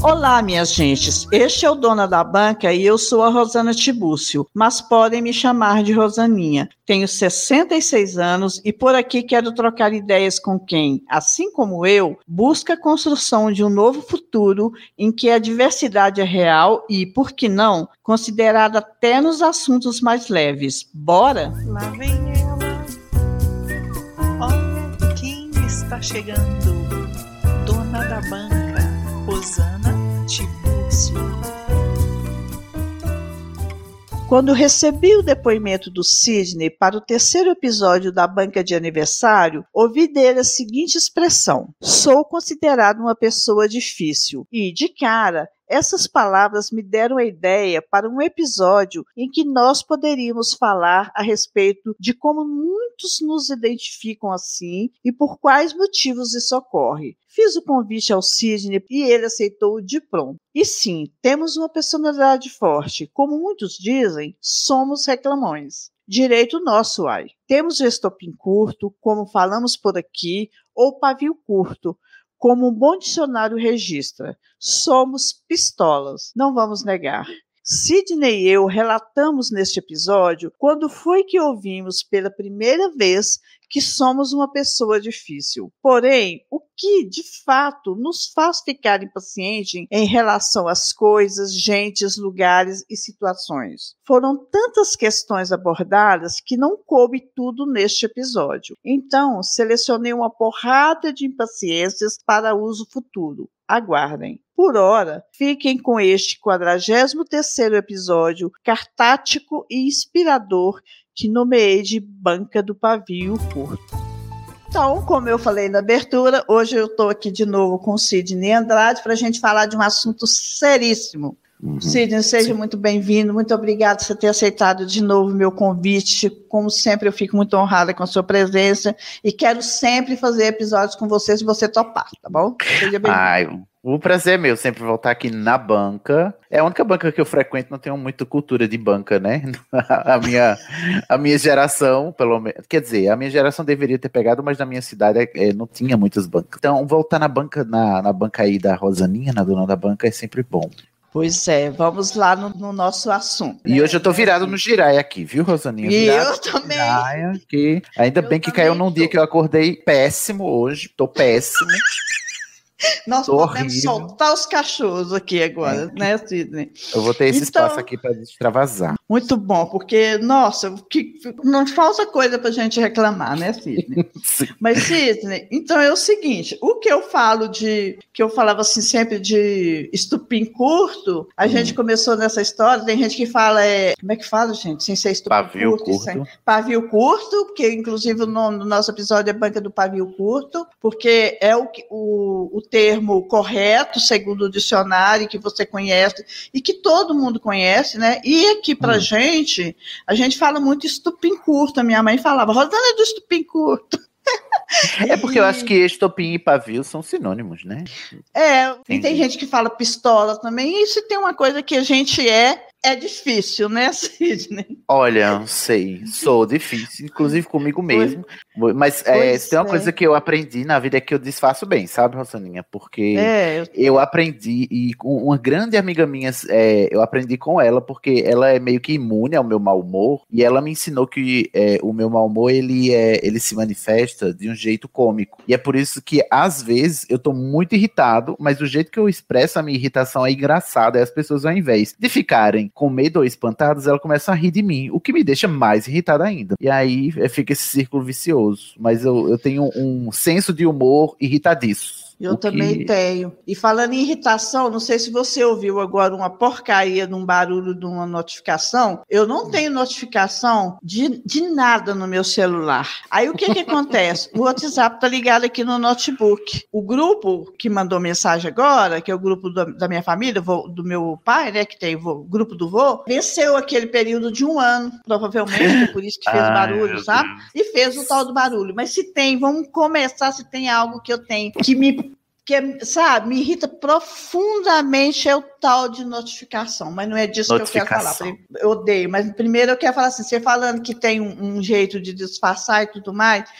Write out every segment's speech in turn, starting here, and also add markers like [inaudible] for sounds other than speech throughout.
Olá, minhas gentes. Este é o Dona da Banca e eu sou a Rosana Tibúcio, mas podem me chamar de Rosaninha. Tenho 66 anos e por aqui quero trocar ideias com quem, assim como eu, busca a construção de um novo futuro em que a diversidade é real e, por que não, considerada até nos assuntos mais leves. Bora? Lá vem ela. Olha quem está chegando. Dona da Banca, Rosana quando recebi o depoimento do Sidney para o terceiro episódio da banca de aniversário, ouvi dele a seguinte expressão: Sou considerado uma pessoa difícil. E, de cara, essas palavras me deram a ideia para um episódio em que nós poderíamos falar a respeito de como muitos nos identificam assim e por quais motivos isso ocorre. Fiz o convite ao Sidney e ele aceitou de pronto. E sim, temos uma personalidade forte. Como muitos dizem, somos reclamões. Direito nosso, ai. Temos estopim curto, como falamos por aqui, ou pavio curto, como um bom dicionário registra, somos pistolas, não vamos negar. Sidney e eu relatamos neste episódio quando foi que ouvimos pela primeira vez que somos uma pessoa difícil. Porém, o que de fato nos faz ficar impaciente em relação às coisas, gentes, lugares e situações? Foram tantas questões abordadas que não coube tudo neste episódio. Então, selecionei uma porrada de impaciências para uso futuro. Aguardem. Por hora, fiquem com este 43º episódio cartático e inspirador que nomeei de Banca do Pavio. Então, como eu falei na abertura, hoje eu estou aqui de novo com Sidney Andrade para a gente falar de um assunto seríssimo. Uhum. Sidney, seja Sim. muito bem-vindo, muito obrigado por ter aceitado de novo o meu convite. Como sempre, eu fico muito honrada com a sua presença e quero sempre fazer episódios com você se você topar, tá bom? Seja bem-vindo. O prazer é meu sempre voltar aqui na banca. É a única banca que eu frequento, não tenho muito cultura de banca, né? [laughs] a, minha, a minha geração, pelo menos. Quer dizer, a minha geração deveria ter pegado, mas na minha cidade é, não tinha muitas bancas. Então, voltar na banca, na, na banca aí da Rosaninha, na dona da banca, é sempre bom. Pois é, vamos lá no, no nosso assunto. E né? hoje eu tô virado no Giraia aqui, viu, Rosaninha? E eu também. Que ainda eu bem que caiu num tô. dia que eu acordei péssimo hoje, tô péssimo. Nós Tô podemos horrível. soltar os cachorros aqui agora, é. né, Sidney? Eu vou ter esse então, espaço aqui para extravasar. Muito bom, porque, nossa, que, não falta coisa para a gente reclamar, né, Sidney? [laughs] Mas, Sidney, então é o seguinte: o que eu falo de. que eu falava assim sempre de estupim curto, a hum. gente começou nessa história, tem gente que fala, é, como é que fala, gente? Sem ser estupim pavio curto. curto. Sem, pavio curto, porque inclusive o nome do nosso episódio é Banca do Pavio Curto, porque é o, o, o termo correto, segundo o dicionário, que você conhece e que todo mundo conhece, né? E aqui para hum. gente, a gente fala muito estupim curto. A minha mãe falava, Rosana é do estupim curto. É porque eu acho que estopim e pavio são sinônimos, né? É, Entendi. e tem gente que fala pistola também, e se tem uma coisa que a gente é, é difícil, né, [laughs] Sidney? Olha, sei, sou difícil, inclusive comigo mesmo. Pois, Mas é, tem uma é. coisa que eu aprendi na vida é que eu disfarço bem, sabe, Rosaninha? Porque é, eu... eu... aprendi, e uma grande amiga minha, é, eu aprendi com ela, porque ela é meio que imune ao meu mau humor, e ela me ensinou que é, o meu mau humor, ele, é, ele se manifesta de um jeito cômico. E é por isso que, às vezes, eu tô muito irritado, mas o jeito que eu expresso a minha irritação é engraçado, e as pessoas, ao invés de ficarem com medo ou espantadas, ela começa a rir de mim, o que me deixa mais irritada ainda. E aí é, fica esse círculo vicioso. Mas eu, eu tenho um senso de humor irritadiço. Eu também que... tenho. E falando em irritação, não sei se você ouviu agora uma porcaria de um barulho de uma notificação. Eu não hum. tenho notificação de, de nada no meu celular. Aí o que, que acontece? O WhatsApp está ligado aqui no notebook. O grupo que mandou mensagem agora, que é o grupo do, da minha família, do meu pai, né, que tem o grupo do vô, venceu aquele período de um ano, provavelmente, [laughs] por isso que fez Ai, barulho, sabe? E fez o tal do barulho. Mas se tem, vamos começar se tem algo que eu tenho que me que, sabe, me irrita profundamente é o tal de notificação, mas não é disso que eu quero falar. Eu odeio, mas primeiro eu quero falar assim, você falando que tem um, um jeito de disfarçar e tudo mais,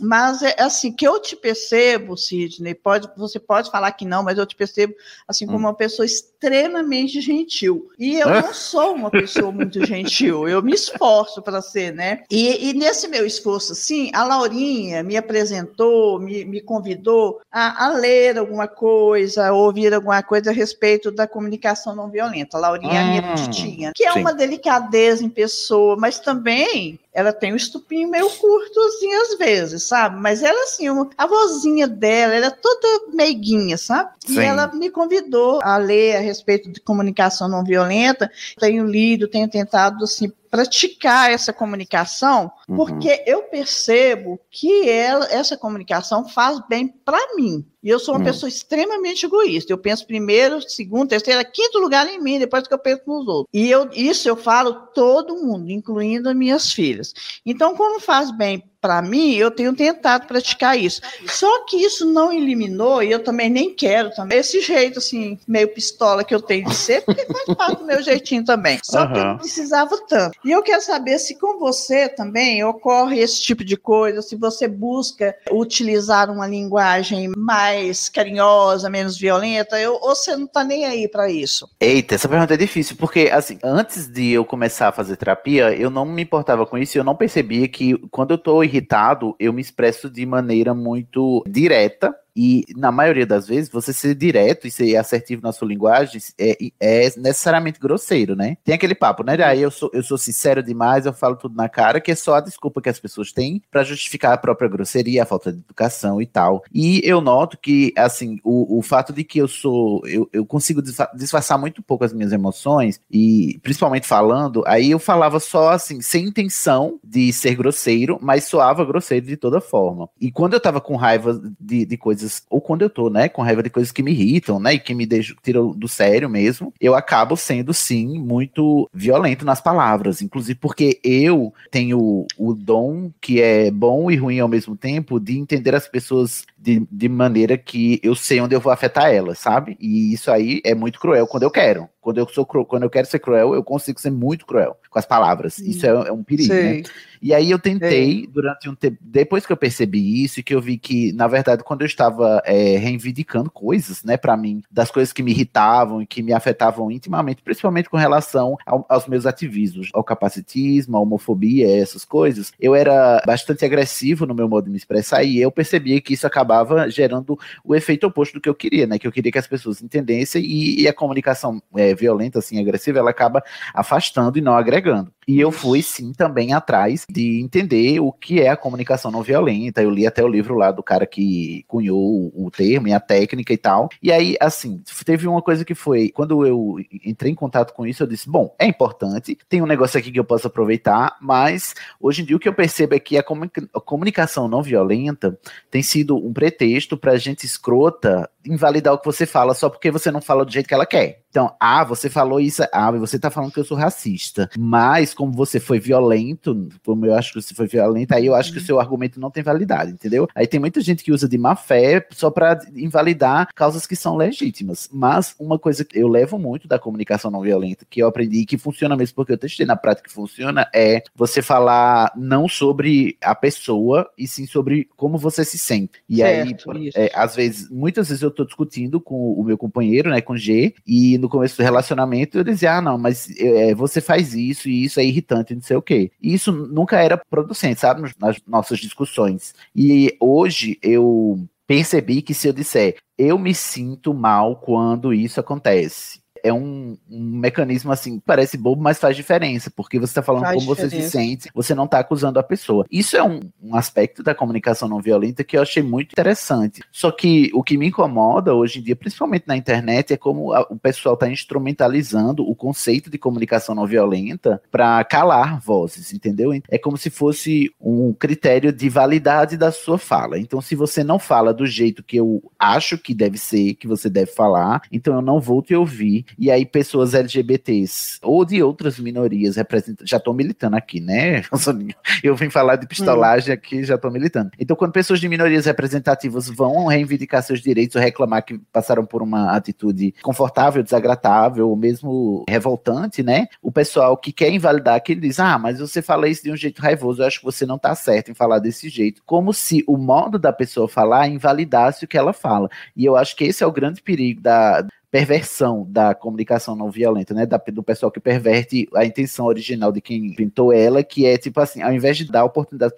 mas é assim que eu te percebo, Sidney. Pode, você pode falar que não, mas eu te percebo assim como hum. uma pessoa extremamente gentil. E eu não sou uma pessoa muito gentil. Eu me esforço para ser, né? E, e, nesse meu esforço, assim, a Laurinha me apresentou, me, me convidou a, a, ler alguma coisa, a ouvir alguma coisa a respeito da comunicação não violenta. A Laurinha hum, é a minha hum, titinha, que é sim. uma delicadeza em pessoa, mas também ela tem um estupinho meio curtozinho às vezes, sabe? Mas ela, assim, a vozinha dela, ela é toda meiguinha, sabe? E Sim. ela me convidou a ler a respeito de comunicação não violenta. Tenho lido, tenho tentado, assim, praticar essa comunicação, uhum. porque eu percebo que ela, essa comunicação faz bem para mim. E eu sou uma uhum. pessoa extremamente egoísta. Eu penso primeiro, segundo, terceiro, quinto lugar em mim, depois que eu penso nos outros. E eu, isso eu falo todo mundo, incluindo as minhas filhas. Então, como faz bem para mim, eu tenho tentado praticar isso. Só que isso não eliminou, e eu também nem quero também, esse jeito assim, meio pistola que eu tenho de ser, porque faz [laughs] parte do meu jeitinho também. Só uhum. que eu não precisava tanto. E eu quero saber se com você também ocorre esse tipo de coisa, se você busca utilizar uma linguagem mais carinhosa, menos violenta, eu, ou você não está nem aí para isso? Eita, essa pergunta é difícil, porque assim, antes de eu começar a fazer terapia, eu não me importava com isso, eu não percebia que quando eu tô irritado, eu me expresso de maneira muito direta e na maioria das vezes, você ser direto e ser assertivo na sua linguagem é, é necessariamente grosseiro, né? Tem aquele papo, né? Aí eu sou, eu sou sincero demais, eu falo tudo na cara, que é só a desculpa que as pessoas têm para justificar a própria grosseria, a falta de educação e tal. E eu noto que, assim, o, o fato de que eu sou. Eu, eu consigo disfarçar muito pouco as minhas emoções, e principalmente falando, aí eu falava só assim, sem intenção de ser grosseiro, mas soava grosseiro de toda forma. E quando eu tava com raiva de, de coisas coisas, ou quando eu tô, né, com raiva de coisas que me irritam, né, e que me tiram do sério mesmo, eu acabo sendo, sim, muito violento nas palavras, inclusive porque eu tenho o dom que é bom e ruim ao mesmo tempo de entender as pessoas de, de maneira que eu sei onde eu vou afetar elas, sabe? E isso aí é muito cruel quando eu quero. Quando eu sou quando eu quero ser cruel, eu consigo ser muito cruel com as palavras. Isso é, é um perigo, né? E aí eu tentei, durante um tempo, depois que eu percebi isso, e que eu vi que, na verdade, quando eu estava é, reivindicando coisas, né, para mim, das coisas que me irritavam e que me afetavam intimamente, principalmente com relação ao, aos meus ativismos, ao capacitismo, à homofobia, essas coisas, eu era bastante agressivo no meu modo de me expressar e eu percebia que isso acabava gerando o efeito oposto do que eu queria, né, que eu queria que as pessoas entendessem e, e a comunicação é, violenta, assim, agressiva, ela acaba afastando e não agregando. E eu fui, sim, também atrás de entender o que é a comunicação não violenta. Eu li até o livro lá do cara que cunhou o termo e a técnica e tal. E aí, assim, teve uma coisa que foi, quando eu entrei em contato com isso, eu disse, bom, é importante, tem um negócio aqui que eu posso aproveitar, mas hoje em dia o que eu percebo é que a, comunicação não violenta tem sido um pretexto pra gente escrota invalidar o que você fala só porque você não fala do jeito que ela quer. Então, ah, você falou isso, ah, você tá falando que eu sou racista. Mas, como você foi violento, como eu acho que você foi violento, aí eu acho que o seu argumento não tem validade, entendeu? Aí tem muita gente que usa de má fé só para invalidar causas que são legítimas. Mas uma coisa que eu levo muito da comunicação não violenta, que eu aprendi que funciona mesmo porque eu testei na prática que funciona, é você falar não sobre a pessoa, e sim sobre como você se sente. E certo, aí, é, às vezes, muitas vezes eu tô discutindo com o meu companheiro, né, com G, e no começo do relacionamento eu dizia, ah, não, mas é, você faz isso e isso é irritante, não sei o quê. E isso nunca era producente, sabe, nas nossas discussões. E hoje eu percebi que se eu disser, eu me sinto mal quando isso acontece é um, um, mecanismo assim, parece bobo, mas faz diferença, porque você está falando faz como diferença. você se sente, você não está acusando a pessoa. Isso é um, um, aspecto da comunicação não violenta que eu achei muito interessante. Só que o que me incomoda hoje em dia, principalmente na internet, é como a, o pessoal está instrumentalizando o conceito de comunicação não violenta para calar vozes, entendeu? É como se fosse um critério de validade da sua fala. Então, se você não fala do jeito que eu acho que deve ser, que você deve falar, então eu não vou te ouvir e aí pessoas LGBTs ou de outras minorias representadas. Já estou militando aqui, né? [laughs] Eu vim falar de pistolagem aqui, já estou militando. Então, quando pessoas de minorias representativas vão reivindicar seus direitos ou reclamar que passaram por uma atitude confortável, desagradável, ou mesmo revoltante, né? O pessoal que quer invalidar aquilo diz: Ah, mas você fala isso de um jeito raivoso, eu acho que você não está certo em falar desse jeito. Como se o modo da pessoa falar invalidasse o que ela fala. E eu acho que esse é o grande perigo da, perversão da comunicação não violenta, né? Da, do pessoal que perverte a intenção original de quem pintou ela, que é tipo assim, ao invés de dar oportunidade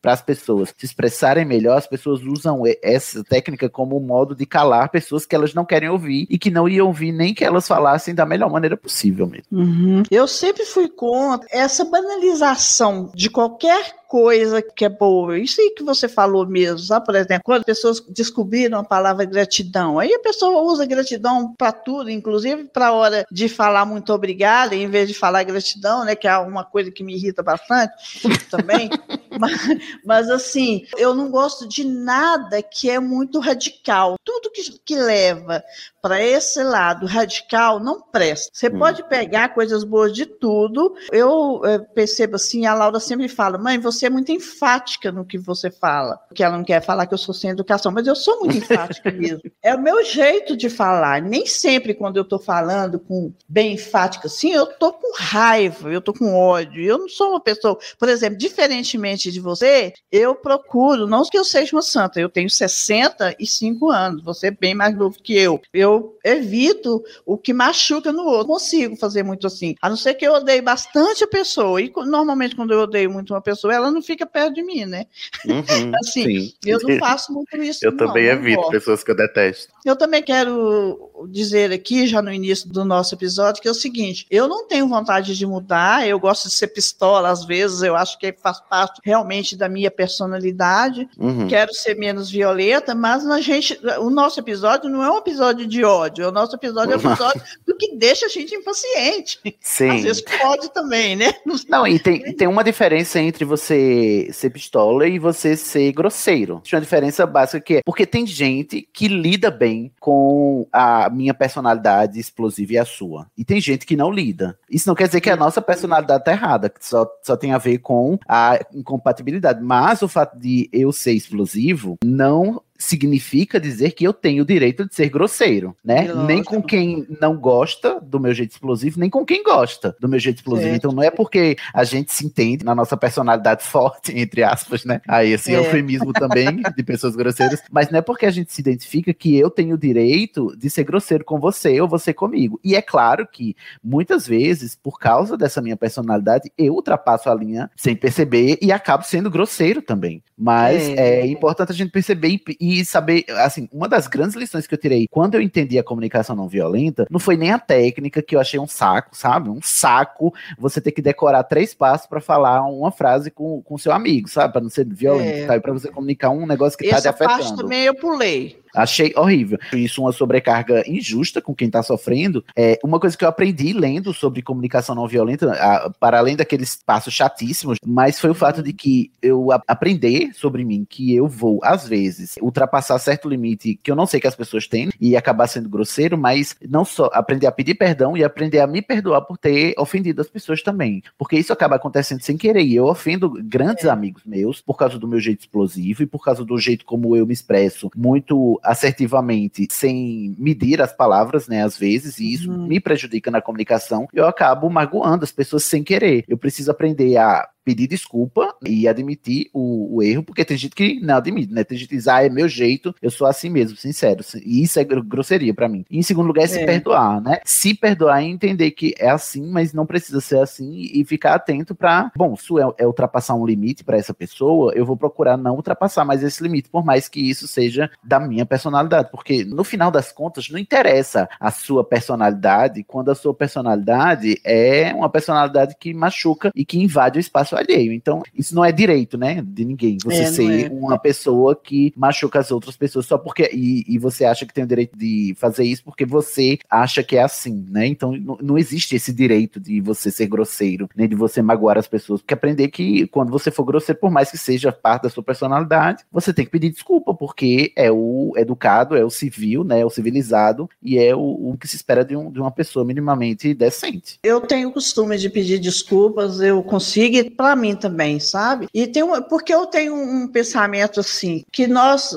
para as pessoas se expressarem melhor, as pessoas usam essa técnica como um modo de calar pessoas que elas não querem ouvir e que não iam ouvir nem que elas falassem da melhor maneira possível mesmo. Uhum. Eu sempre fui contra essa banalização de qualquer coisa que é boa. Isso aí que você falou mesmo, sabe? Por exemplo, quando as pessoas descobriram a palavra gratidão, aí a pessoa usa gratidão para tudo, inclusive para a hora de falar muito obrigada, em vez de falar gratidão, né? Que é uma coisa que me irrita bastante [laughs] também. mas, mas, assim, eu não gosto de nada que é muito radical. Tudo que, que leva para esse lado radical não presta. Você hum. pode pegar coisas boas de tudo. Eu, eu percebo assim, a Laura sempre fala, mãe, você é muito enfática no que você fala. Porque ela não quer falar que eu sou sem educação, mas eu sou muito [laughs] enfática mesmo. É o meu jeito de falar. Nem sempre, quando eu estou falando com bem enfática assim, eu estou com raiva, eu estou com ódio. Eu não sou uma pessoa, por exemplo, diferentemente de você, eu procuro, não que eu seja uma santa, eu tenho 65 anos, você é bem mais novo que eu. Eu evito o que machuca no outro. Consigo fazer muito assim. A não ser que eu odeie bastante a pessoa. E normalmente, quando eu odeio muito uma pessoa, ela não fica perto de mim, né? Uhum, [laughs] assim, sim. eu não [laughs] faço muito isso. Eu não, também evito pessoas que eu detesto. Eu também quero dizer aqui, já no início do nosso episódio, que é o seguinte: eu não tenho vontade de mudar, eu gosto de ser pistola às vezes, eu acho que faz parte realmente da minha personalidade. Uhum. Quero ser menos violenta, mas a gente, o nosso episódio não é um episódio de ódio, o nosso episódio é um episódio do que deixa a gente impaciente. Sim. Às vezes pode também, né? Não, e tem, tem uma diferença entre você você ser pistola e você ser grosseiro. Tem uma diferença básica que é porque tem gente que lida bem com a minha personalidade explosiva e a sua. E tem gente que não lida. Isso não quer dizer que a nossa personalidade tá errada, que só, só tem a ver com a incompatibilidade. Mas o fato de eu ser explosivo não significa dizer que eu tenho o direito de ser grosseiro, né? Nem com quem não gosta do meu jeito explosivo, nem com quem gosta do meu jeito explosivo. Certo. Então não é porque a gente se entende na nossa personalidade [laughs] forte, entre aspas, né? Aí esse é. eufemismo também de pessoas grosseiras, [laughs] mas não é porque a gente se identifica que eu tenho o direito de ser grosseiro com você ou você comigo. E é claro que muitas vezes, por causa dessa minha personalidade, eu ultrapasso a linha sem perceber e acabo sendo grosseiro também. Mas é, é importante a gente perceber e e saber, assim, uma das grandes lições que eu tirei quando eu entendi a comunicação não violenta, não foi nem a técnica que eu achei um saco, sabe? Um saco você ter que decorar três passos para falar uma frase com o seu amigo, sabe? Para não ser violento, é. sabe? Para você comunicar um negócio que Essa tá te afetando. Essa parte também eu pulei. Achei horrível. Isso uma sobrecarga injusta com quem está sofrendo. É uma coisa que eu aprendi lendo sobre comunicação não violenta, a, para além daqueles passos chatíssimos, mas foi o fato de que eu a, aprender sobre mim que eu vou às vezes ultrapassar certo limite que eu não sei que as pessoas têm e acabar sendo grosseiro, mas não só aprender a pedir perdão e aprender a me perdoar por ter ofendido as pessoas também, porque isso acaba acontecendo sem querer. E eu ofendo grandes é. amigos meus por causa do meu jeito explosivo e por causa do jeito como eu me expresso, muito assertivamente, sem medir as palavras, né, às vezes, e isso uhum. me prejudica na comunicação, eu acabo magoando as pessoas sem querer. Eu preciso aprender a pedir desculpa e admitir o, o, erro, porque tem gente que não admite, né? Tem gente que diz, ah, é meu jeito, eu sou assim mesmo, sincero. E isso é grosseria para mim. E em segundo lugar, é se é. perdoar, né? Se perdoar e entender que é assim, mas não precisa ser assim e ficar atento para, bom, se é, é ultrapassar um limite para essa pessoa, eu vou procurar não ultrapassar mais esse limite, por mais que isso seja da minha personalidade, porque no final das contas não interessa a sua personalidade quando a sua personalidade é uma personalidade que machuca e que invade o espaço alheio. Então, isso não é direito, né, de ninguém. Você é, ser é. uma pessoa que machuca as outras pessoas só porque. E, e, você acha que tem o direito de fazer isso porque você acha que é assim, né? Então, não, não existe esse direito de você ser grosseiro, nem de você magoar as pessoas. Porque aprender que quando você for grosseiro, por mais que seja parte da sua personalidade, você tem que pedir desculpa, porque é o educado, é o civil, né? É o civilizado e é o, o que se espera de, um, de uma pessoa minimamente decente. Eu tenho o costume de pedir desculpas, eu consigo, para mim também, sabe? E tem porque eu tenho um pensamento assim, que nós,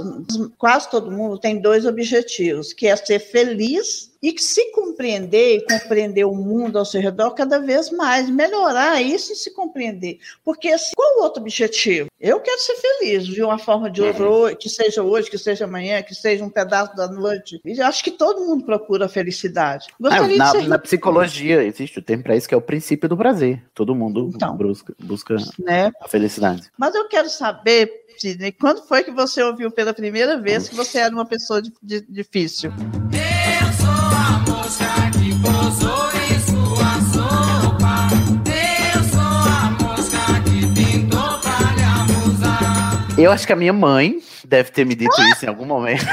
quase todo mundo, tem dois objetivos, que é ser feliz e se compreender e compreender o mundo ao seu redor cada vez mais, melhorar isso e se compreender. Porque assim, qual o outro objetivo? Eu quero ser feliz de uma forma de hoje, que seja hoje, que seja amanhã, que seja um pedaço da noite. E acho que todo mundo procura a felicidade. Gostaria na, ser... na psicologia existe o termo para isso que é o princípio do prazer. Todo mundo então, busca, busca né? a felicidade. Mas eu quero saber Sidney, quando foi que você ouviu pela primeira vez que você era uma pessoa de, de, difícil? Eu acho que a minha mãe deve ter me dito isso em algum momento.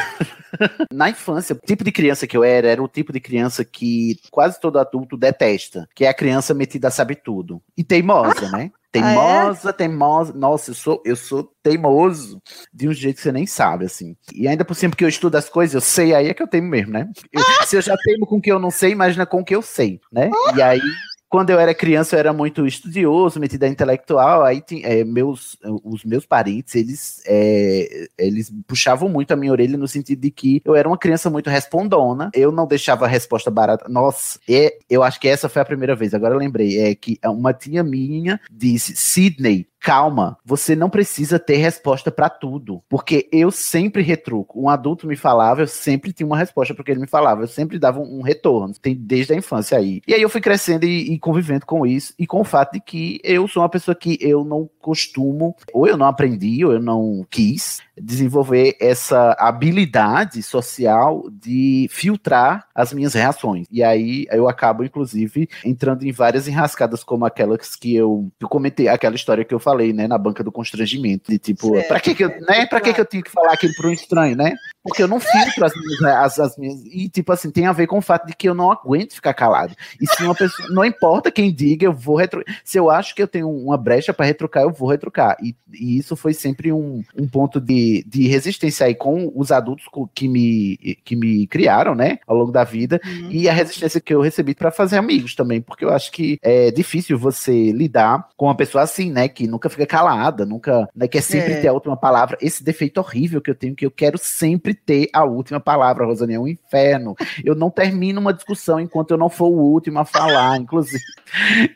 [laughs] Na infância, o tipo de criança que eu era era o tipo de criança que quase todo adulto detesta, que é a criança metida a sabe tudo. E teimosa, né? Teimosa, ah, é? teimosa. Nossa, eu sou, eu sou teimoso de um jeito que você nem sabe, assim. E ainda por cima, porque eu estudo as coisas, eu sei, aí é que eu teimo mesmo, né? Eu, se eu já teimo com o que eu não sei, imagina com o que eu sei, né? E aí quando eu era criança, eu era muito estudioso, metida intelectual. Aí é, meus, os meus parentes, eles, é, eles puxavam muito a minha orelha no sentido de que eu era uma criança muito respondona. Eu não deixava a resposta barata. Nossa, é, eu acho que essa foi a primeira vez. Agora eu lembrei. É que uma tia minha disse: Sidney, calma, você não precisa ter resposta para tudo, porque eu sempre retruco. Um adulto me falava, eu sempre tinha uma resposta porque ele me falava, eu sempre dava um, um retorno, tem desde a infância aí. E aí eu fui crescendo e, e, convivendo com isso e com o fato de que eu sou uma pessoa que eu não costumo, ou eu não aprendi, ou eu não quis desenvolver essa habilidade social de filtrar as minhas reações. E aí eu acabo, inclusive, entrando em várias enrascadas, como aquelas que eu, eu comentei, aquela história que eu falei, né, na banca do constrangimento, de tipo, certo. pra que que eu, né, pra que que eu tinha que falar aquilo para um estranho, né? Porque eu não filtro as minhas, as, as minhas, e tipo assim, tem a ver com o fato de que eu não aguento ficar calado. E se uma pessoa, não importa quem diga, eu vou retrucar. Se eu acho que eu tenho uma brecha para retrucar, eu vou retrucar. E, e isso foi sempre um, um ponto de de, resistência aí com os adultos que me, que me criaram, né, ao longo da vida, uhum. e a resistência que eu recebi para fazer amigos também, porque eu acho que é difícil você lidar com uma pessoa assim, né, que nunca fica calada, nunca, né, quer sempre é. ter a última palavra. Esse defeito horrível que eu tenho, que eu quero sempre ter a última palavra, Rosane, é um inferno. Eu não termino uma discussão enquanto eu não for o último a falar, inclusive.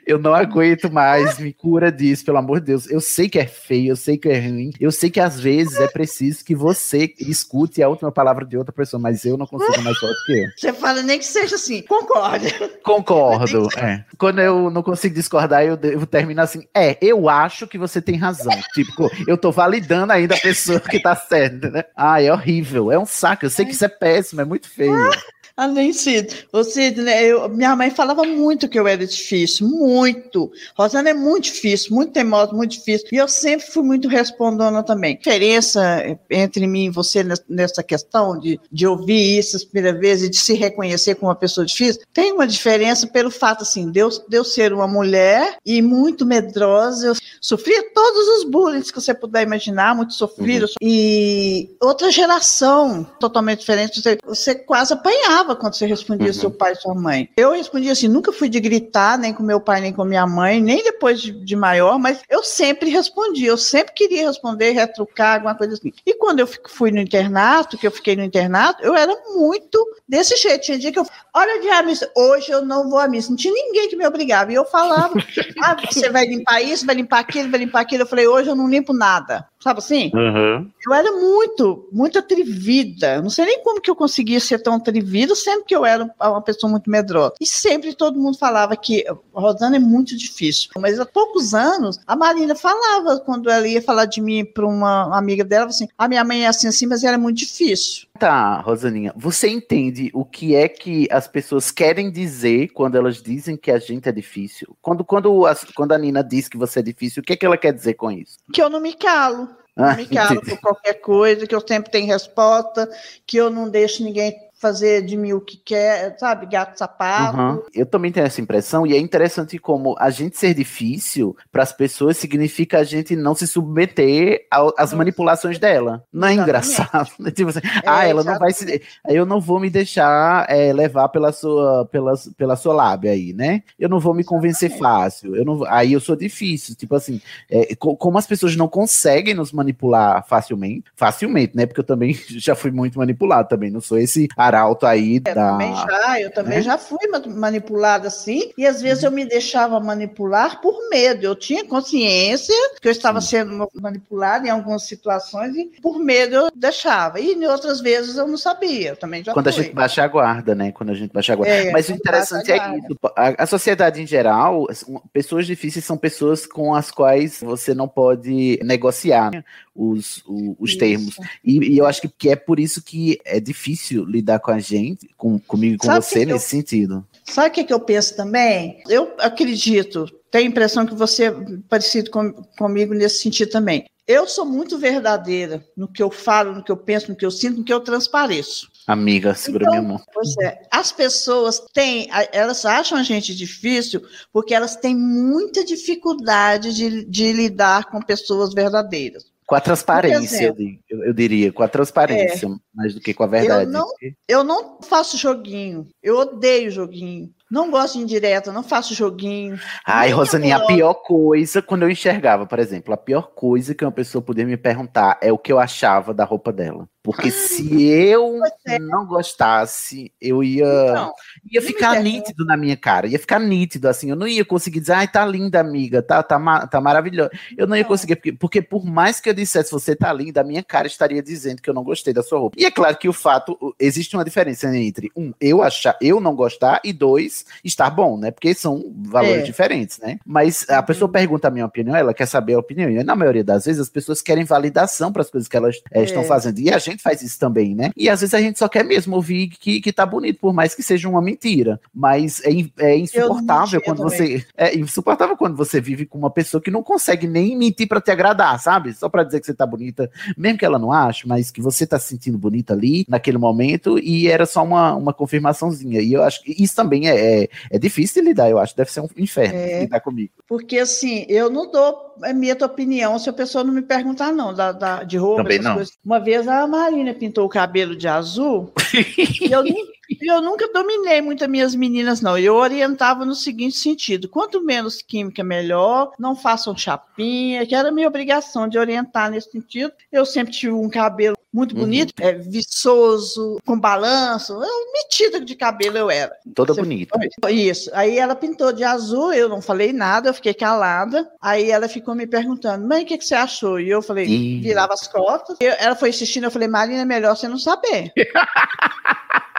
Eu não aguento mais, me cura disso, pelo amor de Deus. Eu sei que é feio, eu sei que é ruim, eu sei que às vezes é preciso que você escute a última palavra de outra pessoa, mas eu não consigo mais forte que eu. Você fala nem que seja assim, concordo. Concordo, é. Quando eu não consigo discordar, eu, eu termino assim, é, eu acho que você tem razão. Tipo, eu tô validando ainda a pessoa que tá certa, né? Ah, é horrível, é um saco, eu sei que isso é péssimo, é muito feio. [laughs] Ah, nem Cid. Ô, Cid, né, eu, minha mãe falava muito que eu era difícil, muito. Rosana é muito difícil, muito teimosa, muito difícil. E eu sempre fui muito respondona também. A diferença entre mim e você nessa questão de, de ouvir isso a primeira vez e de se reconhecer como uma pessoa difícil, tem uma diferença pelo fato, assim, de eu, de eu ser uma mulher e muito medrosa. Eu sofria todos os bullying que você puder imaginar, muito sofrido. Uhum. E outra geração totalmente diferente, você, você quase apanhava quando você respondia uhum. seu pai e sua mãe. Eu respondia assim, nunca fui de gritar, nem com meu pai, nem com minha mãe, nem depois de, de maior, mas eu sempre respondia, eu sempre queria responder, retrucar, alguma coisa assim. E quando eu fui no internato, que eu fiquei no internato, eu era muito desse jeito. Tinha dia que eu, olha de a missa, hoje eu não vou à missa. Não tinha ninguém que me obrigava. E eu falava, [laughs] ah, você vai limpar isso, vai limpar aquilo, vai limpar aquilo. Eu falei, hoje eu não limpo nada. Sabe assim? Uhum. Eu era muito, muito atrevida. Não sei nem como que eu conseguia ser tão atrevida sempre que eu era uma pessoa muito medrosa. E sempre todo mundo falava que Rosana é muito difícil. Mas há poucos anos, a Marina falava, quando ela ia falar de mim para uma amiga dela, assim: a minha mãe é assim, assim, mas ela é muito difícil. Tá, Rosaninha, você entende o que é que as pessoas querem dizer quando elas dizem que a gente é difícil? Quando, quando, a, quando a Nina diz que você é difícil, o que é que ela quer dizer com isso? Que eu não me calo. Ah, não me calo por qualquer coisa, que eu sempre tenho resposta, que eu não deixo ninguém fazer de mim o que quer, sabe? Gato sapato. Uhum. Eu também tenho essa impressão, e é interessante como a gente ser difícil para as pessoas significa a gente não se submeter às manipulações dela. Não é engraçado? [laughs] tipo assim, é, ah, ela não vai se. Eu não vou me deixar é, levar pela sua, pela, pela sua lábia aí, né? Eu não vou me convencer fácil. Eu não, aí eu sou difícil. Tipo assim, é, como as pessoas não conseguem nos manipular facilmente, facilmente, né? Porque eu também [laughs] já fui muito manipulado também. Não sou esse arauto aí eu da. Também já, eu também né? já fui manipulada assim, e às vezes eu me deixava manipular por medo. Eu tinha consciência que eu estava sendo manipulada em algumas situações e por medo eu deixava. E em outras vezes eu não sabia, eu também já Quando fui. a gente baixa a guarda, né? Quando a gente baixa a guarda. É, Mas o interessante é isso. A, a sociedade em geral, pessoas difíceis são pessoas com as quais você não pode negociar. Né? os, os, os termos. E, e, eu acho que, que é por isso que é difícil lidar com a gente, com, comigo e com Sabe você nesse eu, sentido. Sabe o que, que eu penso também? Eu acredito, tenho a impressão que você é parecido com, comigo nesse sentido também. Eu sou muito verdadeira no que eu falo, no que eu penso, no que eu sinto, no que eu transpareço. Amiga, segura então, minha mão. Pois é. As pessoas têm, elas acham a gente difícil porque elas têm muita dificuldade de, de lidar com pessoas verdadeiras. Com a transparência, eu, eu, diria, com a transparência, é, mais do que com a verdade. Eu não, eu não faço joguinho, eu odeio joguinho. Não gosto de indireta, não faço joguinho. Ai, Rosaninha, a pior coisa, quando eu enxergava, por exemplo, a pior coisa que uma pessoa podia me perguntar é o que eu achava da roupa dela. Porque ah, se eu é. não gostasse, eu ia, então, ia ficar nítido na minha cara, ia ficar nítido, assim, eu não ia conseguir dizer, ai, tá linda, amiga, tá, tá, tá maravilhosa. Eu não ia conseguir, porque, porque por mais que eu dissesse, você tá linda, a minha cara estaria dizendo que eu não gostei da sua roupa. E é claro que o fato, existe uma diferença entre, um, eu achar, eu não gostar, e dois, estar bom, né? Porque são valores é. diferentes, né? Mas a pessoa uhum. pergunta a minha opinião, ela quer saber a opinião, e na maioria das vezes as pessoas querem validação para as coisas que elas é, estão fazendo, e a gente faz isso também, né? E às vezes a gente só quer mesmo ouvir que, que tá bonito, por mais que seja uma mentira. Mas é, é insuportável quando você. É insuportável quando você vive com uma pessoa que não consegue nem mentir para te agradar, sabe? Só para dizer que você tá bonita, mesmo que ela não ache, mas que você tá se sentindo bonita ali, naquele momento, e era só uma, uma confirmaçãozinha. E eu acho que isso também é, é, é difícil de lidar, eu acho. Deve ser um inferno é, lidar comigo. Porque assim, eu não dou a minha opinião se a pessoa não me perguntar, não, da, da de roupa, também não. Coisas. Uma vez a Marina pintou o cabelo de azul e eu, [laughs] eu nunca dominei muito as minhas meninas, não. Eu orientava no seguinte sentido: quanto menos química, melhor. Não façam chapinha, que era a minha obrigação de orientar nesse sentido. Eu sempre tive um cabelo muito uhum. bonito, uhum. é, viçoso, com balanço, eu, metida de cabelo eu era. Toda Você bonita. Foi? Isso. Aí ela pintou de azul, eu não falei nada, eu fiquei calada. Aí ela ficou me perguntando, mãe, o que, que você achou? E eu falei, Ih. virava as costas. Eu, ela foi assistindo, eu falei, Marina, é melhor você não saber. [laughs]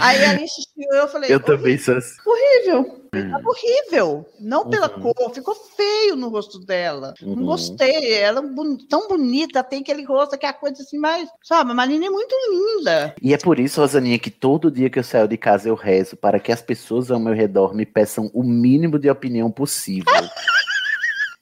Aí ela insistiu, eu falei. Eu também sou assim. Horrível. Hum. Horrível. Não pela uhum. cor, ficou feio no rosto dela. Uhum. Não gostei. Ela é tão bonita, tem aquele rosto que é a coisa assim, mas, sabe, a Marina é muito linda. E é por isso, Rosaninha, que todo dia que eu saio de casa eu rezo para que as pessoas ao meu redor me peçam o mínimo de opinião possível. [laughs]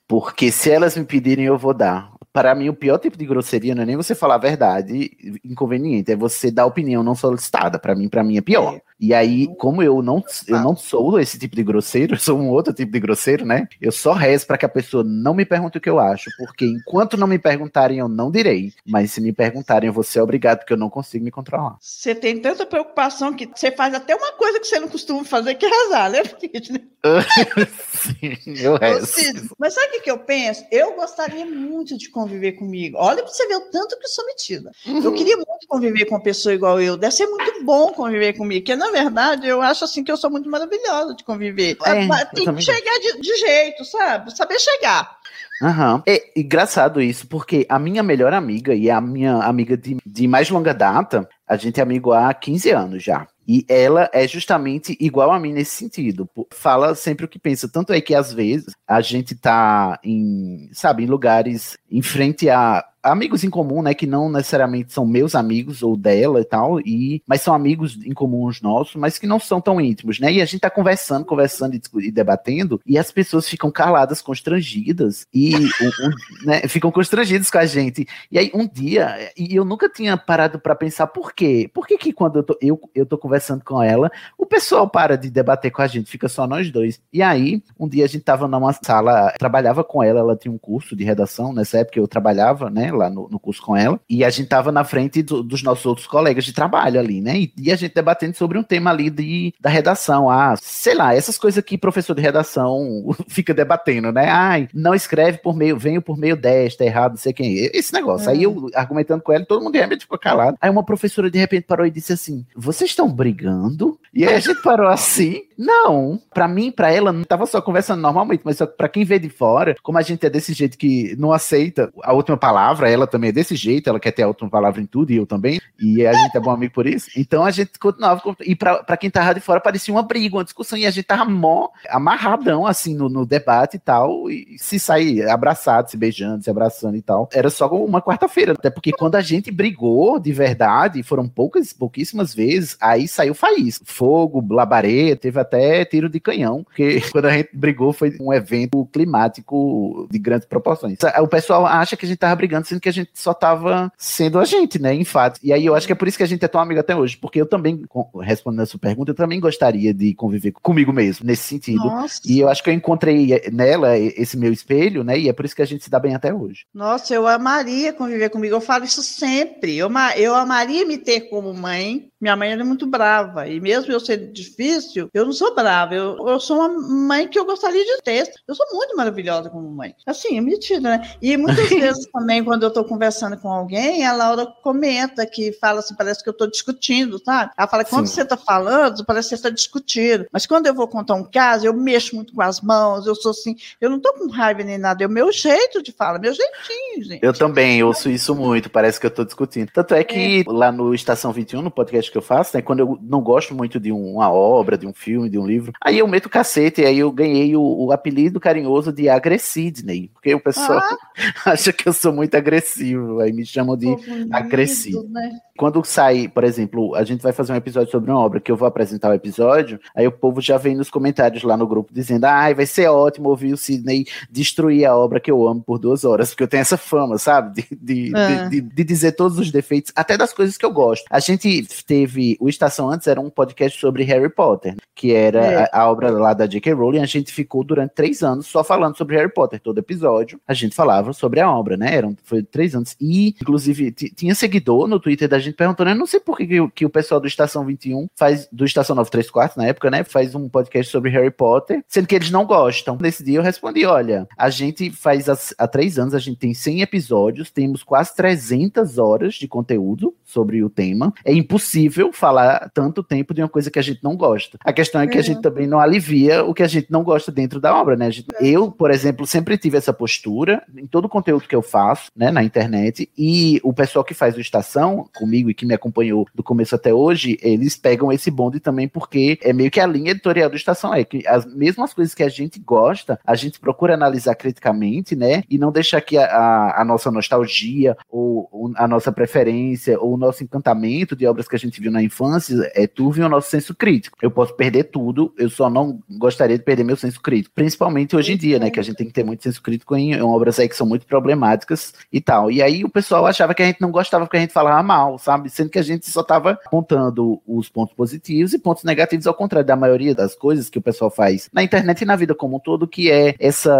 Porque se elas me pedirem, eu vou dar para mim, o pior tipo de grosseria não é nem você falar a verdade inconveniente, é você dar opinião não solicitada. Para mim, para mim é pior. É. E aí, como eu não, eu não sou esse tipo de grosseiro, eu sou um outro tipo de grosseiro, né? Eu só rezo para que a pessoa não me pergunte o que eu acho, porque enquanto não me perguntarem, eu não direi. Mas se me perguntarem, eu vou ser obrigado, porque eu não consigo me controlar. Você tem tanta preocupação que você faz até uma coisa que você não costuma fazer, que é rezar, né, [laughs] [laughs] Sim, eu rezo. Mas sabe o que eu penso? Eu gostaria muito de conviver comigo. Olha para você ver o tanto que eu sou metida. Uhum. Eu queria muito conviver com uma pessoa igual eu. Deve ser muito bom conviver comigo, porque na verdade, eu acho assim que eu sou muito maravilhosa de conviver. É, Tem que chegar de, de, jeito, sabe? Saber chegar. Uhum. É engraçado isso, porque a minha melhor amiga e a minha amiga de, de mais longa data, a gente é amigo há 15 anos já. E ela é justamente igual a mim nesse sentido. Fala sempre o que pensa. Tanto é que às vezes a gente tá em, sabe, em lugares em frente a amigos em comum, né, que não necessariamente são meus amigos ou dela e tal, e mas são amigos em comuns nossos, mas que não são tão íntimos, né? E a gente tá conversando, conversando e, e debatendo, e as pessoas ficam caladas, constrangidas e [laughs] né, ficam constrangidas com a gente. E aí um dia, e eu nunca tinha parado para pensar por quê? Por que que quando eu tô, eu, eu tô conversando com ela, o pessoal para de debater com a gente, fica só nós dois. E aí, um dia a gente tava numa sala, trabalhava com ela, ela tinha um curso de redação, nessa época eu trabalhava, né? Lá no, no curso com ela, e a gente tava na frente do, dos nossos outros colegas de trabalho ali, né? E, e, a gente debatendo sobre um tema ali de, da redação. Ah, sei lá, essas coisas que professor de redação [laughs] fica debatendo, né? Ai, não escreve por meio, venho por meio desta, errado, não sei quem. Esse negócio. É. Aí eu argumentando com ela, todo mundo de repente ficou calado. Aí uma professora de repente parou e disse assim: vocês estão brigando? E aí a gente parou assim. Não, para mim, para ela, não tava só conversando normalmente, mas para quem vê de fora, como a gente é desse jeito que não aceita a última palavra, ela também é desse jeito, ela quer ter a última palavra em tudo, e eu também, e a gente é bom amigo por isso. Então a gente continuava, e para quem tava de fora parecia uma briga, uma discussão, e a gente tava mó amarradão, assim, no, no debate e tal, e se sair abraçado, se beijando, se abraçando e tal. Era só uma quarta-feira, até porque quando a gente brigou de verdade, foram poucas, pouquíssimas vezes, aí saiu faísca. Fogo, labareda, teve até tiro de canhão, porque [laughs] quando a gente brigou foi um evento climático de grandes proporções. O pessoal acha que a gente tava brigando, sendo que a gente só tava sendo a gente, né, em fato. E aí eu acho que é por isso que a gente é tão amigo até hoje, porque eu também, respondendo a sua pergunta, eu também gostaria de conviver comigo mesmo, nesse sentido. Nossa. E eu acho que eu encontrei nela esse meu espelho, né, e é por isso que a gente se dá bem até hoje. Nossa, eu amaria conviver comigo, eu falo isso sempre. Eu, eu amaria me ter como mãe. Minha mãe era muito brava, e mesmo eu sendo difícil, eu não sou brava. Eu, eu sou uma mãe que eu gostaria de ter. Eu sou muito maravilhosa como mãe. Assim, é mentira, né? E muitas [laughs] vezes também, quando eu estou conversando com alguém, a Laura comenta que fala assim, parece que eu estou discutindo, sabe? Ela fala, quando Sim. você está falando, parece que você está discutindo. Mas quando eu vou contar um caso, eu mexo muito com as mãos, eu sou assim, eu não estou com raiva nem nada, é o meu jeito de falar, meu jeitinho, gente. Eu também, eu ouço isso muito, parece que eu estou discutindo. Tanto é que é. lá no Estação 21, no podcast que eu faço, né, quando eu não gosto muito de uma obra, de um filme, de um livro, aí eu meto cacete, e aí eu ganhei o, o apelido carinhoso de Agressidney, porque o pessoal ah. [laughs] acha que eu sou muito agressivo, aí me chamam de agressivo. Né? Quando sai, por exemplo, a gente vai fazer um episódio sobre uma obra que eu vou apresentar o episódio, aí o povo já vem nos comentários lá no grupo dizendo: ah, vai ser ótimo ouvir o Sidney destruir a obra que eu amo por duas horas, porque eu tenho essa fama, sabe? De, de, é. de, de, dizer todos os defeitos, até das coisas que eu gosto. A gente teve. O Estação Antes era um podcast sobre Harry Potter, que era é. a, a, obra lá da J.K. Rowling. A gente ficou durante três anos só falando sobre Harry Potter. Todo episódio a gente falava sobre a obra, né? Eram, foi três anos. E, inclusive, tinha seguidor no Twitter da gente perguntando, eu não sei por que, que, que, o pessoal do Estação 21 faz, do Estação 934 na época, né, faz um podcast sobre Harry Potter, sendo que eles não gostam. Nesse dia eu respondi, olha, a gente faz há três anos, a gente tem 100 episódios, temos quase 300 horas de conteúdo sobre o tema. É impossível falar tanto tempo de uma coisa que a gente não gosta. A questão é que é. a gente também não alivia o que a gente não gosta dentro da obra, né? Gente, é. eu, por exemplo, sempre tive essa postura em todo o conteúdo que eu faço, né, na internet, e o pessoal que faz o Estação comigo e que me acompanhou do começo até hoje, eles pegam esse bonde também porque é meio que a linha editorial do Estação é que as mesmas coisas que a gente gosta, a gente procura analisar criticamente, né? E não deixar que a, a, a nossa nostalgia ou, ou, a nossa preferência ou o nosso encantamento de obras que a gente viu na infância é turve o nosso senso crítico. Eu posso perder tudo, eu só não gostaria de perder meu senso crítico, principalmente hoje em dia, né? Que a gente tem que ter muito senso crítico em, em obras aí que são muito problemáticas e tal. E aí o pessoal achava que a gente não gostava porque a gente falava mal, sabe? Sendo que a gente só estava apontando os pontos positivos e pontos negativos, ao contrário da maioria das coisas que o pessoal faz na internet e na vida como um todo, que é essa,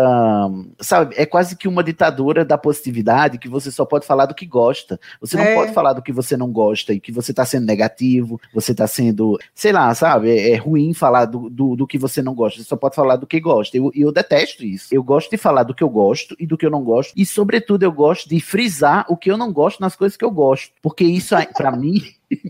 sabe, é quase que uma ditadura da positividade, que você só pode falar do que gosta. Você não é. pode falar do que você não gosta e que você está sendo negativo, você está sendo, sei lá, sabe, é, é ruim falar do, do, do, que você não gosta, você só pode falar do que gosta. E eu, eu detesto isso. Eu gosto de falar do que eu gosto e do que eu não gosto, e sobretudo eu gosto de frisar o que eu não gosto nas coisas que eu gosto, porque isso para mim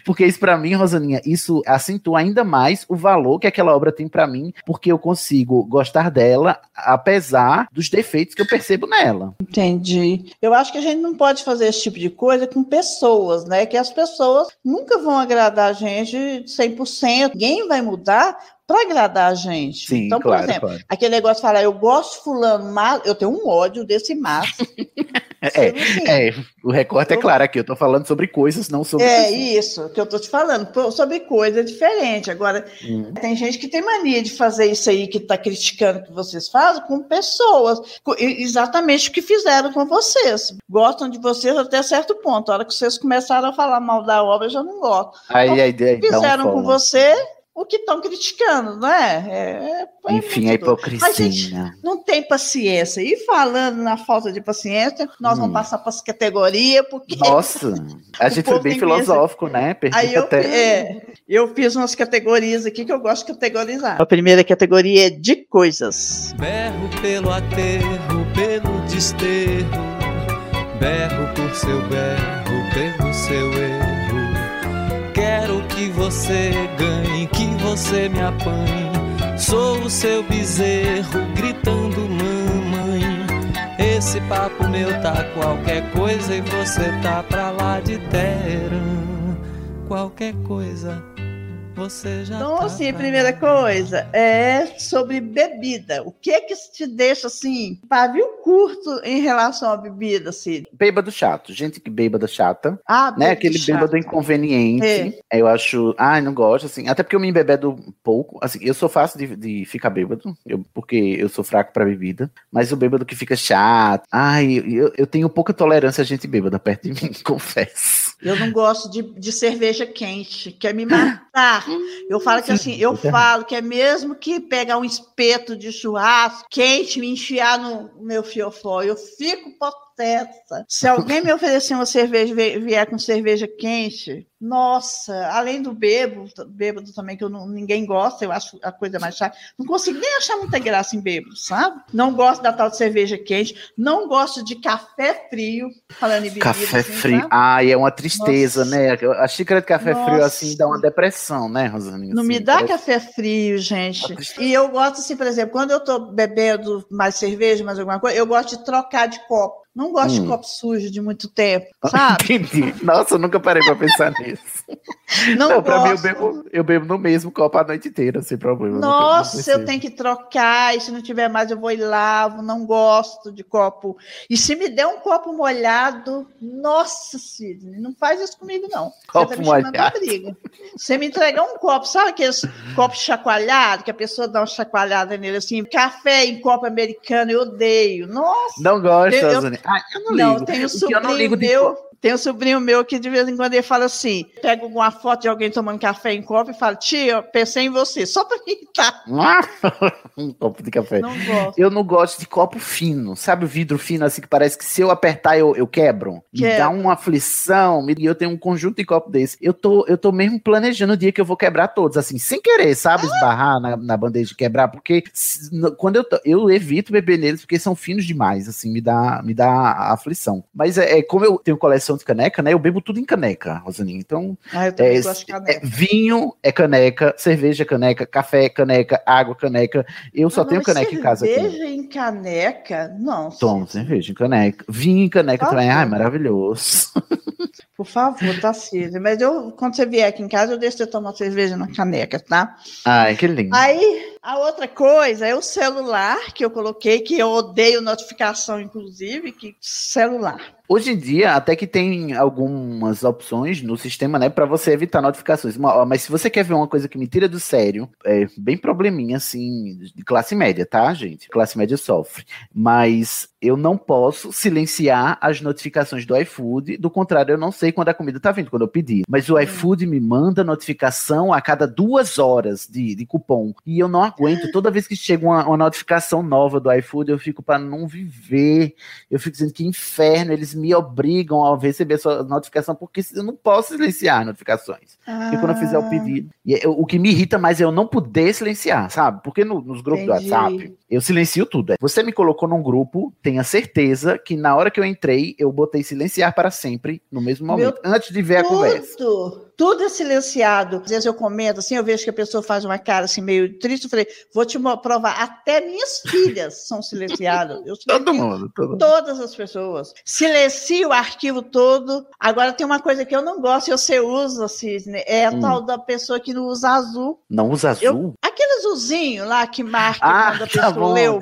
porque isso para mim, Rosaninha, isso acentua ainda mais o valor que aquela obra tem para mim, porque eu consigo gostar dela apesar dos defeitos que eu percebo nela. Entendi. Eu acho que a gente não pode fazer esse tipo de coisa com pessoas, né? Que as pessoas nunca vão agradar a gente 100%. Ninguém vai mudar para agradar a gente. Sim, então, claro, por exemplo, claro. aquele negócio de falar, eu gosto fulano, mas eu tenho um ódio desse mas. [laughs] é, é, o recorte é claro aqui, eu estou falando sobre coisas, não sobre É pessoas. isso que eu estou te falando, sobre coisa diferente. Agora, hum. tem gente que tem mania de fazer isso aí, que está criticando o que vocês fazem, com pessoas, com, exatamente o que fizeram com vocês. Gostam de vocês até certo ponto. A hora que vocês começaram a falar mal da obra, eu já não gosto. Aí, então, aí, aí, fizeram com você, o que estão criticando, não é? é, é Enfim, a hipocrisia. Mas, gente, não tem paciência. E falando na falta de paciência, nós hum. vamos passar para as categorias, porque. Nossa, a [laughs] gente foi bem filosófico, né? Perdi Aí eu, até... é, eu fiz umas categorias aqui que eu gosto de categorizar. A primeira categoria é de coisas. Berro pelo aterro, pelo desterro, berro por seu berro, pelo seu erro. Você ganhe, que você me apanhe. Sou o seu bezerro gritando mamãe. Esse papo meu tá qualquer coisa e você tá pra lá de terra. Qualquer coisa você já então, tá assim, primeira coisa é sobre bebida. O que que te deixa assim, pavio curto em relação à bebida, assim? Bêbado chato, gente que bêbada chata. Ah, né? Aquele chato. bêbado inconveniente. É. Eu acho, ai, não gosto, assim. Até porque eu me embebedo pouco. Assim, eu sou fácil de, de ficar bêbado, eu, porque eu sou fraco pra bebida. Mas o bêbado que fica chato. Ai, eu, eu tenho pouca tolerância a gente bêbada perto de mim, [laughs] confesso. Eu não gosto de, de cerveja quente, quer me matar. Eu falo que assim, eu falo que é mesmo que pegar um espeto de churrasco quente, me enfiar no meu fiofó, eu fico Se alguém me oferecer uma cerveja vier com cerveja quente, nossa, além do bêbado, bêbado também, que não, ninguém gosta, eu acho a coisa mais chata. Não consigo nem achar muita graça em bêbado, sabe? Não gosto da tal de cerveja quente, não gosto de café frio, falando em bebida. Café assim, frio, sabe? ai, é uma tristeza, Nossa. né? A xícara de café Nossa. frio, assim, dá uma depressão, né, Rosaninha? Não assim, me dá parece- café frio, gente. E eu gosto, assim, por exemplo, quando eu tô bebendo mais cerveja, mais alguma coisa, eu gosto de trocar de copo. Não gosto Hum. de copo sujo de muito tempo, sabe? Entendi. Nossa, eu nunca parei pra pensar nisso. [laughs] Não, Não, pra mim eu bebo, eu bebo no mesmo copo a noite inteira, sem problema. nunca- não Nossa, eu tenho que trocar, e se não tiver mais eu vou e lavo, não gosto de copo. E se me der um copo molhado, nossa, Sidney, não faz isso comigo não. Copo Você tá me chamando molhado. briga. Você me entregar um copo, sabe aqueles copos chacoalhados, que a pessoa dá uma chacoalhada nele assim, café em copo americano, eu odeio. Nossa, Não gosto, Eu- eu-. Ah, eu não não, ligo. tem um O que eu não ligo de meu, tem um sobrinho meu que de vez em quando ele fala assim, pega uma foto de alguém tomando café em copo e fala, tia, pensei em você, só pra irritar. [laughs] um copo de café. Não gosto. Eu não gosto de copo fino, sabe o vidro fino assim que parece que se eu apertar eu, eu quebro? Me Quebra. dá uma aflição, me- e eu tenho um conjunto de copo desse. Eu tô, eu tô mesmo planejando o dia que eu vou quebrar todos, assim, sem querer, sabe? Esbarrar na, na bandeja de quebrar, porque quando eu, eu evito beber neles porque são finos demais, assim, me dá, me dá aflição. Mas é, é como eu tenho coleção de caneca, né? Eu bebo tudo em caneca, Rosaninha. Então, Ah, é, é, vinho é caneca, cerveja é caneca, café é caneca, água é caneca. Eu só Ah, tenho caneca em casa aqui. Cerveja em caneca? Não. Tomo cerveja em caneca. Vinho em caneca também. Ai, maravilhoso. [laughs] Por favor, tá Cid. Mas eu, quando você vier aqui em casa, eu deixo você tomar cerveja na caneca, tá? Ai, que lindo. Aí, a outra coisa é o celular que eu coloquei, que eu odeio notificação, inclusive, que celular. Hoje em dia, até que tem algumas opções no sistema, né, para você evitar notificações. Mas se você quer ver uma coisa que me tira do sério, é bem probleminha, assim, de classe média, tá, gente? Classe média sofre. Mas eu não posso silenciar as notificações do iFood, do contrário, eu não sei quando a comida tá vindo, quando eu pedir. Mas o iFood me manda notificação a cada duas horas de, de cupom. E eu não aguento. Toda vez que chega uma, uma notificação nova do iFood, eu fico para não viver. Eu fico dizendo que inferno, eles me obrigam a receber essa notificação, porque eu não posso silenciar notificações. E quando eu fizer Ah. o pedido. E eu- o que me irrita mais é eu não poder silenciar, sabe? Porque no- nos grupos Entendi. do WhatsApp, eu silencio tudo. É, Você me colocou num grupo, tenha certeza que na hora que eu entrei, eu botei silenciar para sempre, no mesmo momento, antes de ver a conversa. Tudo! é silenciado. Às vezes eu comento assim, eu vejo que a pessoa faz uma cara assim meio triste, eu falei, vou te provar, até minhas filhas são silenciadas. Eu todo mundo, todo todas as pessoas. Silencio o arquivo todo. Agora tem uma coisa que eu não gosto, e você usa, Cisne, é a hum. tal da pessoa que não usa azul. Não usa azul? Eu, aquele azulzinho lá que marca ah, quando a tá pessoa leu.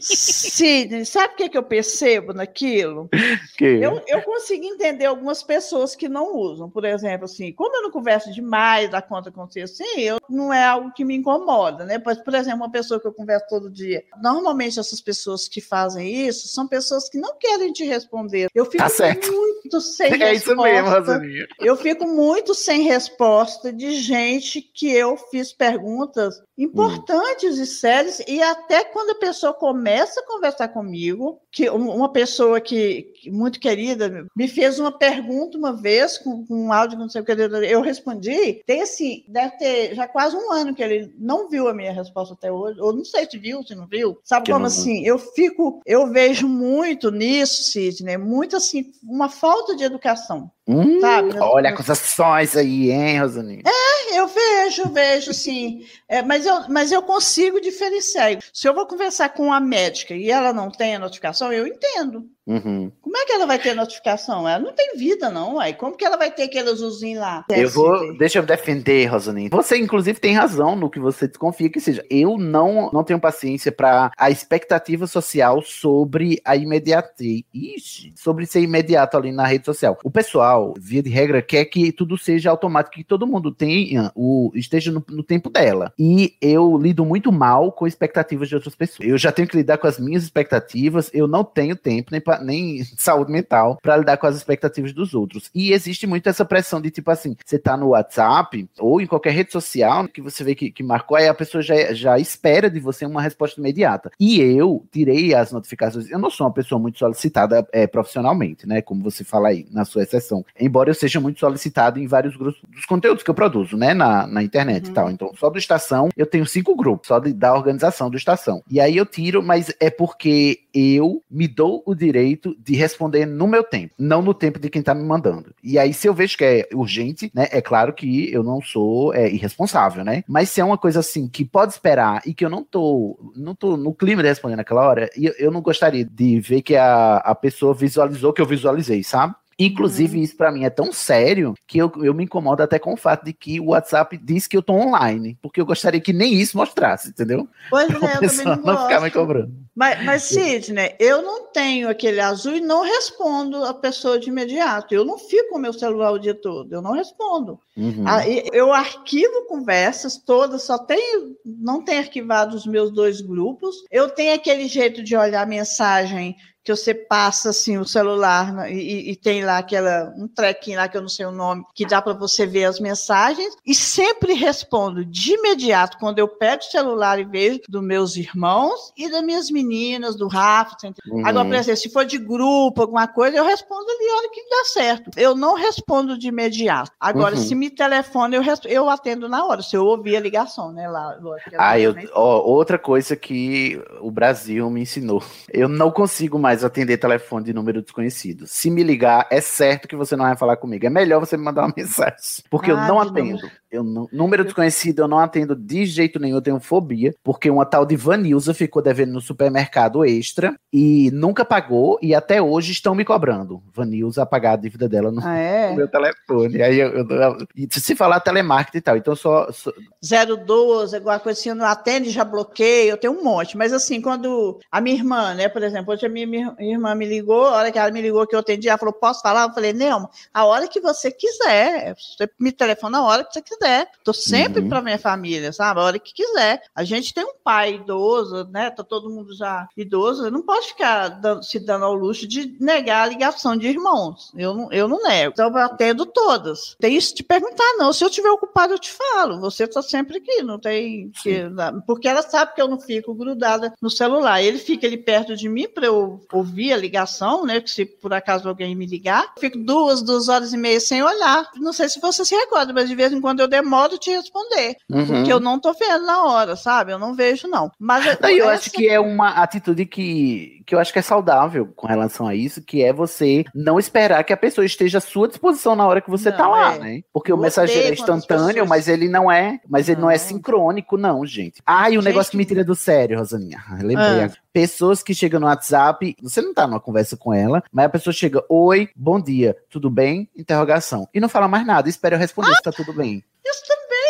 Sim. sabe o que, que eu percebo naquilo? [laughs] Que? Eu, eu consigo entender algumas pessoas que não usam. Por exemplo, assim, como eu não converso demais da conta com você, assim, eu, não é algo que me incomoda, né? Por, por exemplo, uma pessoa que eu converso todo dia. Normalmente, essas pessoas que fazem isso são pessoas que não querem te responder. Eu fico tá muito sem é resposta. Isso mesmo, Rosaninha. Eu fico muito sem resposta de gente que eu fiz perguntas importantes hum. e sérias, e até quando a pessoa começa a conversar comigo, que uma pessoa que, muito querida me fez uma pergunta uma vez com, com um áudio, não sei o que, eu respondi, tem assim, deve ter já quase um ano que ele não viu a minha resposta até hoje, ou não sei se viu, se não viu, sabe que como assim, eu fico, eu vejo muito nisso, Sidney, muito assim, uma falta de educação. Hum, sabe? Olha acusações aí, hein, Rosaninha? É, eu vejo, vejo, sim. É, mas, eu, mas eu consigo diferenciar. Se eu vou conversar com a médica e ela não tem a notificação, eu entendo. Uhum. Como é que ela vai ter notificação? Ela não tem vida, não, uai. Como que ela vai ter aquele azulzinho lá? Eu vou. Deixa eu defender, Rosaninha. Você, inclusive, tem razão no que você desconfia que seja. Eu não, não tenho paciência para a expectativa social sobre a imediatez. Ixi, sobre ser imediato ali na rede social. O pessoal, via de regra, quer que tudo seja automático, que todo mundo tenha o esteja no, no tempo dela. E eu lido muito mal com expectativas de outras pessoas. Eu já tenho que lidar com as minhas expectativas, eu não tenho tempo nem, pra, nem [laughs] saúde mental para lidar com as expectativas dos outros. E existe muito essa pressão de tipo assim, você tá no WhatsApp ou em qualquer rede social que você vê que, que marcou, aí a pessoa já, já espera de você uma resposta imediata. E eu tirei as notificações. Eu não sou uma pessoa muito solicitada é, profissionalmente, né? Como você fala aí na sua exceção. Embora eu seja muito solicitado em vários grupos dos conteúdos que eu produzo, né? Na, na internet uhum. e tal. Então, só do Estação, eu tenho cinco grupos, só de, da organização do Estação. E aí eu tiro, mas é porque eu me dou o direito de responder no meu tempo, não no tempo de quem tá me mandando. E aí, se eu vejo que é urgente, né, é claro que eu não sou é, irresponsável, né? Mas se é uma coisa assim que pode esperar e que eu não tô, não tô no clima de responder naquela hora, eu, eu não gostaria de ver que a, a pessoa visualizou que eu visualizei, sabe? Inclusive, uhum. isso para mim é tão sério que eu, eu me incomodo até com o fato de que o WhatsApp diz que eu tô online, porque eu gostaria que nem isso mostrasse, entendeu? Pois é, [laughs] eu também não, não ficar me cobrando. Mas, mas, Sidney, eu não tenho aquele azul e não respondo a pessoa de imediato. Eu não fico com o meu celular o dia todo, eu não respondo. Uhum. Ah, eu arquivo conversas todas, só tenho, não tenho arquivado os meus dois grupos. Eu tenho aquele jeito de olhar a mensagem que você passa assim o celular né, e, e, tem lá aquela um trequinho lá que eu não sei o nome que dá para você ver as mensagens e sempre respondo de imediato quando eu pego o celular e vejo dos meus irmãos e das minhas meninas do Rafa uhum. agora por exemplo se for de grupo alguma coisa eu respondo ali a hora que dá certo eu não respondo de imediato agora uhum. se me telefona eu eu atendo na hora se eu ouvir a ligação né lá ah eu, ó, outra coisa que o Brasil me ensinou eu não consigo mais mais atender telefone de número desconhecido. Se me ligar, é certo que você não vai falar comigo. É melhor você me mandar uma [laughs] mensagem. Porque ah, eu não atendo. Número. Eu não, número desconhecido eu não atendo de jeito nenhum, eu tenho fobia, porque uma tal de Vanilza ficou devendo no supermercado extra e nunca pagou e até hoje estão me cobrando. Vanilza pagar a dívida dela no, ah, é? [laughs] meu telefone. Aí eu, eu, eu, se falar telemarketing e tal, então só, só... 012, alguma coisa assim, eu não atende, já bloqueio, eu tenho um monte. Mas assim, quando a minha irmã, né, por exemplo, hoje a minha, minha irmã me ligou, a hora que ela me ligou que eu atendi, ela falou, posso falar? Eu falei, não, a hora que você quiser, você me telefona a hora que você quiser. Tô sempre uhum. para minha família, sabe? A hora que quiser. A gente tem um pai idoso, né? Tá todo mundo já idoso, não pode ficar dando, se dando ao luxo de negar a ligação de irmãos. Eu não, eu não nego. Então eu atendo todas. Tem isso de perguntar, não. Se eu estiver ocupado, eu te falo. Você tá sempre aqui, não tem que. Porque ela sabe que eu não fico grudada no celular. Ele fica ali perto de mim para eu ouvir a ligação, né? Que se por acaso alguém me ligar, eu fico duas, duas horas e meia sem olhar. Não sei se você se recorda, mas de vez em quando eu eu demoro te responder. Uhum. Porque eu não tô vendo na hora, sabe? Eu não vejo, não. Mas não, eu acho que é uma atitude que, que eu acho que é saudável com relação a isso, que é você não esperar que a pessoa esteja à sua disposição na hora que você tá não, tá lá, é. né? Porque eu o mensageiro é instantâneo, pessoas... mas ele não é, mas ele não, não é sincrônico, não, gente. Ah, e o um negócio que me tira do sério, Rosaninha. [laughs] Lembrei. Ah. Pessoas que chegam no WhatsApp, você não tá numa conversa com ela, mas a pessoa chega, oi, bom dia, tudo bem? Interrogação. E não fala mais nada, espera eu responder ah, se tá tudo bem. Isso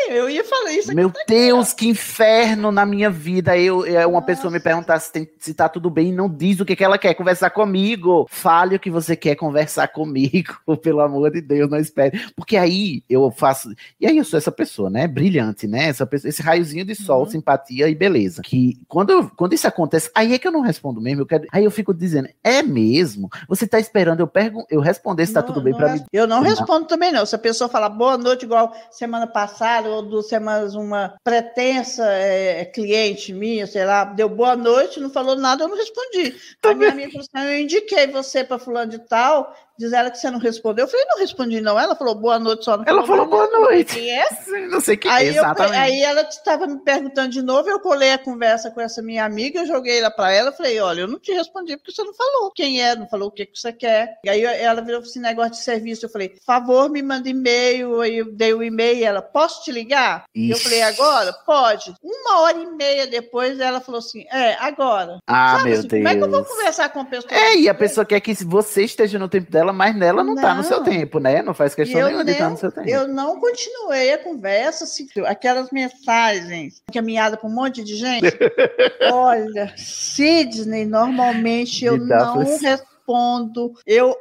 também, eu ia falar isso. Meu Deus, que inferno na minha vida. Eu, é, uma Nossa. pessoa me perguntar se, tem, se tá tudo bem e não diz o que, que ela quer conversar comigo. Fale o que você quer conversar [laughs] comigo, pelo amor de Deus, não espere. Porque aí eu faço. E aí eu sou essa pessoa, né? Brilhante, né? Essa pessoa, esse raiozinho de sol, uhum. simpatia e beleza. Que quando, quando isso acontece, aí é que eu não respondo mesmo. Eu quero, aí eu fico dizendo, é mesmo? Você tá esperando eu, pergun eu responder se tá tudo bem para mim? Eu não respondo também, não. Se a pessoa falar boa noite, igual semana passada, ou duas semanas, uma pretensa é, cliente minha, sei lá, deu boa noite, não falou nada, eu não respondi. A minha amiga falou assim: eu indiquei você para fulano de tal, Diz ela que você não respondeu. Eu falei, não respondi, não. Ela falou boa noite só. ela falou boa noite. Quem é? Não sei quem aí é, exatamente. Eu, aí ela estava me perguntando de novo, eu colei a conversa com essa minha amiga, eu joguei ela para ela, falei, olha, eu não te respondi porque você não falou quem é, não falou o que, que você quer. E aí ela virou assim, negócio de serviço. Eu falei, favor, me manda e-mail. Aí eu dei o e-mail ela, posso te ligar? Ixi. Eu falei, agora? Pode. Uma hora e meia depois, ela falou assim, é, agora. Ah, Sabe, meu assim, Deus. Como é que eu vou conversar com a pessoa? É, e a pessoa quer que você esteja no tempo dela, mas nela não, não tá no seu tempo, né? Não faz questão nenhuma de estar no seu tempo. Eu não continuei a conversa, assim, aquelas mensagens encaminhadas para um monte de gente. [laughs] Olha, Sidney, normalmente eu não respondo, eu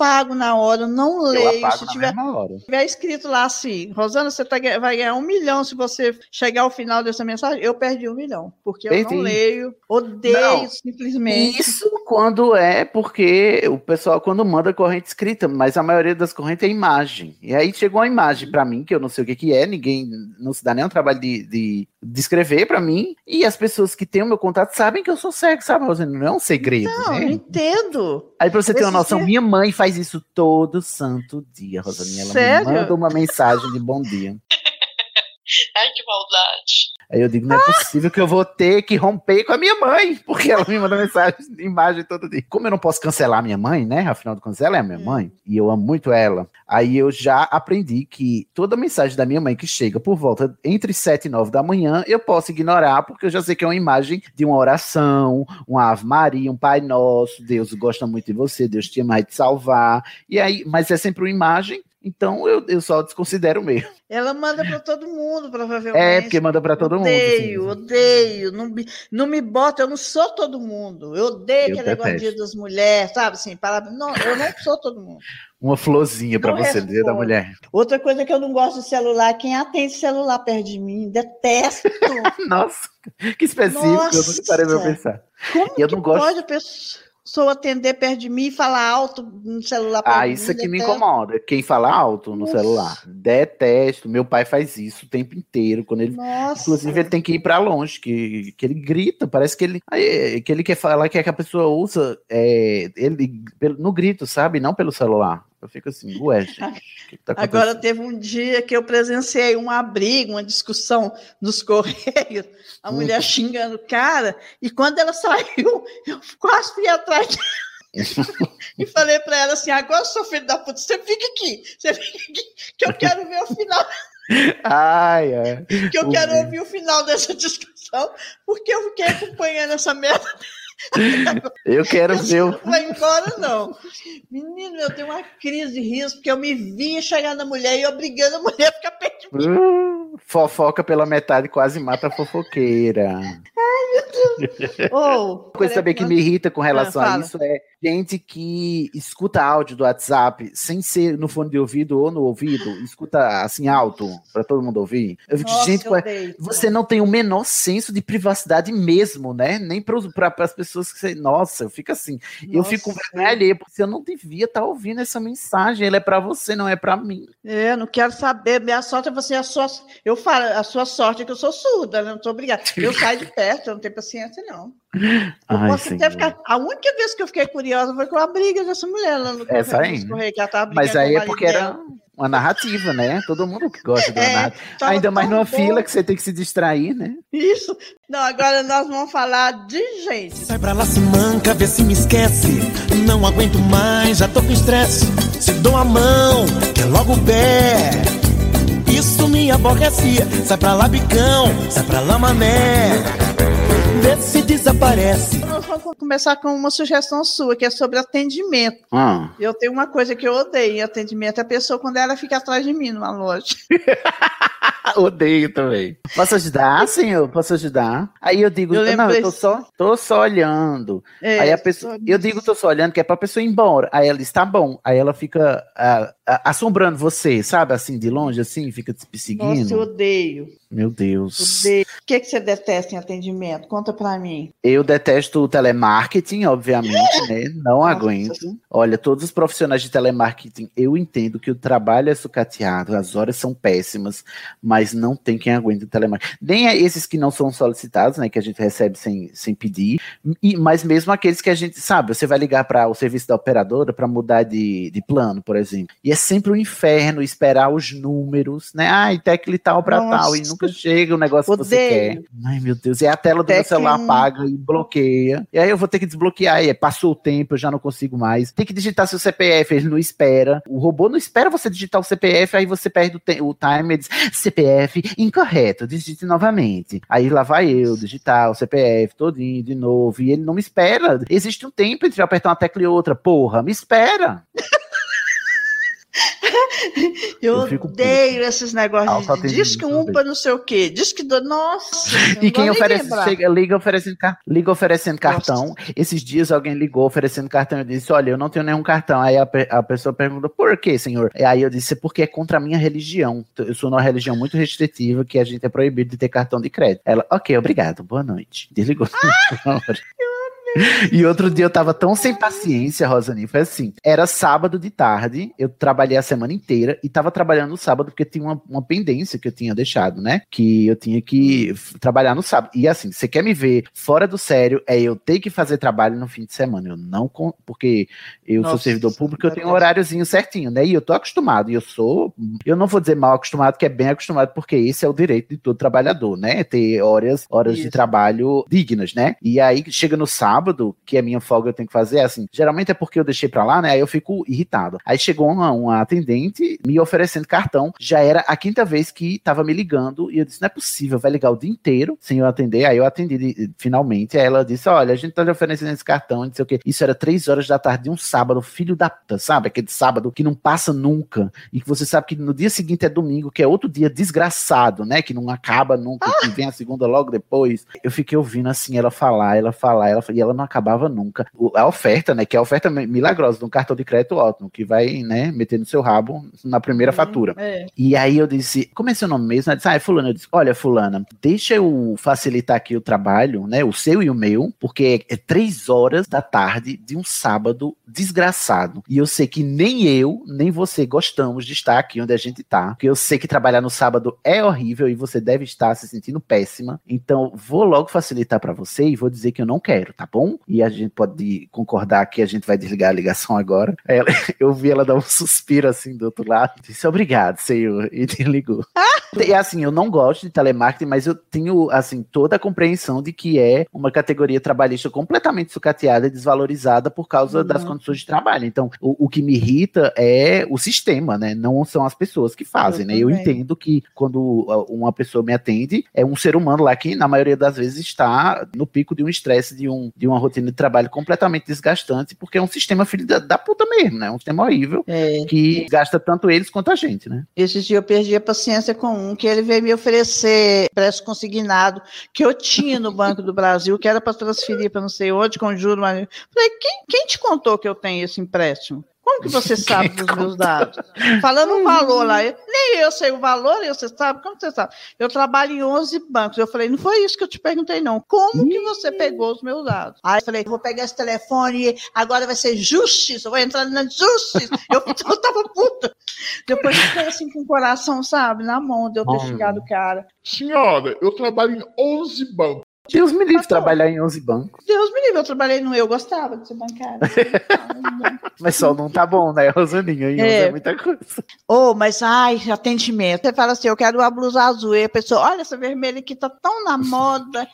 apago na hora, eu não leio. Eu se tiver, tiver escrito lá assim, Rosana, você tá, vai ganhar um milhão se você chegar ao final dessa mensagem, eu perdi um milhão, porque eu perdi. não leio, odeio não, simplesmente. Isso quando é porque o pessoal quando manda corrente escrita, mas a maioria das correntes é imagem. E aí chegou uma imagem para mim que eu não sei o que, que é, ninguém não se dá nem o trabalho de, de, de escrever para mim, e as pessoas que têm o meu contato sabem que eu sou cego, sabe, Rosana? Não é um segredo. Não, né? eu entendo. Aí pra você ter uma noção, minha mãe faz isso todo santo dia, Rosaninha. Ela Sério? me manda uma mensagem de bom dia. [laughs] Ai, que maldade. Aí eu digo, não é possível que eu vou ter que romper com a minha mãe, porque ela me manda [laughs] mensagem, imagem todo dia. Como eu não posso cancelar a minha mãe, né? Afinal de contas, ela é a minha hum. mãe, e eu amo muito ela. Aí eu já aprendi que toda mensagem da minha mãe que chega por volta entre 7 e 9 da manhã, eu posso ignorar, porque eu já sei que é uma imagem de uma oração, uma Ave Maria, um Pai Nosso, Deus gosta muito de você, Deus te ama e te salvar. E aí, mas é sempre uma imagem então eu, eu só desconsidero mesmo. Ela manda para todo mundo, provavelmente. É, porque manda para todo odeio, mundo. Odeio, odeio. Não, não me bota, eu não sou todo mundo. Eu odeio eu aquele negócio dia das mulheres, sabe? Assim, para, não, eu não sou todo mundo. Uma florzinha para você, dia da mulher. Outra coisa que eu não gosto de celular, quem atende celular perto de mim, detesto. [laughs] Nossa, que específico, Nossa. eu nunca parei pra pensar. Como eu não gosto... pode a pessoa pessoa atender perto de mim e falar alto no celular. Ah, isso aqui me incomoda. Quem fala alto no Nossa. celular. Detesto. Meu pai faz isso o tempo inteiro. Quando ele, Nossa. inclusive, ele tem que ir para longe, que, que ele grita. Parece que ele, que ele quer falar que, é que a pessoa usa é, ele no grito, sabe? Não pelo celular. Eu fico assim, ué, gente, que que tá Agora teve um dia que eu presenciei uma briga, uma discussão nos [laughs] Correios, a mulher xingando o cara, e quando ela saiu, eu quase fui atrás dela. [laughs] e falei para ela assim: agora, seu filho da puta, você fica aqui, você fica aqui, que eu quero ver o final. Ai, é. Que eu quero ouvir o final dessa discussão, porque eu fiquei acompanhando essa merda. Eu quero ver. Não vai embora, não. Menino, eu tenho uma crise de riso, porque eu me via chegar na mulher e obrigando a mulher a ficar perto de mim. Uh, fofoca pela metade quase mata a fofoqueira. Ai, meu Deus. [laughs] Oh, coisa também que me irrita com relação ah, a isso é gente que escuta áudio do WhatsApp sem ser no fone de ouvido ou no ouvido, escuta assim alto para todo mundo ouvir. Eu fico, Nossa, gente, eu você não tem o menor senso de privacidade mesmo, né? Nem para as pessoas que você. Nossa, eu fico assim. Nossa. Eu fico com vergonha porque eu não devia estar tá ouvindo essa mensagem. Ela é para você, não é para mim. É, não quero saber. Minha sorte é você, a sua. Eu falo, a sua sorte é que eu sou surda, né? Não tô obrigada. Eu [laughs] saio de perto, não tem paciência, não. Até ficar. A única vez que eu fiquei curiosa foi com a briga dessa mulher lá no Essa aí. Mas aí é porque era uma narrativa, né? Todo mundo que gosta é, narrativa. Ainda mais numa bom. fila que você tem que se distrair, né? Isso. Não, agora nós vamos falar de gente. Sai pra lá, se manca, vê se me esquece. Não aguento mais, já tô com estresse. Se dou a mão, quer logo o pé. Isso me aborrecia. Sai pra lá, bicão, sai pra lá, mané vê se desaparece. Nós vamos começar com uma sugestão sua, que é sobre atendimento. Ah. Eu tenho uma coisa que eu odeio em atendimento, é a pessoa quando ela fica atrás de mim numa loja. [laughs] [laughs] Odeio também. Posso ajudar, senhor? Posso ajudar? Aí eu digo, eu não, eu tô só, tô só olhando. É, aí a pessoa, eu digo, tô só olhando, que é pra pessoa ir embora. Aí ela diz, tá bom. Aí ela fica assombrando você, sabe? Assim, de longe, assim, fica te perseguindo. Nossa, eu odeio. Meu Deus. Odeio. O que, é que você detesta em atendimento? Conta pra mim. Eu detesto o telemarketing, obviamente, né? Não aguento. Olha, todos os profissionais de telemarketing, eu entendo que o trabalho é sucateado, as horas são péssimas, mas não tem quem aguente o telemarketing. Nem é esses que não são solicitados, né, que a gente recebe sem, sem pedir, e, mas mesmo aqueles que a gente sabe, você vai ligar para o serviço da operadora para mudar de, de plano, por exemplo, e é sempre um inferno esperar os números, né? Ai, tecla e tal para tal, e nunca chega o negócio Odeio. que você quer. Ai, meu Deus, e a tela do meu celular apaga e bloqueia, e aí eu vou ter que desbloquear, e passou o tempo, eu já não consigo mais. Tem que digitar seu CPF, ele não espera. O robô não espera você digitar o CPF, aí você perde o, o time e diz CPF CPF incorreto, digite novamente. Aí lá vai eu, digitar o CPF todinho de novo, e ele não me espera. Existe um tempo entre apertar uma tecla e outra. Porra, me espera. [laughs] [laughs] Eu, eu odeio esses negócios de diz que um para não sei o quê, diz que do... nossa. [laughs] E quem oferece, chega, liga oferecendo, liga oferecendo cartão. Nossa. Esses dias alguém ligou oferecendo cartão e disse: Olha, eu não tenho nenhum cartão. Aí a, a pessoa pergunta: Por que, senhor? E aí eu disse: Porque é contra a minha religião. Eu sou numa religião muito restritiva que a gente é proibido de ter cartão de crédito. Ela, ok, obrigado, boa noite. Desligou. [laughs] Ah, e outro dia eu tava tão sem paciência, Rosani, foi assim, era sábado de tarde, eu trabalhei a semana inteira e tava trabalhando no sábado porque tinha uma, uma pendência que eu tinha deixado, né? Que eu tinha que trabalhar no sábado. E assim, você quer me ver fora do sério, é eu ter que fazer trabalho no fim de semana. Eu não, porque eu Nossa, sou servidor público, eu tenho um horáriozinho certinho, né? E eu tô acostumado, e eu sou, eu não vou dizer mal acostumado, que é bem acostumado, porque esse é o direito de todo trabalhador, né? Ter horas, horas de trabalho dignas, né? E aí chega no sábado, sábado, que é minha folga, eu tenho que fazer, assim, geralmente é porque eu deixei pra lá, né? Aí eu fico irritado. Aí chegou uma, uma atendente me oferecendo cartão, já era a quinta vez que tava me ligando, e eu disse, não é possível, vai ligar o dia inteiro sem eu atender. Aí eu atendi finalmente, aí ela disse, olha, a gente tá lhe oferecendo esse cartão, não sei o quê. Isso era três horas da tarde de um sábado, filho da puta, sabe? Aquele sábado que não passa nunca, e que você sabe que no dia seguinte é domingo, que é outro dia desgraçado, né? Que não acaba nunca, ah! que vem a segunda logo depois. Eu fiquei ouvindo assim, ela falar, ela falar, ela, e ela ela não acabava nunca. A oferta, né, que é a oferta milagrosa de um cartão de crédito ótimo, que vai, né, meter no seu rabo na primeira uhum, fatura. É. E aí eu disse, como é seu nome mesmo? Ela disse, ah, é fulano. Eu disse, olha, fulana, deixa eu facilitar aqui o trabalho, né, o seu e o meu, porque é, é três horas da tarde de um sábado desgraçado. E eu sei que nem eu, nem você gostamos de estar aqui onde a gente tá, porque eu sei que trabalhar no sábado é horrível e você deve estar se sentindo péssima. Então, vou logo facilitar para você e vou dizer que eu não quero, tá bom? E a gente pode concordar que a gente vai desligar a ligação agora. Ela, [laughs] eu vi ela dar um suspiro assim do outro lado, disse obrigado, senhor, e [laughs] desligou. e assim, eu não gosto de telemarketing, mas eu tenho, assim, toda a compreensão de que é uma categoria trabalhista completamente sucateada e desvalorizada por causa uhum. das condições de trabalho. Então, o, o, que me irrita é o sistema, né? Não são as pessoas que fazem, eu né? Eu entendo que quando uma pessoa me atende, é um ser humano lá que, na maioria das vezes, está no pico de um estresse, de um, de uma rotina de trabalho completamente desgastante, porque é um sistema filho da, da puta mesmo, né? Um sistema horrível é. que gasta tanto eles quanto a gente, né? Esses dias eu perdi a paciência com um que ele veio me oferecer preço consignado que eu tinha no Banco do Brasil, que era para transferir para não sei onde, com juros. Mas... Falei, quem, quem te contou que eu tenho esse empréstimo? Como que você sabe [laughs] dos meus dados? Falando um valor lá, eu, nem eu sei o valor, e você sabe, como você sabe? Eu trabalho em 11 bancos. Eu falei, não foi isso que eu te perguntei, não. Como que você pegou os meus dados? Aí eu falei, vou pegar esse telefone, agora vai ser justiça, eu vou entrar na justiça. Eu, [laughs] eu tava puta. Depois eu fiquei assim com o coração, sabe, na mão de eu ter xingado o cara. Senhora, eu trabalho em 11 bancos. Deus me livre trabalhar em 11 bancos. Deus me livre, eu trabalhei no eu gostava de ser bancária. [laughs] mas só não tá bom, né, Rosaninha? Em é. é muita coisa. Oh, mas ai, atendimento. Você fala assim, eu quero uma blusa azul. E a pessoa, olha essa vermelha aqui tá tão na moda.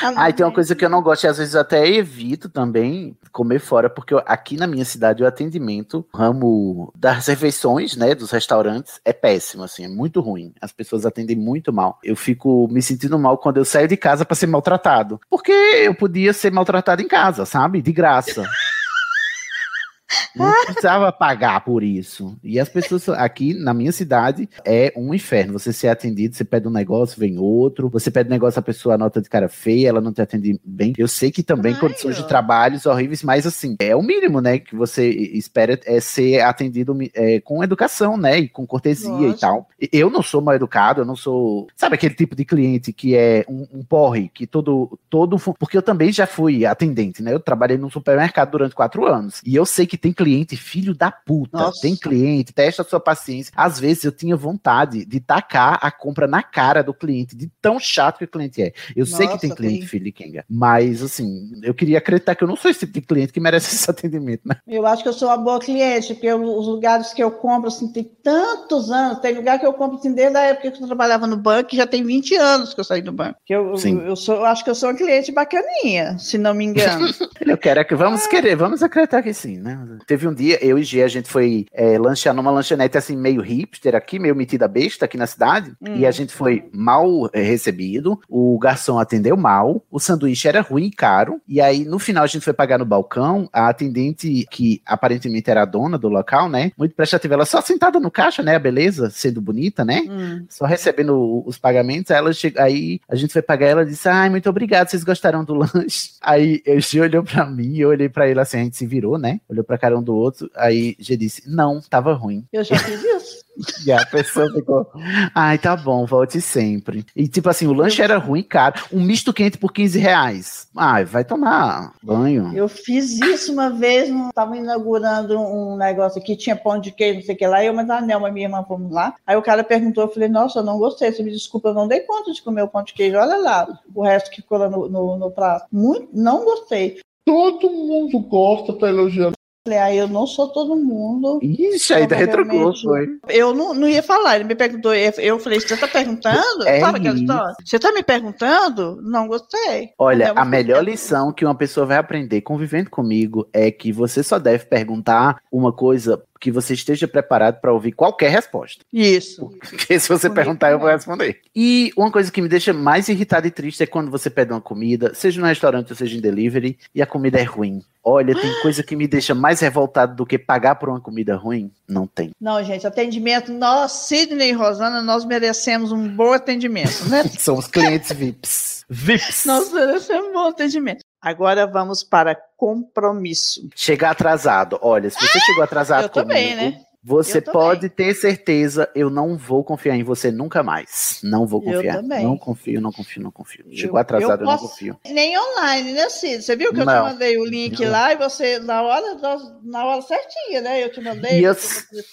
[laughs] Ai, tem uma coisa que eu não gosto e às vezes até evito também comer fora, porque eu, aqui na minha cidade o atendimento, o ramo das refeições, né, dos restaurantes, é péssimo, assim, é muito ruim. As pessoas atendem muito mal. Eu fico me sentindo mal quando eu saio de casa para ser maltratado, porque eu podia ser maltratado em casa, sabe? De graça. [laughs] Não precisava pagar por isso. E as pessoas aqui na minha cidade é um inferno. Você ser atendido, você pede um negócio, vem outro. Você pede um negócio, a pessoa nota de cara feia, ela não te atende bem. Eu sei que também Ai, condições de trabalhos horríveis, mas assim, é o mínimo, né? Que você espera é ser atendido é, com educação, né? E com cortesia Nossa. e tal. Eu não sou mal educado, eu não sou. Sabe aquele tipo de cliente que é um, um porre, que todo. todo Porque eu também já fui atendente, né? Eu trabalhei num supermercado durante quatro anos. E eu sei que tem cliente filho da puta. Nossa. Tem cliente, testa a sua paciência. Às vezes eu tinha vontade de tacar a compra na cara do cliente, de tão chato que o cliente é. Eu Nossa, sei que tem cliente tem. filho de Kenga, mas assim, eu queria acreditar que eu não sou esse tipo de cliente que merece [laughs] esse atendimento, né? Eu acho que eu sou uma boa cliente, porque os lugares que eu compro, assim, tem tantos anos. Tem lugar que eu compro assim, desde a época que eu trabalhava no banco, já tem 20 anos que eu saí do banco. Eu, Sim. eu, eu, sou, eu acho que eu sou uma cliente bacaninha, se não me engano. [laughs] eu quero é que vamos querer, vamos acreditar que sim, né? Teve um dia, eu e G, a gente foi é, lanchar numa lanchonete assim, meio hipster aqui, meio metida besta aqui na cidade, hum. e a gente foi mal é, recebido, o garçom atendeu mal, o sanduíche era ruim e caro, e aí no final a gente foi pagar no balcão, a atendente, que aparentemente era a dona do local, né, muito prestativa, ela só sentada no caixa, né, a beleza, sendo bonita, né, hum. só recebendo os pagamentos, ela chegou, aí a gente foi pagar, ela disse, ai, muito obrigado, vocês gostaram do [laughs] lanche? Aí o G olhou pra mim, eu olhei pra ele assim, a gente se virou, né, olhou pra cara um do outro, Aí G disse, não, tava ruim. Eu já fiz isso. [laughs] e a pessoa ficou, ai, tá bom, volte sempre. E tipo assim, o lanche era ruim, caro. Um misto quente por 15 reais. Ai, vai tomar banho. Eu fiz isso uma vez, tava inaugurando um negócio aqui, tinha pão de queijo, não sei o que lá, eu, mas a Nelma, minha irmã, fomos lá. Aí o cara perguntou, eu falei, nossa, eu não gostei, você me desculpa, eu não dei conta de comer o pão de queijo, olha lá, o resto que ficou lá no, no, no prato. Muito, não gostei. Todo mundo gosta, tá elogiando Falei, ah, eu não sou todo mundo. Ixi, ainda retrocou, foi. Eu não, não ia falar, ele me perguntou, eu falei, você tá perguntando? É Sabe aquela história? Você tá me perguntando? Não gostei. Olha, a melhor lição que uma pessoa vai aprender convivendo comigo é que você só deve perguntar uma coisa que você esteja preparado para ouvir qualquer resposta. Isso. Porque se você perguntar, eu vou responder. E uma coisa que me deixa mais irritado e triste é quando você pede uma comida, seja no restaurante ou seja em delivery, e a comida é ruim. Olha, tem coisa que me deixa mais revoltado do que pagar por uma comida ruim? Não tem. Não, gente, atendimento, nós, Sidney e Rosana, nós merecemos um bom atendimento, né? [laughs] Somos clientes VIPs. VIPs. Nós merecemos um bom atendimento. Agora vamos para compromisso. Chegar atrasado. Olha, se você chegou atrasado eu comigo, também, né? Você pode ter certeza, eu não vou confiar em você nunca mais. Não vou confiar. Eu também. Não confio, não confio, não confio. Chegou eu, atrasado, eu, posso... eu, não confio. Nem online, né, Cid? Você viu que eu não. te mandei o link não. lá e você, na hora, na hora certinha, né? Eu te mandei. Eu...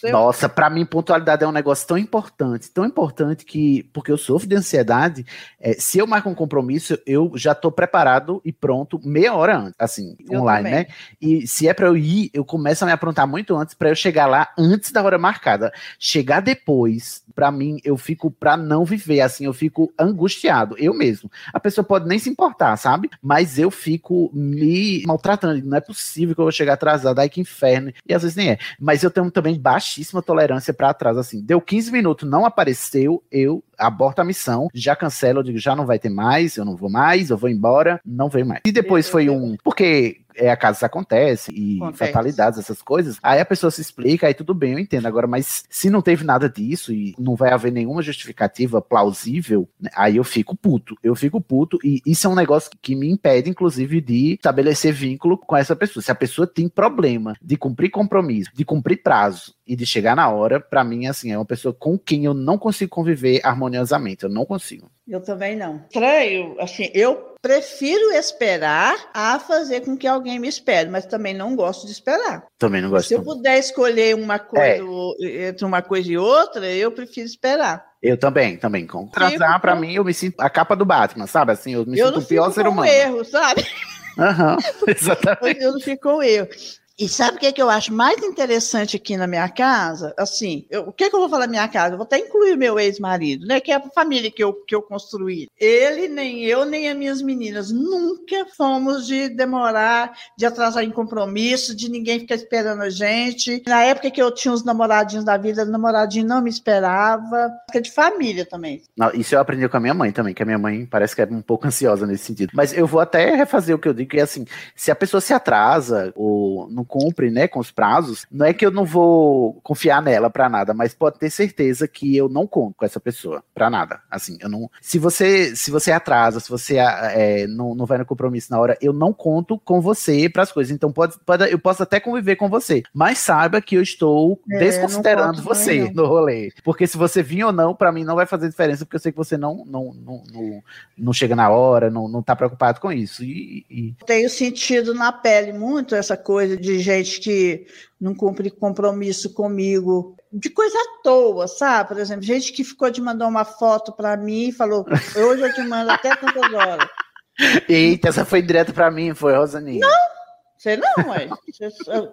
Nossa, para mim, pontualidade é um negócio tão importante, tão importante que, porque eu sofro de ansiedade, é, se eu marco um compromisso, eu já tô preparado e pronto meia hora antes, assim, online, também. né? E se é para eu ir, eu começo a me aprontar muito antes para eu chegar lá antes antes da hora marcada. Chegar depois, para mim, eu fico pra não viver, assim, eu fico angustiado, eu mesmo. A pessoa pode nem se importar, sabe? Mas eu fico me maltratando. Não é possível que eu vou chegar atrasado, ai que inferno. E às vezes nem é. Mas eu tenho também baixíssima tolerância para atraso, assim. Deu 15 minutos, não apareceu, eu aborto a missão, já cancelo, eu digo, já não vai ter mais, eu não vou mais, eu vou embora, não venho mais. E depois foi um. Porque é, acasos acontece e acontece. fatalidades, essas coisas, aí a pessoa se explica, aí tudo bem, eu entendo. Agora, mas se não teve nada disso e não vai haver nenhuma justificativa plausível, né, aí eu fico puto. Eu fico puto e isso é um negócio que me impede, inclusive, de estabelecer vínculo com essa pessoa. Se a pessoa tem problema de cumprir compromisso, de cumprir prazo e de chegar na hora, para mim, assim, é uma pessoa com quem eu não consigo conviver harmoniosamente. Eu não consigo. Eu também não. Estranho, assim, eu prefiro esperar a fazer com que alguém me espere, mas também não gosto de esperar. Também não gosto. Se eu puder escolher uma coisa é. entre uma coisa e outra, eu prefiro esperar. Eu também, também. Tipo, pra mim, eu me sinto a capa do Batman, sabe? Assim, eu me eu sinto o pior ser humano. Eu erro, sabe? Aham, uhum, [laughs] [laughs] exatamente. Eu não fico com erro. E sabe o que, é que eu acho mais interessante aqui na minha casa? Assim, eu, o que, é que eu vou falar na minha casa? Eu vou até incluir o meu ex-marido, né? Que é a família que eu, que eu construí. Ele, nem eu, nem as minhas meninas nunca fomos de demorar, de atrasar em compromisso, de ninguém ficar esperando a gente. Na época que eu tinha os namoradinhos da vida, o namoradinho não me esperava. É de família também. Isso eu aprendi com a minha mãe também, que a minha mãe parece que é um pouco ansiosa nesse sentido. Mas eu vou até refazer o que eu digo, que é assim, se a pessoa se atrasa ou não cumpre, né, com os prazos, não é que eu não vou confiar nela para nada, mas pode ter certeza que eu não conto com essa pessoa para nada. Assim, eu não. Se você se você atrasa, se você é, não, não vai no compromisso na hora, eu não conto com você para as coisas. Então pode, pode, eu posso até conviver com você, mas saiba que eu estou é, desconsiderando você no rolê, porque se você vir ou não, para mim não vai fazer diferença, porque eu sei que você não não, não, não, não chega na hora, não, não tá preocupado com isso. E, e... Tenho sentido na pele muito essa coisa de gente que não cumpre compromisso comigo, de coisa à toa, sabe? Por exemplo, gente que ficou de mandar uma foto para mim e falou: hoje eu te mando até tantas horas. [laughs] Eita, essa foi direto para mim, foi, Rosaninha? Não, você não, ué.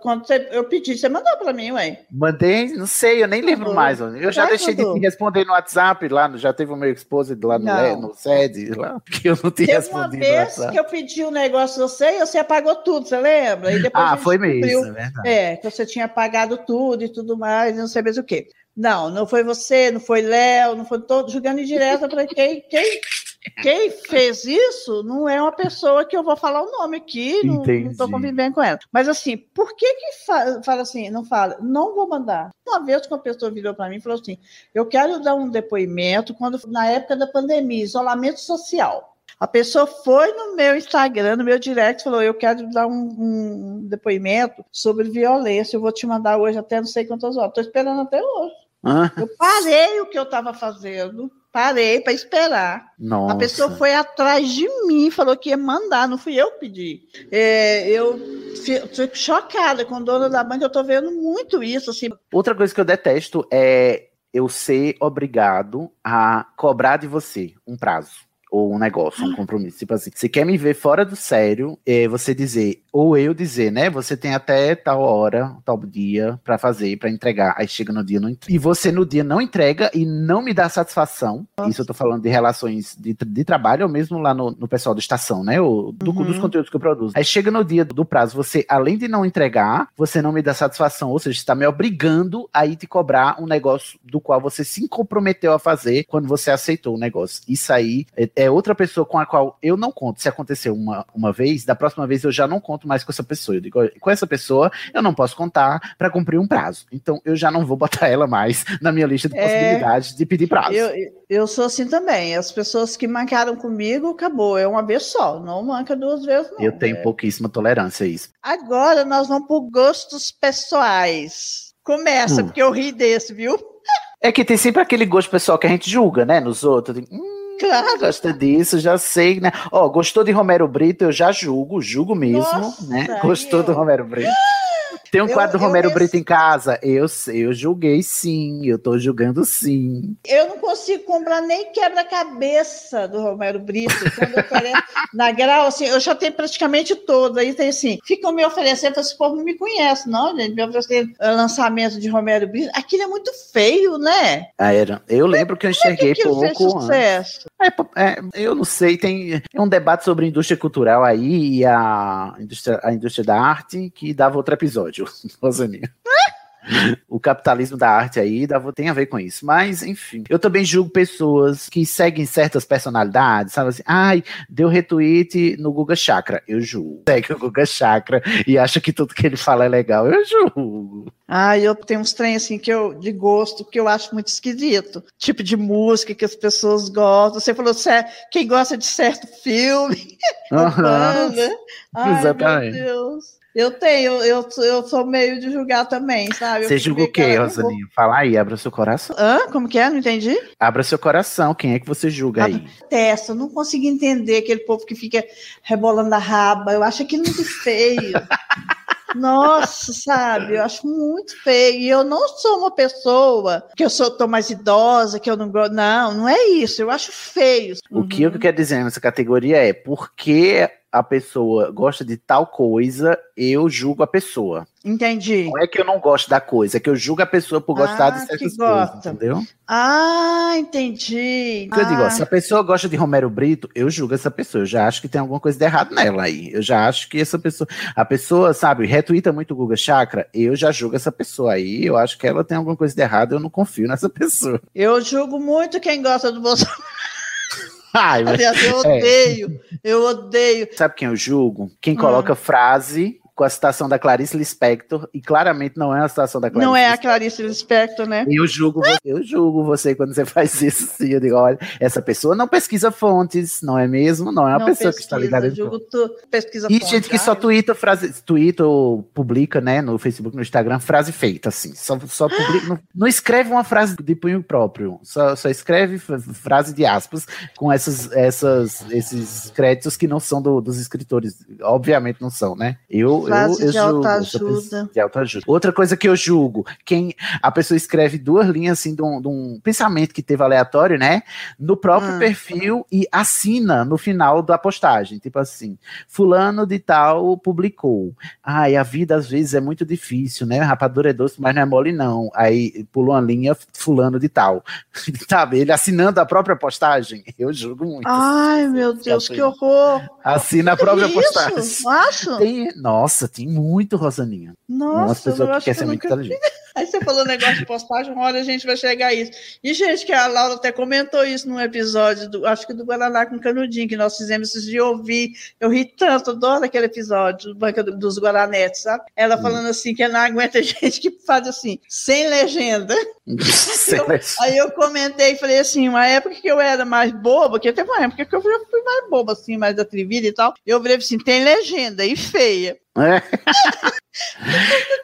quando você, eu pedi, você mandou para mim, ué. Mandei, não sei, eu nem lembro mais. Eu já deixei mandou. de responder no WhatsApp lá, já teve o meu esposo lá no, não. no SED, lá, porque eu não tinha Teve respondido. Uma vez que eu pedi um negócio você e você apagou tudo, você lembra? E depois ah, foi mesmo, é verdade. É, que você tinha apagado tudo e tudo mais, não sei mais o quê. Não, não foi você, não foi Léo, não foi todo, jogando em direto para quem, quem quem fez isso não é uma pessoa que eu vou falar o nome aqui, não estou convivendo com ela. Mas assim, por que que fa fala assim, não fala, não vou mandar? Uma vez que uma pessoa virou para mim e falou assim, eu quero dar um depoimento quando na época da pandemia, isolamento social. A pessoa foi no meu Instagram, no meu direct, falou: Eu quero dar um, um depoimento sobre violência. Eu vou te mandar hoje até não sei quantas horas. Estou esperando até hoje. Ah. Eu parei o que eu estava fazendo Parei para esperar. Nossa. A pessoa foi atrás de mim, falou que ia mandar, não fui eu que pedi. É, eu fico chocada com o dono da banca, eu estou vendo muito isso. Assim. Outra coisa que eu detesto é eu ser obrigado a cobrar de você um prazo ou um negócio, um compromisso. Tipo assim, você quer me ver fora do sério, é você dizer, ou eu dizer, né? Você tem até tal hora, tal dia para fazer, para entregar. Aí chega no dia não entrega. E você no dia não entrega e não me dá satisfação. Nossa. Isso eu tô falando de relações de, de trabalho ou mesmo lá no, no pessoal da estação, né? O, do, uhum. Dos conteúdos que eu produzo. Aí chega no dia do prazo, você, além de não entregar, você não me dá satisfação, ou seja, está me obrigando a ir te cobrar um negócio do qual você se comprometeu a fazer quando você aceitou o negócio. Isso aí é, é outra pessoa com a qual eu não conto. Se aconteceu uma, uma vez, da próxima vez eu já não conto mais com essa pessoa. Eu digo, com essa pessoa eu não posso contar para cumprir um prazo. Então eu já não vou botar ela mais na minha lista de é, possibilidades de pedir prazo. Eu, eu sou assim também. As pessoas que mancaram comigo, acabou. É uma vez só. Não manca duas vezes, não. Eu tenho é. pouquíssima tolerância a isso. Agora nós vamos por gostos pessoais. Começa, hum. porque eu ri desse, viu? É que tem sempre aquele gosto pessoal que a gente julga, né? Nos outros. Hum, Claro, gosta disso, já sei, né? Ó, gostou de Romero Brito, eu já julgo, julgo mesmo, Nossa, né? Gostou eu... do Romero Brito. [gasps] Tem um eu, quadro do Romero eu, Brito em casa? Eu, eu julguei sim, eu tô julgando sim. Eu não consigo comprar nem quebra-cabeça do Romero Brito. Quando eu [laughs] na grau, assim, eu já tenho praticamente todo. Aí tem assim, ficam me oferecendo, esse povo não me conhece, não, gente. Me oferecendo lançamento de Romero Brito. Aquilo é muito feio, né? Ah, era. Eu lembro que eu enxerguei é que pouco. Sucesso? É, é, eu não sei, tem é um debate sobre indústria cultural aí e a indústria, a indústria da arte que dava outro episódio. [laughs] Rosaninha. O capitalismo da arte aí tem a ver com isso. Mas, enfim, eu também julgo pessoas que seguem certas personalidades, sabe assim, ai, deu retweet no Guga Chakra. Eu julgo. Segue o Guga Chakra e acha que tudo que ele fala é legal. Eu julgo. Ah, eu tenho uns trem assim que eu de gosto que eu acho muito esquisito. Tipo de música que as pessoas gostam. Você falou quem gosta de certo filme, [laughs] uhum. banda. Ai, Exatamente. meu Deus. Eu tenho, eu, eu sou meio de julgar também, sabe? Você julga o quê, Rosaninha? Fala aí, abra seu coração. Hã? Como que é? Não entendi? Abra seu coração, quem é que você julga aí? Testa, eu não consigo entender aquele povo que fica rebolando a raba, eu acho aquilo muito feio. [laughs] Nossa, sabe? Eu acho muito feio. E eu não sou uma pessoa que eu sou tô mais idosa, que eu não gosto. Não, não é isso. Eu acho feio. O uhum. que eu quero dizer nessa categoria é porque a pessoa gosta de tal coisa, eu julgo a pessoa. Entendi. Não é que eu não gosto da coisa, é que eu julgo a pessoa por gostar ah, de certas coisas, entendeu? Ah, entendi. Então, ah. Eu digo, ó, se a pessoa gosta de Romero Brito, eu julgo essa pessoa. Eu já acho que tem alguma coisa de errado nela aí. Eu já acho que essa pessoa. A pessoa, sabe, retuita muito o Guga Chakra, eu já julgo essa pessoa aí. Eu acho que ela tem alguma coisa de errado, eu não confio nessa [laughs] pessoa. Eu julgo muito quem gosta do Bolsonaro. Ai, mas... Aliás, eu odeio, é. eu odeio. Sabe quem eu julgo? Quem coloca hum. frase com a citação da Clarice Lispector, e claramente não é a citação da Clarice Não é a Clarice Lispector, né? Eu julgo, você, eu julgo você quando você [laughs] faz isso, sim. Eu digo, olha, essa pessoa não pesquisa fontes, não é mesmo? Não é uma não pessoa pesquisa, que está ligada. Eu julgo tu, pesquisa e fontes, gente que só twitta frase, twitta ou publica, né, no Facebook, no Instagram, frase feita, assim. Só, só publica, não, não, escreve uma frase de punho próprio, só, só escreve frase de aspas com essas, essas, esses créditos que não são do, dos escritores. Obviamente não são, né? Eu, Frase eu, eu de autoajuda. De autoajuda. Outra coisa que eu julgo, quem a pessoa escreve duas linhas assim de um, de um pensamento que teve aleatório, né? No próprio hum. perfil e assina no final da postagem. Tipo assim, fulano de tal publicou. Ai, a vida às vezes é muito difícil, né? Rapadura é doce, mas não é mole, não. Aí pulou uma linha, fulano de tal. [laughs] Sabe? Ele assinando a própria postagem. Eu julgo muito. Ai, meu Deus, que horror! Assina a própria Isso? postagem. Acho? Tem, nossa, tem muito, Rosaninha. Nossa, Umas pessoas que querem ser muito inteligente. [laughs] Aí você falou negócio de postagem, uma hora a gente vai chegar a isso. E, gente, que a Laura até comentou isso num episódio, do, acho que do Guaraná com Canudinho, que nós fizemos esses de ouvir. Eu ri tanto, adoro aquele episódio do Banca dos Guaranetes, sabe? Ela falando assim, que não aguenta [laughs] gente que faz assim, sem legenda. [laughs] sem eu, aí eu comentei e falei assim, uma época que eu era mais boba, porque teve uma época que eu fui mais boba, assim, mais atrevida e tal, eu falei assim, tem legenda e feia. É.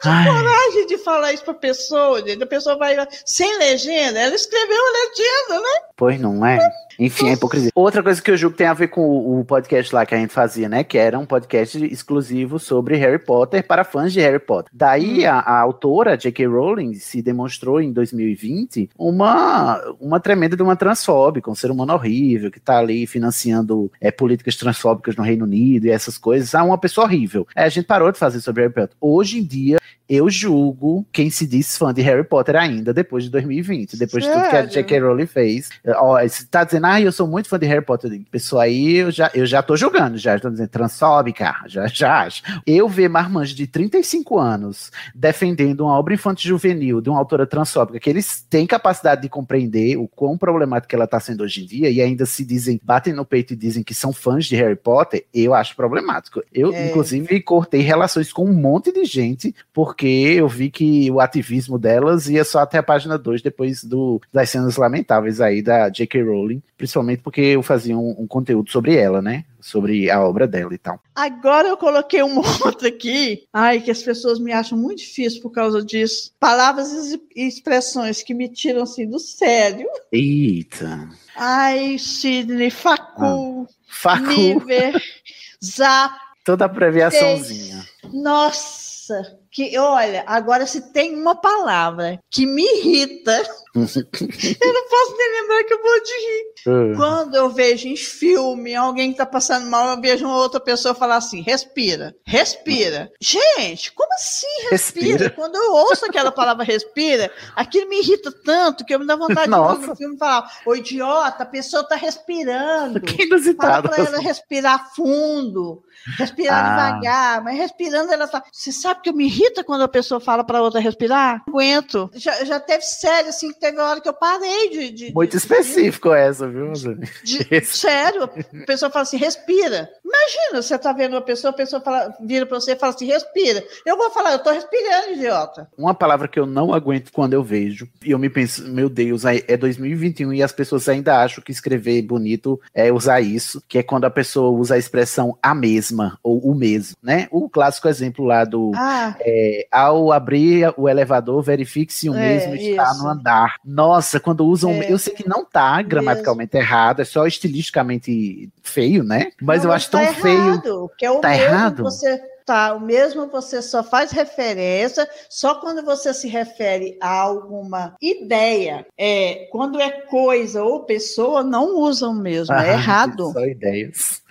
Tinha coragem de falar isso pra pessoa, gente. A pessoa vai sem legenda, ela escreveu a legenda, né? Pois não é. Enfim, é hipocrisia. Outra coisa que eu julgo tem a ver com o, o, podcast lá que a gente fazia, né? Que era um podcast exclusivo sobre Harry Potter para fãs de Harry Potter. Daí hum. a, a, autora, J.K. Rowling, se demonstrou em 2020 uma, uma tremenda de uma transfóbica, um ser humano horrível, que tá ali financiando é, políticas transfóbicas no Reino Unido e essas coisas. Ah, uma pessoa horrível. É, a gente parou de fazer sobre Harry Potter. Hoje em dia, eu julgo quem se diz fã de Harry Potter ainda, depois de 2020, depois Sério? de tudo que a J.K. Rowling fez. Ó, você tá dizendo, ah, eu sou muito fã de Harry Potter. Pessoa aí, eu já, eu já tô julgando, já estou dizendo transfóbica, já, já acho. Eu ver marmanjo de 35 anos defendendo uma obra infantil juvenil de uma autora transfóbica, que eles têm capacidade de compreender o quão problemática ela está sendo hoje em dia, e ainda se dizem, batem no peito e dizem que são fãs de Harry Potter, eu acho problemático. Eu, é. inclusive, cortei relações com um monte de gente, porque porque eu vi que o ativismo delas ia só até a página 2 depois do, das cenas lamentáveis aí da J.K. Rowling, principalmente porque eu fazia um, um, conteúdo sobre ela, né? Sobre a obra dela e tal. Agora eu coloquei um [laughs] outro aqui, ai, que as pessoas me acham muito difícil por causa disso. Palavras e expressões que me tiram assim do sério. Eita. Ai, Sidney, Facu, ah, Facu. Niver, [laughs] Zap. Toda a abreviaçãozinha. Nossa nossa, que olha, agora se tem uma palavra que me irrita, [laughs] eu não posso nem lembrar que eu vou de rir. É. Quando eu vejo em filme alguém que tá passando mal, eu vejo uma outra pessoa falar assim: respira, respira. Gente, como assim respira? respira. Quando eu ouço aquela palavra respira, aquilo me irrita tanto que eu me dá vontade Nossa. de ver no filme e falar: ô idiota, a pessoa tá respirando. [laughs] Que inusitado. Fala pra ela respirar fundo. Respirar ah. devagar, mas respirando ela tá. Você sabe que eu me irrita quando a pessoa fala para outra respirar? Não aguento. Já, já teve sério, assim, que teve uma hora que eu parei de. de Muito de, específico de, essa, viu, de, [laughs] Sério, a pessoa fala assim, respira. Imagina, você tá vendo uma pessoa, a pessoa fala, vira para você e fala assim, respira. Eu vou falar, eu tô respirando, idiota. Uma palavra que eu não aguento quando eu vejo, e eu me penso, meu Deus, é 2021 e as pessoas ainda acham que escrever bonito é usar isso, que é quando a pessoa usa a expressão a mesma mesma, ou o mesmo, né? O clássico exemplo lá do ah. é, ao abrir o elevador, verifique se o é, mesmo está isso. no andar. Nossa, quando usam. É. Eu sei que não tá gramaticalmente errado, é só estilisticamente feio, né? Mas não, eu acho tá tão errado, feio. Que é o tá errado. Você tá? O mesmo você só faz referência só quando você se refere a alguma ideia. É, quando é coisa ou pessoa, não usam mesmo. É ah, é errado. Só ideias.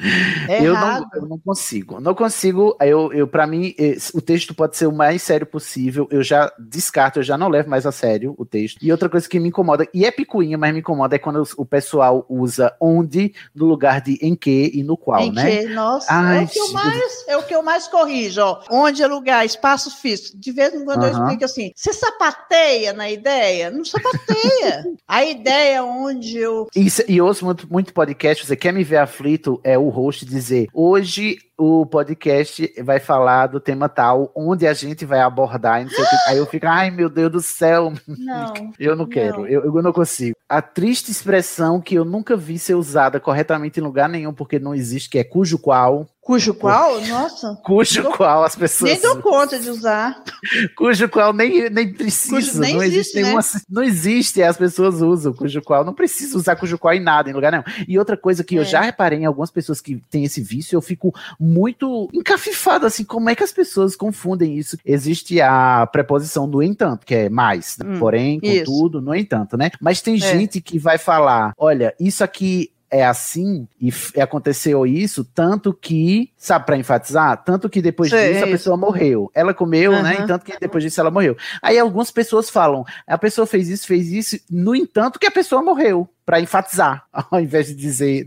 É eu, errado. Não, eu não consigo. Não consigo. Eu, eu para mim, o texto pode ser o mais sério possível. Eu já descarto, eu já não levo mais a sério o texto. E outra coisa que me incomoda, e é picuinha, mas me incomoda, é quando o pessoal usa onde no lugar de em que e no qual, em né? Que? Nossa, Ai, é, o que eu mais, é o que eu mais corrijo, ó. Onde é lugar, espaço físico. De vez em quando eu explico assim, você sapateia na ideia? Não sapateia. [laughs] a ideia é onde eu... Isso, e ouço muito, muito podcast, você quer me ver aflito, é o host dizer, hoje o podcast vai falar do tema tal, onde a gente vai abordar. Aí eu fico, ai meu Deus do céu. [laughs] Não, eu não quero, não. Eu, eu não consigo. A triste expressão que eu nunca vi ser usada corretamente em lugar nenhum, porque não existe, que é cujo qual. Cujo qual? Nossa. Cujo qual as pessoas. Nem dou conta de usar. [laughs] Cujo qual nem, nem precisa. Nem não existe, existe nenhuma. Né? Não existe, as pessoas usam cujo qual. Não precisa usar cujo qual em nada, em lugar nenhum. E outra coisa que é. eu já reparei em algumas pessoas que têm esse vício, eu fico muito encafifado, assim, como é que as pessoas confundem isso? Existe a preposição do entanto, que é mais, hum, porém, contudo, no entanto, né? Mas tem é. gente que vai falar: olha, isso aqui é assim e aconteceu isso, tanto que, sabe, para enfatizar, tanto que depois Sei, disso a pessoa morreu. Ela comeu, uhum. né? E tanto que depois disso ela morreu. Aí algumas pessoas falam, a pessoa fez isso, fez isso, no entanto que a pessoa morreu para enfatizar, [laughs] ao invés de dizer,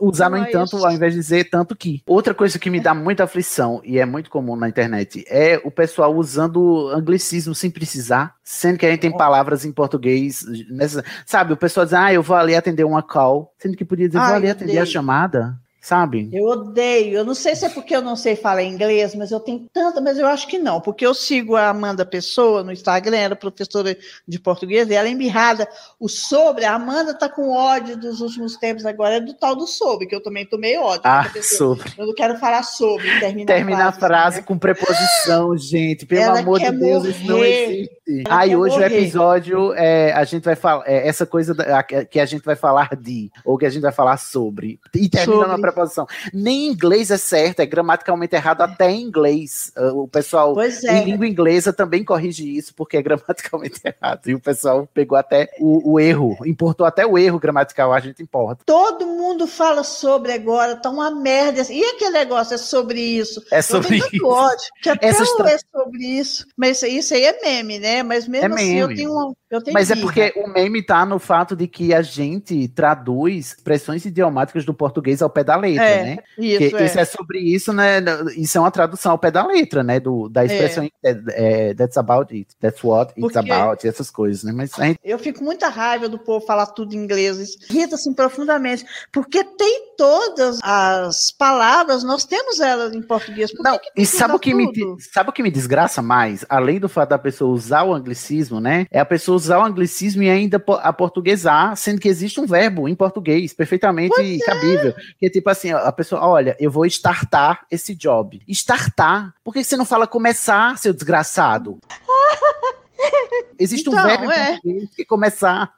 usar no entanto, ao invés de dizer tanto que. Outra coisa que me dá muita aflição e é muito comum na internet é o pessoal usando anglicismo sem precisar, sendo que a gente tem palavras em português, nessa, sabe? O pessoal diz, ah, eu vou ali atender uma call, sendo que podia dizer, Ai, vou ali atender a chamada sabe? Eu odeio. Eu não sei se é porque eu não sei falar inglês, mas eu tenho tanta, mas eu acho que não, porque eu sigo a Amanda Pessoa no Instagram, ela é professora de português, e ela é embirrada. O sobre, a Amanda tá com ódio dos últimos tempos agora, é do tal do sobre, que eu também tomei ódio. Ah, sobre. Eu não quero falar sobre, termina Termina a frase, a frase né? com preposição, gente. Pelo ela amor de Deus, morrer. isso não existe. Aí hoje o episódio, é, a gente vai falar, é, essa coisa da, que a gente vai falar de, ou que a gente vai falar sobre, e termina sobre. na preposição. Nem em inglês é certo, é gramaticalmente errado até em inglês. O pessoal é. em língua inglesa também corrige isso, porque é gramaticalmente [laughs] errado. E o pessoal pegou até o, o erro, importou até o erro gramatical, a gente importa. Todo mundo fala sobre agora, tá uma merda. E aquele negócio é sobre isso? É sobre isso. Ódio, que até Essa é sobre isso. Mas isso aí é meme, né? Mas mesmo é assim, meme. eu tenho uma mas é porque o meme tá no fato de que a gente traduz expressões idiomáticas do português ao pé da letra, é, né? Isso, é. isso é sobre isso, né? Isso é uma tradução ao pé da letra, né? Do, da expressão é. é, that's about it, that's what it's porque about, essas coisas, né? Mas gente... Eu fico muita raiva do povo falar tudo em inglês, irrita assim profundamente, porque tem todas as palavras, nós temos elas em português. Por Não, e sabe o que me sabe o que me desgraça mais, além do fato da pessoa usar o anglicismo, né? É a pessoa usar o anglicismo e ainda a portuguesar, sendo que existe um verbo em português perfeitamente pois é. cabível. É. Que é tipo assim, a pessoa, olha, eu vou startar esse job. Startar? Por que você não fala começar, seu desgraçado? [laughs] Existe então, um verbo é. em português que começar.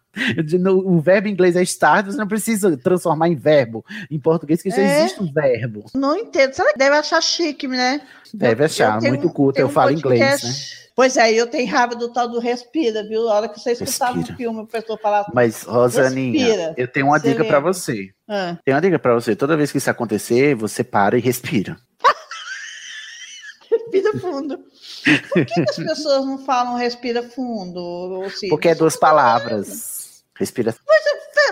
O verbo em inglês é start, você não precisa transformar em verbo. Em português, que já é. existe um verbo. Não entendo. Será que deve achar chique, né? Deve achar, muito culto. Eu falo inglês, né? Pois é, eu tenho raiva do tal do respira, viu? A hora que você escutava no filme, o pessoa falava. Mas, Rosaninha, respira. eu tenho uma dica para você. Ah. Tem uma dica para você. Toda vez que isso acontecer, você para e respira. [laughs] respira fundo. Por que, que, as pessoas não falam respira fundo? Porque é duas palavras. Respira. Mas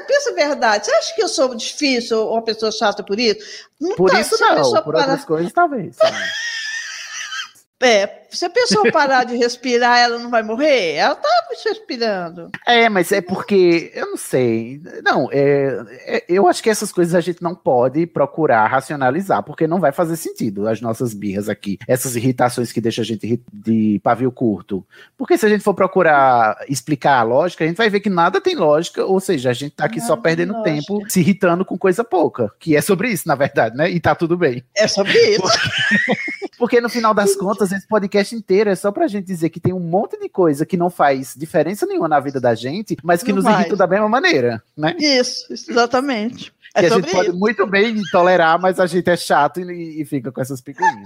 pensa a verdade. Você acha que eu sou difícil ou uma pessoa chata por isso? Não por tá, isso não, por para... outras coisas talvez. [laughs] É, se a pessoa [laughs] parar de respirar, ela não vai morrer? Ela tá respirando. É, mas é porque, eu não sei. Não, é, é, eu acho que essas coisas a gente não pode procurar racionalizar, porque não vai fazer sentido as nossas birras aqui. Essas irritações que deixam a gente de pavio curto. Porque se a gente for procurar explicar a lógica, a gente vai ver que nada tem lógica, ou seja, a gente tá aqui só perdendo tempo se irritando com coisa pouca. Que é sobre isso, na verdade, né? E tá tudo bem. É sobre isso. [laughs] Porque no final das contas, esse podcast inteiro é só pra gente dizer que tem um monte de coisa que não faz diferença nenhuma na vida da gente, mas que não nos faz. irrita da mesma maneira, né? Isso, exatamente. É que a gente pode muito bem tolerar, mas a gente é chato e, e fica com essas picuinhas.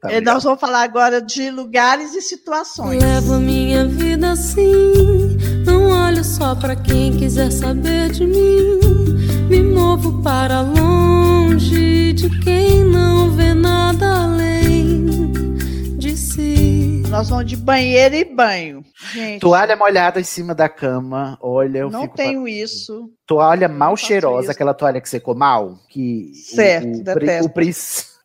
Tá e nós vamos falar agora de lugares e situações. Levo minha vida assim, não olho só para quem quiser saber de mim. Me movo para longe de quem não vê nada além. Nós vamos de banheiro e banho. Gente, toalha molhada em cima da cama. Olha, eu não tenho pra... isso. Toalha mal cheirosa, aquela toalha que secou mal, que certo, o, o, o, o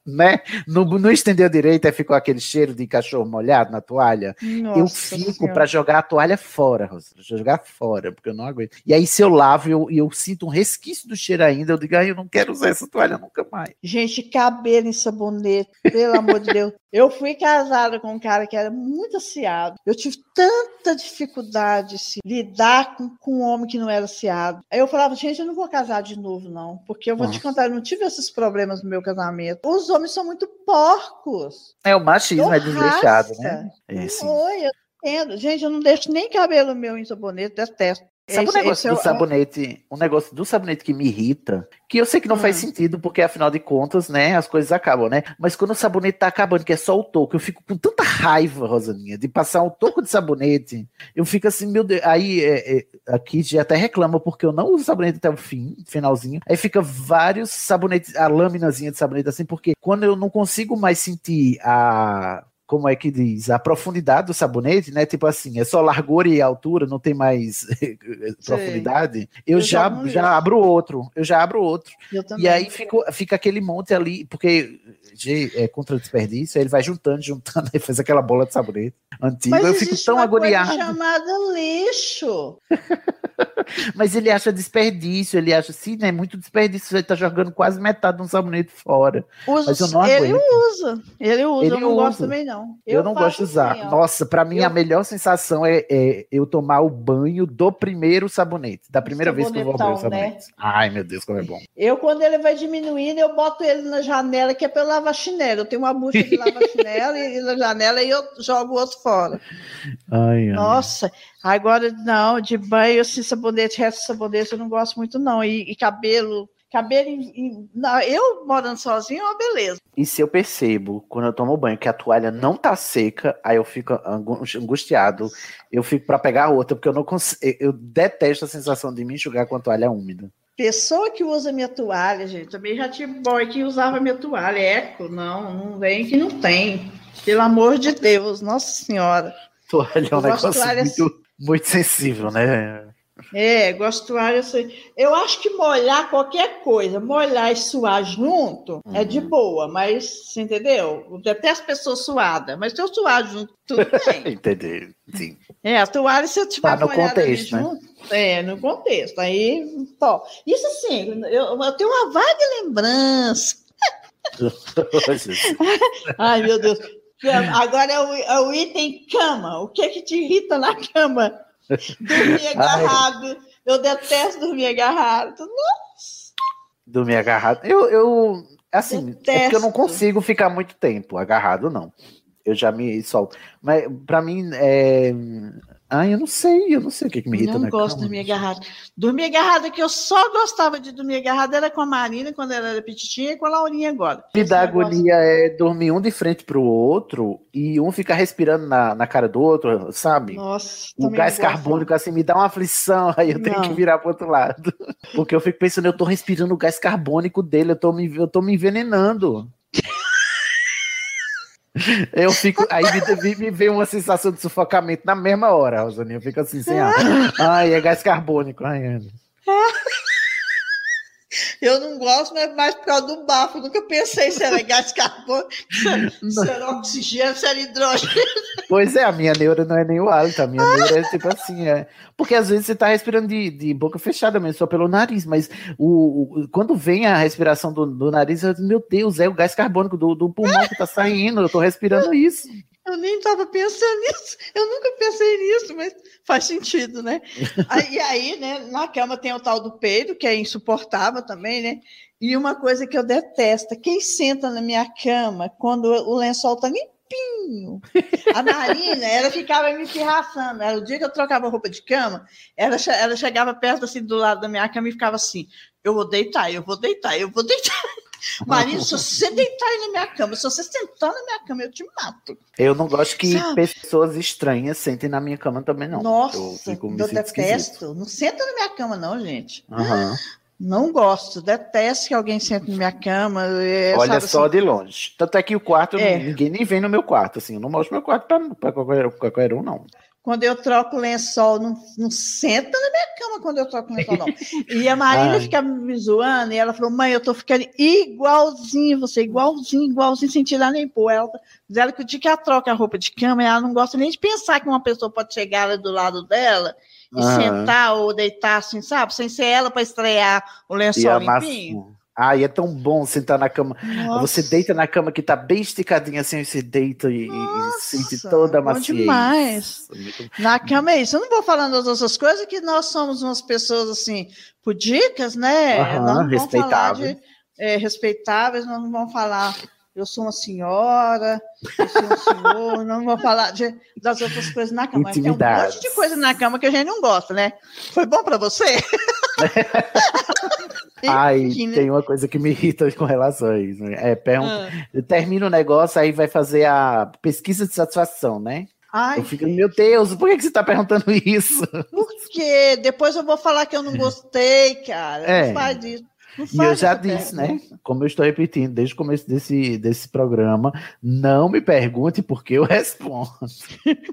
[laughs] né? Não, não estendeu direito, aí ficou aquele cheiro de cachorro molhado na toalha. Nossa eu fico para jogar a toalha fora, jogar fora, porque eu não aguento. E aí, se eu lavo e eu, eu, sinto um resquício do cheiro ainda, eu digo, ah, eu não quero usar essa toalha nunca mais. Gente, cabelo em sabonete, pelo amor de Deus. Eu fui casada com um cara que era muito aciado. Eu tive tanta dificuldade de assim, lidar com, com um homem que não era aciado. Aí eu falava, gente, eu não vou casar de novo, não, porque eu vou Nossa. te contar, eu não tive esses problemas no meu casamento. Os homens são muito porcos. É, o machismo é desleixado, né? É, Oi, eu entendo. Gente, eu não deixo nem cabelo meu em sabonete, detesto. Sabe esse, o negócio do é sabonete? Um negócio do sabonete que me irrita, que eu sei que não hum. faz sentido, porque afinal de contas, né, as coisas acabam, né? Mas quando o sabonete tá acabando, que é só o toco, eu fico com tanta raiva, Rosaninha, de passar um toco de sabonete. Eu fico assim, meu Deus. Aí é, é, aqui já até reclama, porque eu não uso sabonete até o fim, finalzinho. Aí fica vários sabonetes, a lâminazinha de sabonete assim, porque quando eu não consigo mais sentir a como é que diz, a profundidade do sabonete, né? Tipo assim, é só largura e altura, não tem mais [laughs] profundidade. Eu, eu já, já abro outro, eu já abro outro. E aí fica, fica aquele monte ali, porque é contra desperdício, aí ele vai juntando, juntando, [laughs] e faz aquela bola de sabonete antiga. Mas eu fico tão agoniado. Coisa chamada lixo. [laughs] Mas ele acha desperdício, ele acha assim, né? Muito desperdício, ele tá jogando quase metade de um sabonete fora. Uso, Mas eu não aguento. Ele usa, ele usa, ele eu não usa. gosto também não. Eu, eu não gosto de usar. Assim, Nossa, para mim eu... a melhor sensação é, é, eu tomar o banho do primeiro sabonete, da primeira vez que eu vou abrir o sabonete. Né? Ai, meu Deus, como é bom. Eu, quando ele vai diminuindo, eu boto ele na janela, que é pra eu lavar chinelo. Eu tenho uma bucha de lavar [laughs] chinelo e, e na janela e eu jogo o outro fora. Ai, ai. Nossa, Agora, não, de banho, assim, sabonete, resto de sabonete, eu não gosto muito, não. E, e cabelo, cabelo, em, não, eu morando sozinho é uma beleza. E se eu percebo, quando eu tomo banho, que a toalha não tá seca, aí eu fico angustiado, eu fico para pegar outra, porque eu não consigo, eu detesto a sensação de me enxugar com a toalha úmida. Pessoa que usa minha toalha, gente, também já tive boy que usava minha toalha, eco, não, não vem que não tem. Pelo amor de Deus, Nossa Senhora. Toalha é um negócio muito muito sensível, né? É, gosto de assim. Eu acho que molhar qualquer coisa, molhar e suar junto uhum. é de uhum. boa, mas você entendeu? Até as pessoas suadas, mas se eu suar junto, tudo [laughs] bem. Entendi, sim. É, a toalha, se eu tiver tá no contexto, né? junto, é, no contexto. Aí, ó, isso assim, eu, eu tenho uma vaga lembrança. [laughs] Ai, meu Deus. Agora é o, é o, item cama. O que é que te irrita na cama? Dormir [laughs] agarrado. Ai. Eu detesto dormir agarrado. Nossa. Dormir agarrado. Eu, eu assim, detesto. é porque eu não consigo ficar muito tempo agarrado, não. Eu já me solto. Mas para mim, é, ah, eu não sei, eu não sei o que, que me irrita. Eu não gosto de dormir agarrado. Dormir agarrado, que eu só gostava de dormir agarrado era com a Marina quando ela era petitinha e com a Laurinha agora. Me dá agonia é dormir um de frente pro outro e um ficar respirando na, na cara do outro, sabe? Nossa. O gás carbônico, assim, me dá uma aflição, [laughs] aí eu tenho não. que virar pro outro lado. Porque eu fico pensando, eu tô respirando o gás carbônico dele, eu tô me, eu tô me envenenando. Eu fico. Aí me, me vem uma sensação de sufocamento na mesma hora, Rosaninha. Eu fico assim, sem ar. [laughs] Ai, é gás carbônico. Ai, eu não gosto, mas mais por causa do bafo. Eu nunca pensei se era [laughs] gás carbônico, se era oxigênio, se era hidrogênio. Pois é, a minha neura não é nem o hálito, a minha neura é tipo assim, é. Porque às vezes você tá respirando de, de boca fechada mesmo, só pelo nariz, mas o, o quando vem a respiração do, do nariz, eu meu Deus, é o gás carbônico do, do pulmão que tá saindo, eu tô respirando isso. Eu nem estava pensando [laughs] nisso, eu nunca pensei nisso, mas faz sentido, né? [laughs] E aí, né, na cama tem o tal do peido, que é insuportável também, né? E uma coisa que eu detesto, quem senta na minha cama quando o lençol tá limpinho. A Marina, ela ficava me pirraçando. Era o dia que eu trocava roupa de cama, ela, ela chegava perto assim do lado da minha cama e ficava assim: eu vou deitar, eu vou deitar, eu vou deitar. Marina, se você deitar aí na minha cama, se você sentar na minha cama, eu te mato. Eu não gosto que Sabe? pessoas estranhas sentem na minha cama também, não. Nossa, eu, fico, eu detesto. Esquisito. Não senta na minha cama, não, gente. Uhum. Não gosto, detesto que alguém sente na minha cama. É, Olha sabe, só assim, de longe. Tanto é que o quarto, é. ninguém nem vem no meu quarto, assim, eu não mostro meu quarto para qualquer, qualquer um, não. Quando eu troco lençol, não, não senta na minha cama quando eu troco lençol, não. E a Marília fica me zoando, e ela falou, mãe, eu tô ficando igualzinho, você, igualzinho, igualzinho, sem tirar nem pôr. Ela, ela que o dia que ela troca a roupa de cama, ela não gosta nem de pensar que uma pessoa pode chegar do lado dela e sentar ou deitar assim, sabe? Sem ser ela para estrear o lençol limpinho. Ai, é tão bom sentar na cama. Nossa. Você deita na cama que tá bem esticadinha assim, você deita e, Nossa, e sente toda a maciez. demais. Na cama é isso. Eu não vou falando das outras coisas, que nós somos umas pessoas assim, pudicas, né? Uhum, não respeitáveis. É, respeitáveis, nós não vamos falar eu sou uma senhora, eu sou um senhor, [laughs] não vou falar de, das outras coisas na cama. Tem um monte de coisa na cama que a gente não gosta, né? Foi bom para você? [laughs] [laughs] Ai, tem uma coisa que me irrita [laughs] com relação a isso. Né? É, pergunta, ah. termina o negócio, aí vai fazer a pesquisa de satisfação, né? Ai. Eu fico, meu Deus, por que, que você está perguntando [laughs] isso? Porque depois eu vou falar que eu não gostei, cara. É. Não faz isso. E eu já disse, né? Como eu estou repetindo desde o começo desse, desse programa, não me pergunte porque eu [laughs] respondo.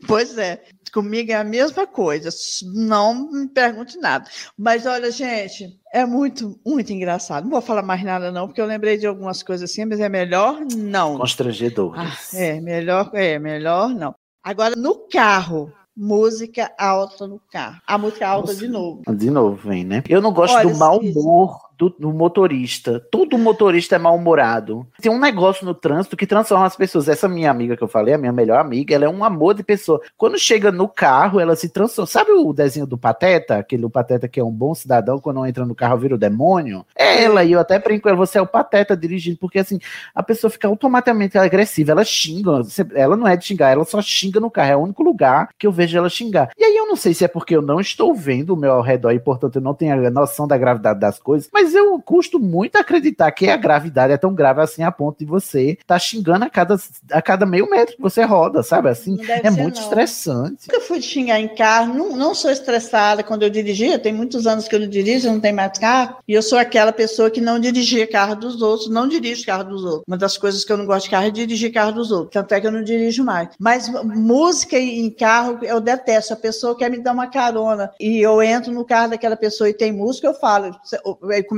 pois é, comigo é a mesma coisa. Não me pergunte nada. Mas olha, gente, é muito, muito engraçado. Não vou falar mais nada, não, porque eu lembrei de algumas coisas assim, mas é melhor não. Constrangedor. Ah, é, melhor, é, melhor não. Agora, no carro, música alta no carro. A música alta Nossa, de novo. De novo, vem, né? Eu não gosto Olha, do mau humor do, do, motorista. Todo motorista é mal-humorado. Tem um negócio no trânsito que transforma as pessoas. Essa minha amiga que eu falei, a minha melhor amiga, ela é um amor de pessoa. Quando chega no carro, ela se transforma. Sabe o desenho do Pateta? Aquele Pateta que é um bom cidadão, quando entra no carro vira o demônio? É ela, e eu até brinco, você é o Pateta dirigindo, porque assim, a pessoa fica automaticamente agressiva, ela xinga. Ela não é de xingar, ela só xinga no carro. É o único lugar que eu vejo ela xingar. E aí eu não sei se é porque eu não estou vendo o meu ao redor e, portanto, eu não tenho a noção da gravidade das coisas, mas mas eu custo muito acreditar que a gravidade é tão grave assim a ponto de você tá xingando a cada, a cada meio metro que você roda, sabe? Assim, é muito não. estressante. Eu fui xingar em carro, não, não sou estressada quando eu dirigia, tem muitos anos que eu não dirijo, não tenho mais carro, e eu sou aquela pessoa que não dirigia carro dos outros, não dirijo carro dos outros. Uma das coisas que eu não gosto de carro é dirigir carro dos outros, tanto é que eu não dirijo mais. Mas música em carro eu detesto, a pessoa quer me dar uma carona, e eu entro no carro daquela pessoa e tem música, eu falo,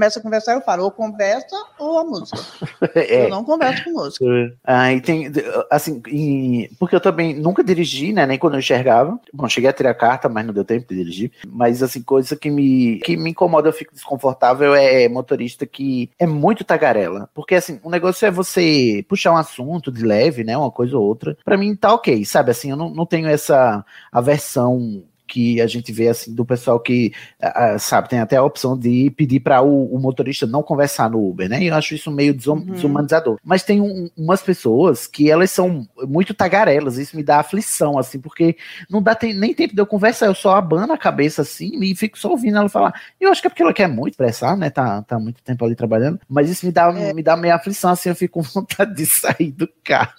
começa a conversar, eu falo, ou conversa ou a música. [laughs] É. Eu não converso com música. Ah, e tem, assim, e, porque eu também nunca dirigi, né, nem quando eu enxergava. Bom, cheguei a ter a carta, mas não deu tempo de dirigir. Mas, assim, coisa que me, que me incomoda, eu fico desconfortável, é motorista que é muito tagarela. Porque, assim, o negócio é você puxar um assunto de leve, né, uma coisa ou outra. Pra mim, tá ok, sabe? Assim, eu não, não tenho essa aversão que a gente vê assim do pessoal que uh, sabe tem até a opção de pedir para o, o, motorista não conversar no Uber, né? E eu acho isso meio desum uhum. desumanizador. Mas tem um, umas pessoas que elas são muito tagarelas, isso me dá aflição assim, porque não dá tem, nem tempo de eu conversar, eu só abano a cabeça assim e fico só ouvindo ela falar. Eu acho que é porque ela quer muito expressar, né? Tá, tá muito tempo ali trabalhando, mas isso me dá é. me dá meio aflição assim, eu fico com [laughs] vontade de sair do carro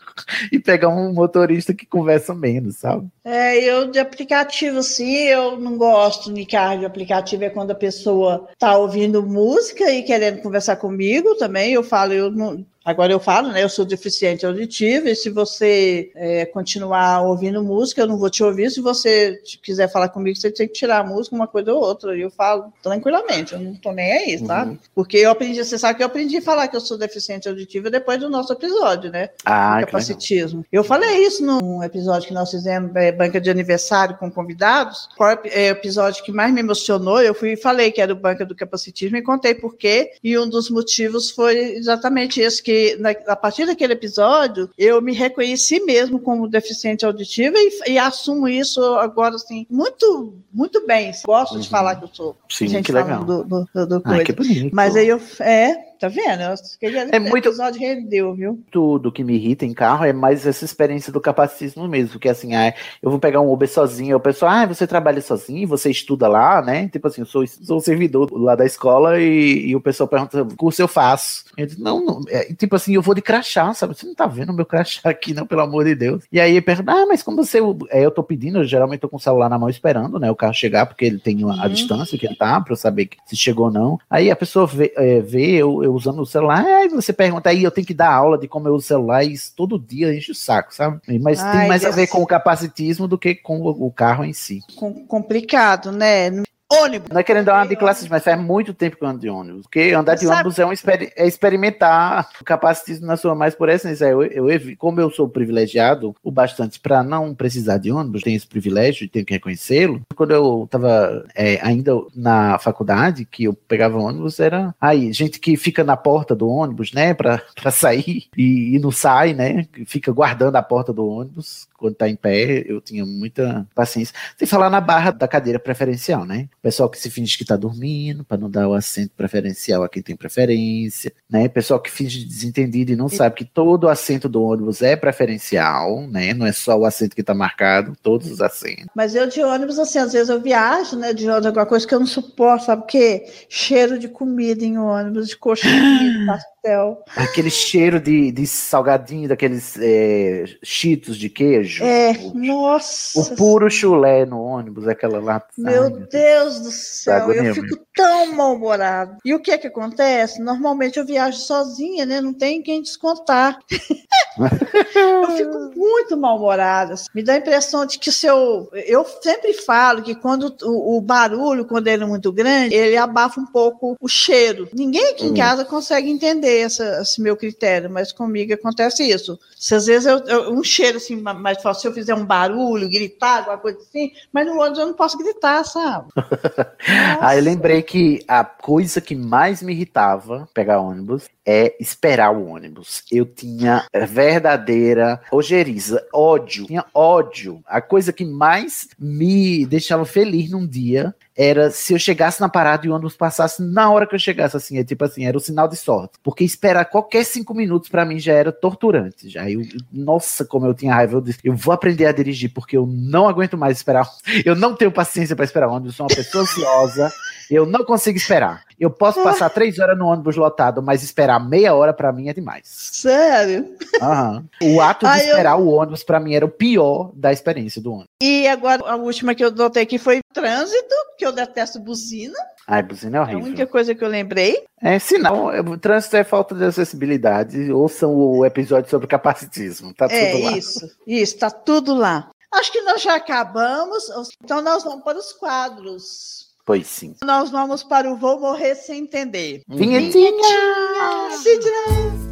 e pegar um motorista que conversa menos, sabe? É, eu de aplicativo, sim, eu não gosto de carro de aplicativo, é quando a pessoa tá ouvindo música e querendo conversar comigo também. Eu falo, eu não, Agora eu falo, né? Eu sou deficiente auditivo e se você é, continuar ouvindo música, eu não vou te ouvir. Se você quiser falar comigo, você tem que tirar a música, uma coisa ou outra. E eu falo tranquilamente, eu não tô nem aí, uhum. tá? Porque eu aprendi, você sabe que eu aprendi a falar que eu sou deficiente auditivo depois do nosso episódio, né? Ah, capacitismo. Eu falei isso num episódio que nós fizemos, é, banca de aniversário com convidados. Qual é o episódio que mais me emocionou? Eu fui e falei que era o banca do capacitismo e contei por quê. E um dos motivos foi exatamente esse que na, a partir daquele episódio, eu me reconheci mesmo como deficiente auditiva e, e assumo isso agora, assim, muito, muito bem. Gosto uhum. de falar que eu sou. Sim, que legal. Do, do, do, do ah, que bonito. Mas aí eu, é, tá vendo? é muito... episódio rendeu, viu? Tudo que me irrita em carro é mais essa experiência do capacitismo mesmo, que assim, ah, eu vou pegar um Uber sozinho, o pessoal, ah, você trabalha sozinho, você estuda lá, né? Tipo assim, eu sou, sou servidor lá da escola e, e o pessoal pergunta, curso eu faço. Eu digo, não, não é, tipo assim, eu vou de crachá, sabe? Você não tá vendo meu crachá aqui, não, pelo amor de Deus. E aí ele pergunta, ah, mas como você, é, eu tô pedindo, eu geralmente tô com o celular na mão esperando, né, o carro chegar, porque ele tem a, a uhum. distância que ele tá, pra eu saber se chegou ou não. Aí a pessoa vê, é, vê eu, eu, usando o celular, aí você pergunta, aí eu tenho que dar aula de como eu uso o celular, e isso todo dia enche o saco, sabe? Mas Ai, tem mais Deus a ver com o capacitismo do que com o, carro em si. Com, complicado, né? Ônibus. Não é querendo dar uma de classe, mas faz muito tempo que eu ando de ônibus. Porque andar de ônibus é, um exper é experimentar o capacitismo na sua mais por essência. Eu, eu, eu, como eu sou privilegiado o bastante para não precisar de ônibus, tenho esse privilégio e tenho que reconhecê-lo. Quando eu estava é, ainda na faculdade, que eu pegava ônibus, era aí, gente que fica na porta do ônibus, né, para sair [laughs] e, e não sai, né, fica guardando a porta do ônibus quando tá em pé, eu tinha muita paciência. Sem falar na barra da cadeira preferencial, né? Pessoal que se finge que tá dormindo, para não dar o assento preferencial a quem tem preferência, né? Pessoal que finge desentendido e não e... sabe que todo assento do ônibus é preferencial, né? Não é só o assento que tá marcado, todos os assentos. Mas eu de ônibus, assim, às vezes eu viajo, né? De ônibus, alguma coisa que eu não suporto, sabe o quê? Cheiro de comida em ônibus, de coxinha, [laughs] pastel. Aquele cheiro de, de salgadinho, daqueles é, cheetos de queijo. É, o, nossa. O puro chulé no ônibus, aquela lá. Meu Deus do céu, eu fico tão mal-humorado. E o que é que acontece? Normalmente eu viajo sozinha, né? Não tem quem descontar. [laughs] eu fico muito mal-humorada. Me dá a impressão de que se eu. Eu sempre falo que quando o, o barulho, quando ele é muito grande, ele abafa um pouco o cheiro. Ninguém aqui em hum. casa consegue entender essa, esse meu critério, mas comigo acontece isso. Se às vezes eu, eu, um cheiro assim mais forte, se eu fizer um barulho, gritar, alguma coisa assim, mas no ônibus eu não posso gritar, sabe? [laughs] Aí eu lembrei que a coisa que mais me irritava pegar ônibus é esperar o ônibus. Eu tinha verdadeira ojeriza, ódio, tinha ódio. A coisa que mais me deixava feliz num dia era se eu chegasse na parada e o ônibus passasse na hora que eu chegasse, assim, é tipo assim, era o sinal de sorte. Porque esperar qualquer cinco minutos para mim já era torturante. Já eu, nossa, como eu tinha raiva, eu disse, eu vou aprender a dirigir porque eu não aguento mais esperar. Eu não tenho paciência para esperar ônibus, sou uma pessoa ansiosa, eu não consigo esperar. Eu posso passar três horas no ônibus lotado, mas esperar meia hora para mim é demais. Sério? Uhum. O ato de esperar eu... o ônibus para mim era o pior da experiência do ônibus. E agora a última que eu notei aqui foi trânsito, que eu detesto buzina. Ai, buzina é horrível. É a única coisa que eu lembrei. É sinal. É, trânsito é falta de acessibilidade. Ouçam o episódio sobre capacitismo. Tá tudo é, lá. Isso, isso, tá tudo lá. Acho que nós já acabamos, então nós vamos para os quadros. Pois sim. Nós vamos para o Vou Morrer Sem Entender. Vinhetinha! Vinhetinha!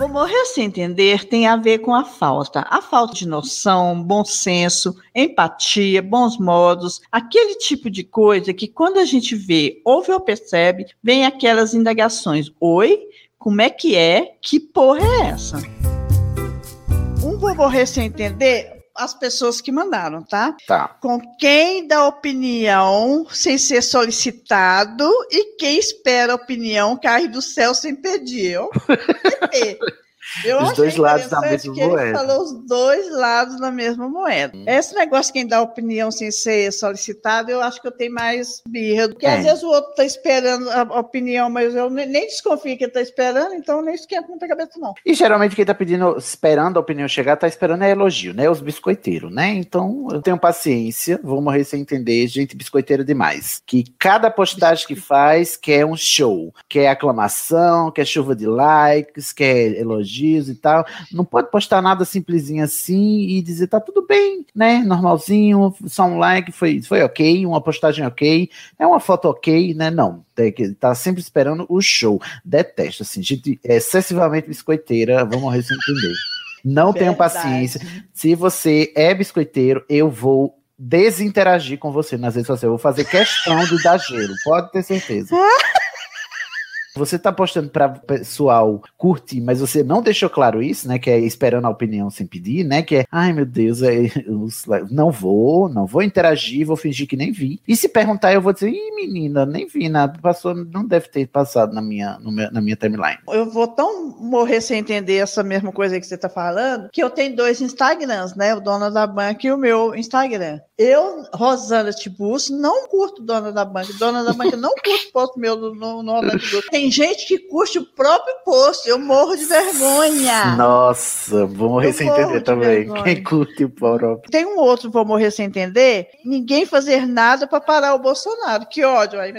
Vou morrer sem entender tem a ver com a falta. A falta de noção, bom senso, empatia, bons modos, aquele tipo de coisa que quando a gente vê, ouve ou percebe, vem aquelas indagações. Oi? Como é que é? Que porra é essa? Um vou morrer sem entender as pessoas que mandaram, tá? Tá. Com quem dá opinião sem ser solicitado e quem espera a opinião cai do céu sem pedir. Eu, [laughs] Eu os dois lados da mesma que moeda. Ele falou os dois lados da mesma moeda. Hum. Esse negócio, quem dá opinião sem ser solicitado, eu acho que eu tenho mais birra. Porque é. às vezes o outro está esperando a opinião, mas eu nem desconfio que ele está esperando, então nem esquenta muita cabeça, não. E geralmente quem está pedindo, esperando a opinião chegar, está esperando é elogio, né? Os biscoiteiros, né? Então eu tenho paciência, vou morrer sem entender, gente biscoiteira demais. Que cada postagem que faz quer um show, quer aclamação, quer chuva de likes, quer elogio elogios e tal. Não pode postar nada simplesinho assim e dizer tá tudo bem, né? Normalzinho, só um like, foi, foi ok, uma postagem ok, é uma foto ok, né? Não. Tem que tá sempre esperando o show. Detesto, assim, gente excessivamente biscoiteira, vamos morrer sem entender. Não Verdade. tenho paciência. Se você é biscoiteiro, eu vou desinteragir com você nas redes sociais. Eu vou fazer questão de dar gelo, pode ter certeza. [laughs] você tá postando para pessoal curtir, mas você não deixou claro isso, né? Que é esperando a opinião sem pedir, né? Que é, ai meu Deus, é, não vou, não vou interagir, vou fingir que nem vi. E se perguntar, eu vou dizer, ih, menina, nem vi nada, passou, não deve ter passado na minha, meu, na minha timeline. Eu vou tão morrer sem entender essa mesma coisa que você tá falando, que eu tenho dois Instagrams, né? O Dona da Banca e o meu Instagram. Eu, Rosana Tibus, não curto Dona da Banca. Dona da Banca não curto post meu no, no, no Tem gente que curte o próprio post. Eu morro de vergonha. Nossa, vou morrer eu sem entender também. Vergonha. Quem curte o próprio. Tem um outro, vou morrer sem entender. Ninguém fazer nada para parar o Bolsonaro. Que ódio. Ai,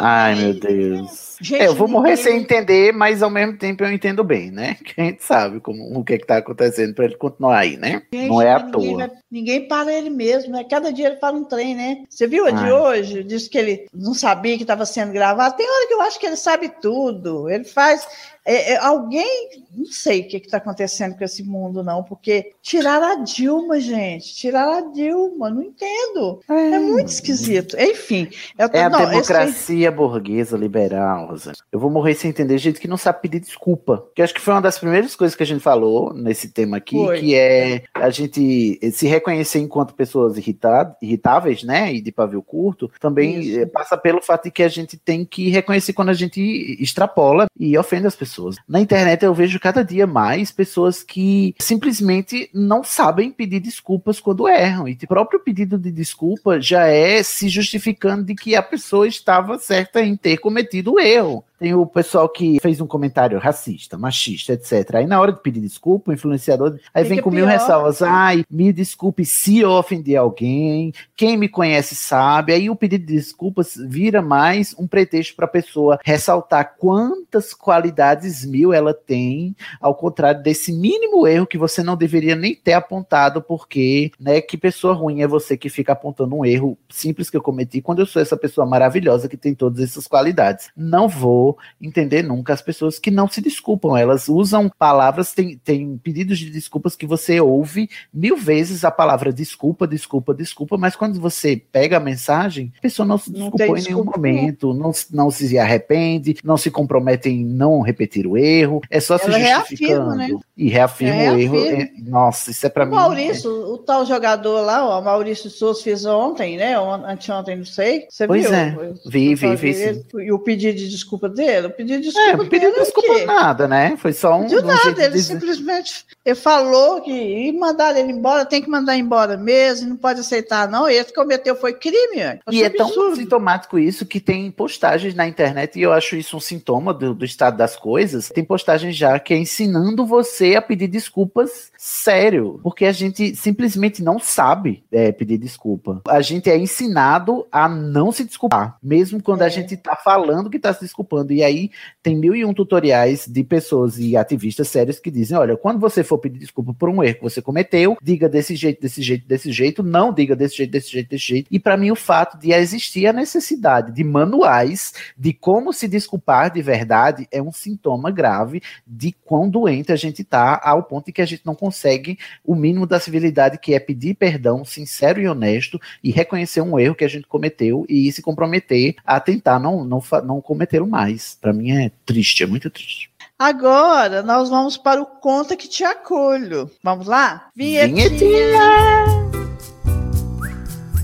Ai meu Deus. Gente, é, eu vou morrer sem entender, mas ao mesmo tempo eu entendo bem, né? [laughs] Que a gente sabe como, o que é está acontecendo para ele continuar aí, né? Gente, não é à ninguém, toa. Ninguém para ele mesmo, né? Cada dia ele para um trem, né? Você viu a de hoje? Disse que ele não sabia que estava sendo gravado. Tem hora que eu acho que ele sabe tudo. Ele faz. É, é, alguém, não sei o que está acontecendo com esse mundo, não, porque tiraram a Dilma, gente, tiraram a Dilma, não entendo. É, é muito esquisito. Enfim. Tô, é a não, democracia esse... burguesa liberal, Rosa. Eu vou morrer sem entender gente que não sabe pedir desculpa. Que acho que foi uma das primeiras coisas que a gente falou nesse tema aqui, foi. que é a gente se reconhecer enquanto pessoas irritad, irritáveis, né, e de pavio curto, também Isso. passa pelo fato de que a gente tem que reconhecer quando a gente extrapola e ofende as pessoas pessoas. Na internet eu vejo cada dia mais pessoas que simplesmente não sabem pedir desculpas quando erram. E o próprio pedido de desculpa já é se justificando de que a pessoa estava certa em ter cometido o erro. Tem o pessoal que fez um comentário racista, machista, etc. Aí na hora de pedir desculpa, o influenciador aí vem com mil ressalvas. Ai, me desculpe se eu ofendi alguém. Quem me conhece sabe. Aí o pedido de desculpas vira mais um pretexto para a pessoa ressaltar quantas qualidades mil ela tem, ao contrário desse mínimo erro que você não deveria nem ter apontado, porque, né, que pessoa ruim é você que fica apontando um erro simples que eu cometi quando eu sou essa pessoa maravilhosa que tem todas essas qualidades. Não vou entender nunca as pessoas que não se desculpam. Elas usam palavras, tem, tem pedidos de desculpas que você ouve mil vezes a palavra desculpa, desculpa, desculpa, mas quando você pega a mensagem, a pessoa não se desculpou não em nenhum momento, não, não se arrepende, não se compromete em não repetir o erro, é só Ela se justificando. Reafirma, né? E reafirma, reafirma. o erro. É, nossa, isso é para mim. Maurício, é... o tal jogador lá, ó, Maurício Souza fez ontem, né? Anteontem, não sei. Você pois viu? É. Vi, vi, vi. E o pedido de desculpa dele, pedido de desculpa. É, pedido de desculpa nada, né? Foi só um. De nada, ele de... simplesmente ele falou que e mandaram ele embora, tem que mandar embora mesmo, não pode aceitar, não. Esse cometeu foi crime. E é tão sintomático isso que tem postagens na internet, e eu acho isso um sintoma do, do estado das coisas. Tem postagens já que é ensinando você a pedir desculpas sério, porque a gente simplesmente não sabe é, pedir desculpa. A gente é ensinado a não se desculpar, mesmo quando é. a gente tá falando que tá se desculpando. E aí tem mil e um tutoriais de pessoas e ativistas sérios que dizem: olha, quando você for pedir desculpa por um erro que você cometeu, diga desse jeito, desse jeito, desse jeito, não diga desse jeito, desse jeito, desse jeito. E para mim, o fato de existir a necessidade de manuais de como se desculpar de verdade é um sintoma grave de quão doente a gente tá, ao ponto de que a gente não consegue o mínimo da civilidade, que é pedir perdão sincero e honesto e reconhecer um erro que a gente cometeu e se comprometer a tentar não, não, não cometê-lo mais. Para mim é triste, é muito triste. Agora nós vamos para o Conta que te acolho. Vamos lá? Vinhetinha! Vinhetinha.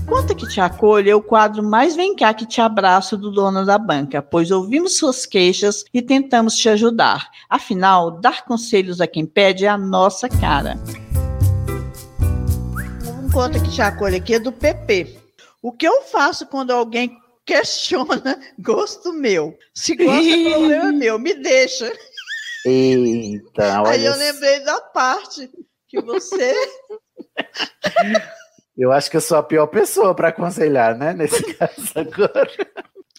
Conta que te acolho é o quadro mais vem cá que te abraço do dono da banca, pois ouvimos suas queixas e tentamos te ajudar. Afinal, dar conselhos a quem pede é a nossa cara. Um conta que te acolho aqui é do PP. O que eu faço quando alguém questiona gosto meu? Se gosta, é problema meu, me deixa. Eita, olha Aí eu lembrei da parte que você. eu acho que eu sou a pior pessoa para aconselhar, né? Nesse [laughs] caso agora.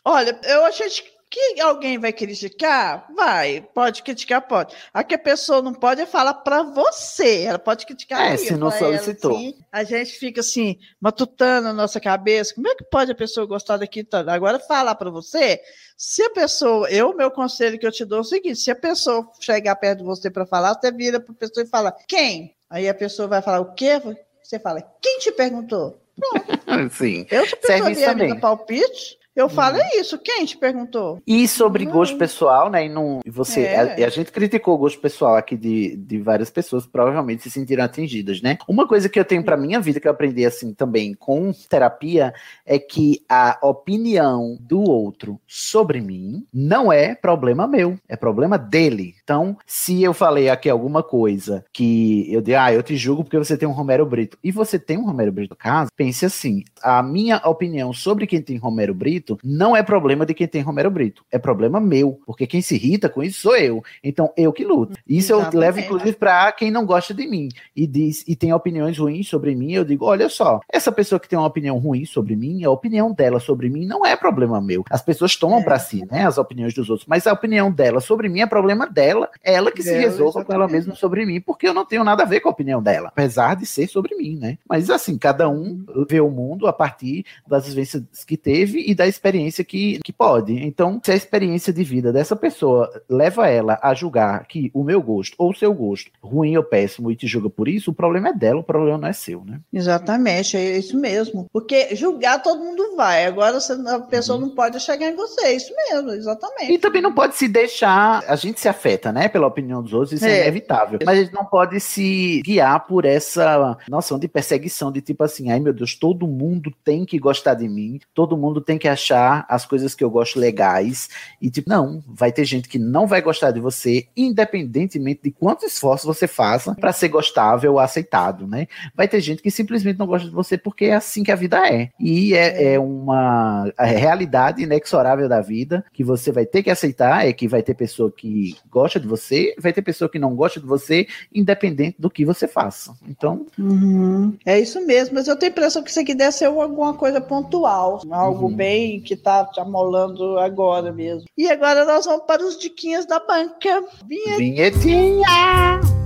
Olha, eu achei que alguém vai criticar? Vai, pode criticar, pode. A que a pessoa não pode é falar para você, ela pode criticar. É, se não solicitou. Ela, assim, a gente fica assim, matutando na nossa cabeça, como é que pode a pessoa gostar daqui? Agora, falar para você, se a pessoa, eu, meu conselho que eu te dou é o seguinte, se a pessoa chegar perto de você para falar, você vira para a pessoa e fala, quem? Aí a pessoa vai falar, o quê? Você fala, quem te perguntou? Pronto. [laughs] Sim. Eu, se a pessoa vier palpite, Eu falo é isso. Quem te perguntou? E sobre gosto pessoal, né? E não, você, é. a, a, gente criticou o gosto pessoal aqui de, de várias pessoas, provavelmente se sentiram atingidas, né? Uma coisa que eu tenho para minha vida que eu aprendi assim também com terapia é que a opinião do outro sobre mim não é problema meu, é problema dele. Então, se eu falei aqui alguma coisa que eu digo, ah, eu te julgo porque você tem um Romero Brito e você tem um Romero Brito no caso, pense assim: a minha opinião sobre quem tem Romero Brito não é problema de quem tem Romero Brito, é problema meu, porque quem se irrita com isso sou eu. Então, eu que luto. Isso Exatamente. eu levo, inclusive, para quem não gosta de mim e diz e tem opiniões ruins sobre mim, eu digo: olha só, essa pessoa que tem uma opinião ruim sobre mim, a opinião dela sobre mim não é problema meu. As pessoas tomam é. para si, né, as opiniões dos outros, mas a opinião dela sobre mim é problema dela, ela que se resolva com ela mesma sobre mim, porque eu não tenho nada a ver com a opinião dela, apesar de ser sobre mim, né? Mas assim, cada um vê o mundo a partir das vivências que teve e da experiência que, que pode. Então, se a experiência de vida dessa pessoa leva ela a julgar que o meu gosto ou o seu gosto ruim ou péssimo e te julga por isso, o problema é dela, o problema não é seu, né? Exatamente, é isso mesmo. Porque julgar todo mundo vai, agora a pessoa uhum. não pode chegar em você, é isso mesmo, exatamente. E também não pode se deixar, a gente se afeta, né, pela opinião dos outros, isso é, é inevitável. Mas a gente não pode se guiar por essa noção de perseguição, de tipo assim, ai meu Deus, todo mundo tem que gostar de mim, todo mundo tem que achar as coisas que eu gosto legais. E tipo, não, vai ter gente que não vai gostar de você, independentemente de quanto esforço você faça para ser gostável ou aceitado, né? Vai ter gente que simplesmente não gosta de você porque é assim que a vida é. E é, é uma realidade inexorável da vida que você vai ter que aceitar, é que vai ter pessoa que gosta de você, vai ter pessoa que não gosta de você, independente do que você faça. Então. Uhum. É isso mesmo, mas eu tenho a impressão que isso aqui deve ser alguma coisa pontual, algo uhum. bem que tá te amolando agora mesmo. E agora nós vamos para os diquinhas da banca. Vinhetinha! Vinhetinha.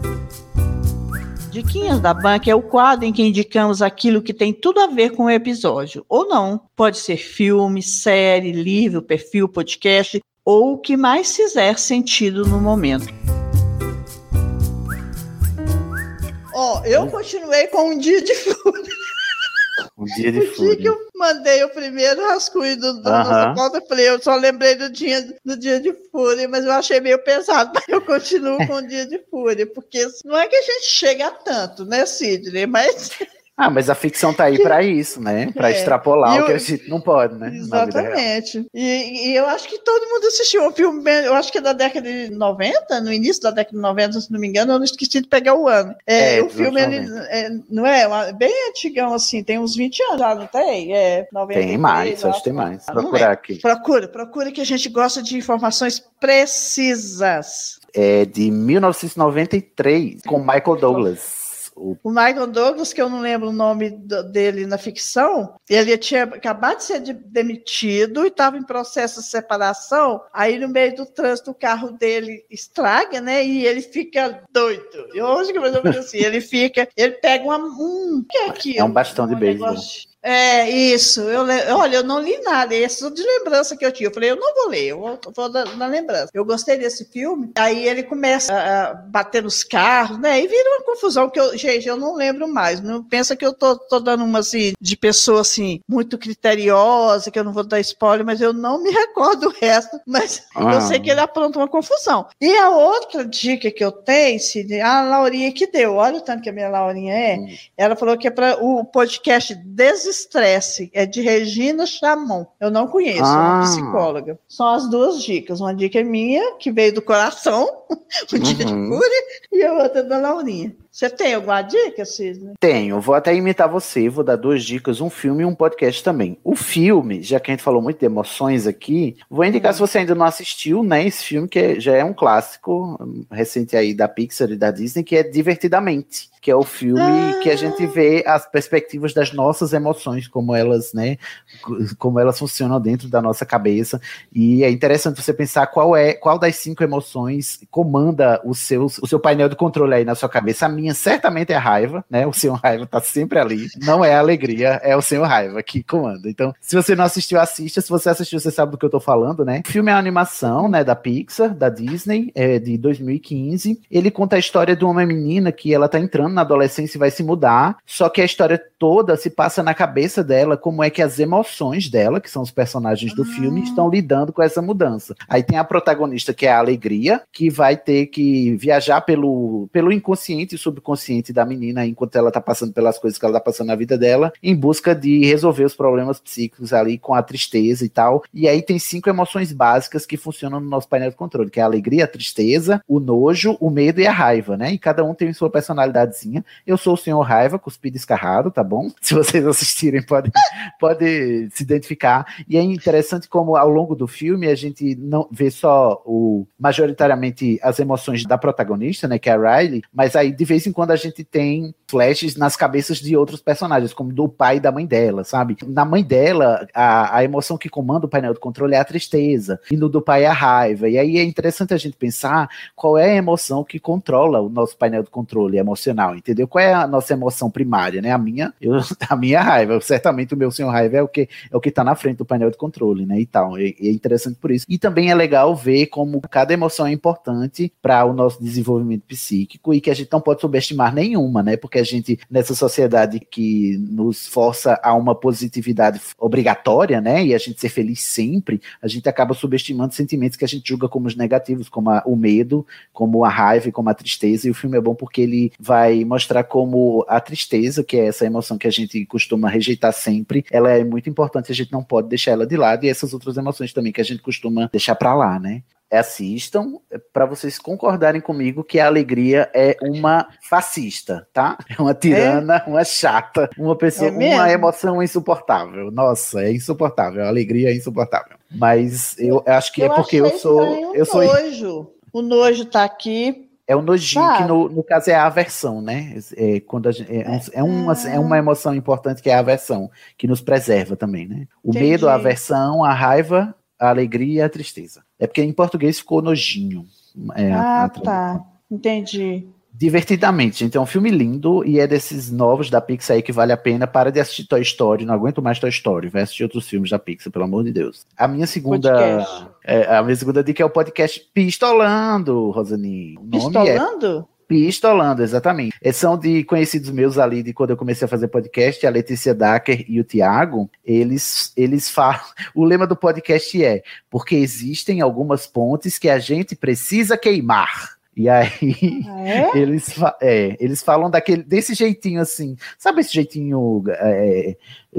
Diquinhas da Banca é o quadro em que indicamos aquilo que tem tudo a ver com o episódio, ou não. Pode ser filme, série, livro, perfil, podcast, ou o que mais fizer sentido no momento. Ó, oh, eu continuei com um dia de fúria. Um dia de fúria. O dia que eu mandei o primeiro rascunho do, do uh -huh. nossa pauta, eu falei, eu só lembrei do dia, do dia de fúria, mas eu achei meio pesado, [laughs] mas eu continuo com o dia de fúria, porque não é que a gente chega a tanto, né, Sidney? Mas ah, mas a ficção tá aí para [laughs] isso, né? Para é. extrapolar eu, o que a gente não pode, né? Exatamente. E, e, eu acho que todo mundo assistiu o filme, eu acho que é da década de 90, no início da década de 90, se não me engano, eu não esqueci de pegar o ano. É, é o filme, ele, é, não é? Bem antigão, assim, tem uns 20 anos já, não tem? É, 90, tem mais, acho que tem mais. Procurar é. aqui. Procura, procura que a gente gosta de informações precisas. É de 1993, com Michael Douglas. O... Michael Douglas, que eu não lembro o nome dele na ficção, ele tinha acabado de ser demitido e estava em processo de separação. Aí, no meio do trânsito, o carro dele estraga, né? E ele fica doido. E hoje, mais ou menos assim, ele fica, ele pega uma, um. que é aquilo? É um bastão de um beisebol. É, isso. Eu, olha, eu não li nada, é só de lembrança que eu tinha. Eu falei, eu não vou ler, eu vou, vou na lembrança. Eu gostei desse filme, aí ele começa a, bater nos carros, né? E vira uma confusão que eu, gente, eu não lembro mais. Não pensa que eu tô, tô dando uma assim, de pessoa assim, muito criteriosa, que eu não vou dar spoiler, mas eu não me [laughs] recordo o resto, mas ah. eu sei que ele apronta uma confusão. E a outra dica que eu tenho, Cid, a Laurinha que deu, olha o tanto que a minha Laurinha é, hum. ela falou que é para o podcast Des Desestresse, é de Regina Chamon. Eu não conheço, ah. é uma ah. psicóloga. São as duas dicas. Uma dica é minha, que veio do coração, [laughs] o uhum. dia de cura, e a outra é da Laurinha. Você tem alguma dica, Cisne? Tenho, vou até imitar você, vou dar duas dicas, um filme e um podcast também. O filme, já que a gente falou muito de emoções aqui, vou indicar hum. se você ainda não assistiu, né, esse filme que já é um clássico hum, recente aí da Pixar e da Disney, que é Divertidamente que é o filme ah. que a gente vê as perspectivas das nossas emoções, como elas, né, como elas funcionam dentro da nossa cabeça. E é interessante você pensar qual é, qual das cinco emoções comanda o seu, o seu painel de controle aí na sua cabeça. A minha certamente é raiva, né? O seu raiva tá sempre ali. Não é a alegria, é o seu raiva que comanda. Então, se você não assistiu, assista. Se você assistiu, você sabe do que eu tô falando, né? O filme é uma animação, né, da Pixar, da Disney, é de 2015. Ele conta a história de uma menina que ela tá entrando na adolescência e vai se mudar, só que a história toda se passa na, cabeça dela como é que as emoções dela, que são os personagens do filme, estão lidando com essa mudança. Aí tem a protagonista, que é a Alegria, que vai ter que viajar pelo, pelo inconsciente e subconsciente da menina enquanto ela tá passando pelas coisas que ela tá passando na vida dela, em busca de resolver os problemas psíquicos ali com a tristeza e tal. E aí tem cinco emoções básicas que funcionam no nosso painel de controle, que é a alegria, a tristeza, o nojo, o medo e a raiva, né? E cada um tem sua personalidadezinha. Eu sou o senhor raiva, cuspido escarrado, tá bom? [laughs] Se vocês assistirem, podem [laughs] pode se identificar. E é interessante como ao longo do filme a gente não vê só o majoritariamente as emoções da protagonista, né, que é a Riley, mas aí de vez em quando a gente tem flashes nas cabeças de outros personagens, como do pai e da mãe dela, sabe? Na mãe dela, a, a emoção que comanda o painel de controle é a tristeza, e no do pai é a raiva. E aí é interessante a gente pensar qual é a emoção que controla o nosso painel de controle emocional, entendeu? Qual é a nossa emoção primária, né? A minha, eu, [laughs] a minha raiva, certamente o meu senhor raiva é o que é o que tá na frente do painel de controle, né? E tal. E, e é interessante por isso. E também é legal ver como cada emoção é importante para o nosso desenvolvimento psíquico e que a gente não pode subestimar nenhuma, né? Porque a gente, nessa sociedade que nos força a uma positividade obrigatória, né? E a gente ser feliz sempre, a gente acaba subestimando sentimentos que a gente julga como os negativos, como a, o medo, como a raiva como a tristeza. E o filme é bom porque ele vai mostrar como a tristeza, que é essa emoção que a gente costuma rejeitar sempre, ela é muito importante, a gente não pode deixar ela de lado, e essas outras emoções também que a gente costuma deixar para lá, né? Assistam para vocês concordarem comigo que a alegria é uma fascista, tá? É uma tirana, é? uma chata, uma pessoa, é uma emoção insuportável. Nossa, é insuportável. A alegria é insuportável. Mas eu acho que é eu é porque eu sou, eu sou nojo. O nojo tá aqui. É o nojinho, que no, no caso é a aversão, né? É, quando gente, é, é, é, uma, é uma emoção importante que é a aversão, que nos preserva também, né? O Entendi. medo, a aversão, a raiva a alegria e a tristeza. É porque em português ficou nojinho. É, ah, tá. Entendi. Divertidamente, gente. É um filme lindo e é desses novos da Pixar aí que vale a pena. Para de assistir Toy Story, não aguento mais Toy Story. Vai assistir outros filmes da Pixar, pelo amor de Deus. A minha segunda. É, a minha segunda dica é o podcast Pistolando, Rosani. O Pistolando? É Pistolando, exatamente. É, são de conhecidos meus ali de quando eu comecei a fazer podcast, a Letícia Dacker e o Tiago. Eles, eles falam. [laughs] O lema do podcast é: porque existem algumas pontes que a gente precisa queimar. E aí ah, é? [laughs] eles, é, eles falam daquele, desse jeitinho assim, sabe esse jeitinho é,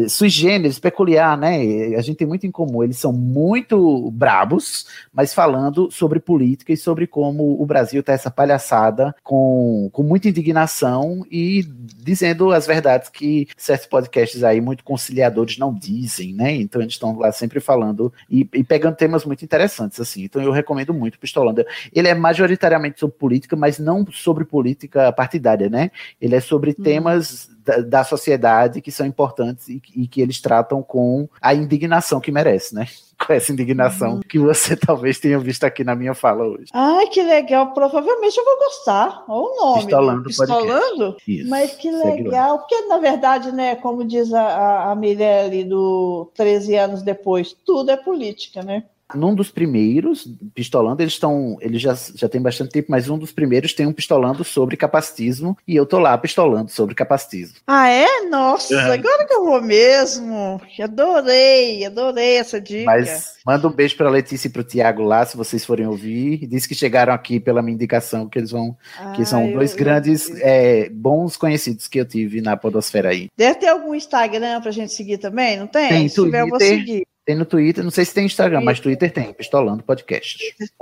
sui generis, peculiar, né? A gente tem muito em comum. Eles são muito brabos, mas falando sobre política e sobre como o Brasil tá essa palhaçada com, com muita indignação e dizendo as verdades que certos podcasts aí muito conciliadores não dizem, né? Então eles estão lá sempre falando e, e, pegando temas muito interessantes, assim. Então eu recomendo muito Pistolando. Ele é majoritariamente sobre política, mas não sobre política partidária, né? Ele é sobre hum. temas da, da sociedade que são importantes e, e, que eles tratam com a indignação que merece, né? [laughs] Com essa indignação uhum. que você [laughs] talvez tenha visto aqui na minha fala hoje. Ai, que legal. Provavelmente eu vou gostar. Olha o nome. Pistolando. Pistolando? Isso, Mas que legal. Porque, na verdade, né, como diz a, a Mirelle do 13 anos depois, tudo é política, né? Num dos primeiros, pistolando, eles estão. Eles já, já tem bastante tempo, mas um dos primeiros tem um pistolando sobre capacitismo e eu tô lá pistolando sobre capacitismo. Ah, é? Nossa, uhum. agora que eu vou mesmo. Adorei, adorei essa dica. Mas manda um beijo pra Letícia e pro Tiago lá, se vocês forem ouvir. Diz que chegaram aqui pela minha indicação, que eles vão. Ah, que são dois eu, grandes, eu... É, bons conhecidos que eu tive na Podosfera aí. Deve ter algum Instagram pra gente seguir também, não tem? Tem, se Twitter, tiver, eu vou seguir. Tem no Twitter, não sei se tem Instagram, Twitter. mas Twitter tem, Pistolando Podcast. Muito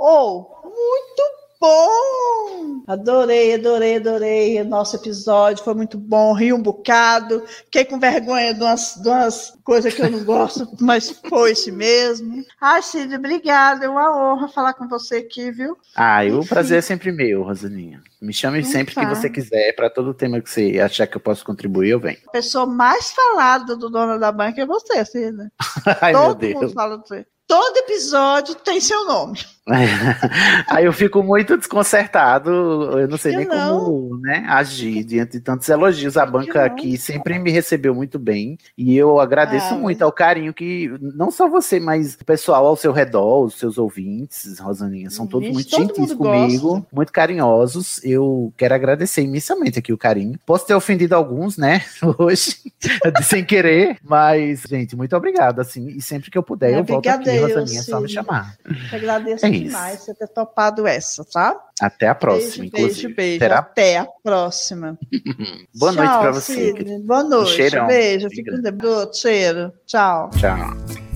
bom! Adorei, adorei, adorei o nosso episódio, foi muito bom, ri um bocado, fiquei com vergonha de umas, de umas coisas que eu não gosto, [laughs] mas foi isso mesmo. Ai, Cid, obrigada, é uma honra falar com você aqui, viu? Ah, o prazer é sempre meu, Rosaninha. Me chame sempre tá. que você quiser, para todo tema que você achar que eu posso contribuir, eu venho. A pessoa mais falada do dono da banca é você, Cida. [laughs] Ai, todo meu Deus. mundo fala de você. todo episódio tem seu nome. Aí eu fico muito desconcertado, eu não sei nem não. como né, agir diante de tantos elogios. A banca aqui sempre me recebeu muito bem e eu agradeço ah, muito ao carinho que não só você, mas o pessoal ao seu redor, os seus ouvintes, Rosaninha, são todos muito gentis comigo, gosta. muito carinhosos. Eu quero agradecer imensamente aqui o carinho. Posso ter ofendido alguns, né, [laughs] hoje, [laughs] sem querer, mas, gente, muito obrigado, assim, e sempre que eu puder, é, eu volto aqui, Rosaninha, é só me chamar. Eu agradeço é demais você ter topado essa, tá? Até a próxima, beijo, inclusive. Beijo, beijo. Terá... Até a próxima. Boa Tchau, noite para você. Boa noite. Um cheirão. Beijo. Fico com cheiro. Tchau. Tchau.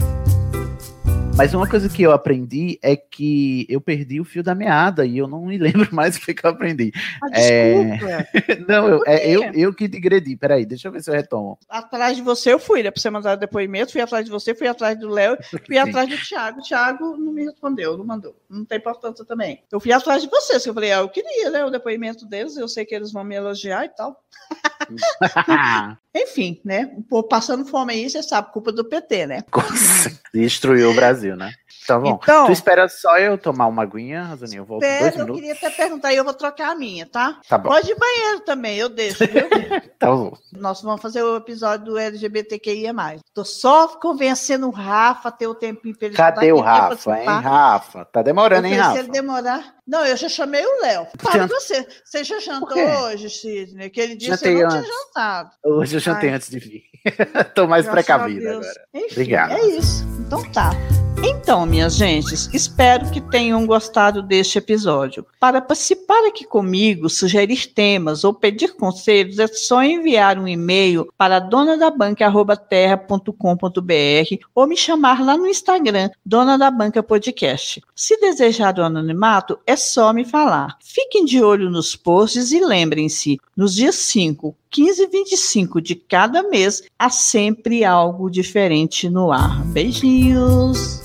Mas uma coisa que eu aprendi é que eu perdi o fio da meada e eu não me [laughs] lembro mais o que, que eu aprendi. Ah, desculpa. É... [laughs] não, eu, é, eu, eu que digredi. Peraí, deixa eu ver se eu retomo. Atrás de você eu fui, né? Pra você mandar depoimento, fui atrás de você, fui atrás do Léo, [laughs] fui atrás do Thiago. O Thiago não me respondeu, não mandou. Não tem importância também. Eu fui atrás de vocês, que eu falei, ah, eu queria, né? O depoimento deles, eu sei que eles vão me elogiar e tal. [laughs] Enfim, né? O povo passando fome aí, você sabe, culpa do PT, né? Destruiu o Brasil, né? Tá bom. Então, tu espera só eu tomar uma aguinha, Rosaninha? Eu volto dois minutos. Eu queria até perguntar e eu vou trocar a minha, tá? Tá bom. Pode ir banheiro também, eu deixo, viu? [laughs] tá bom. Nós vamos fazer o episódio do LGBTQIA+. Tô só convencendo o Rafa a ter o tempinho pra ele Cadê o Rafa, hein, Rafa? Tá demorando, hein, Rafa? Se ele demorar... Não, eu já chamei o Léo. Para você. Você já jantou hoje, Sidney? Que ele disse que eu não antes. tinha jantado. Hoje eu jantei Ai. antes de vir. [laughs] Tô mais precavida agora. Enfim, Obrigado. É isso. Então tá. Então, minhas gentes, espero que tenham gostado deste episódio. Para participar aqui comigo, sugerir temas ou pedir conselhos, é só enviar um e-mail para donadabanca.terra.com.br ou me chamar lá no Instagram, Dona da Banca Podcast. Se desejar o anonimato, é só me falar. Fiquem de olho nos posts e lembrem-se, nos dias 5, 15 e 25 de cada mês, há sempre algo diferente no ar. Beijinhos!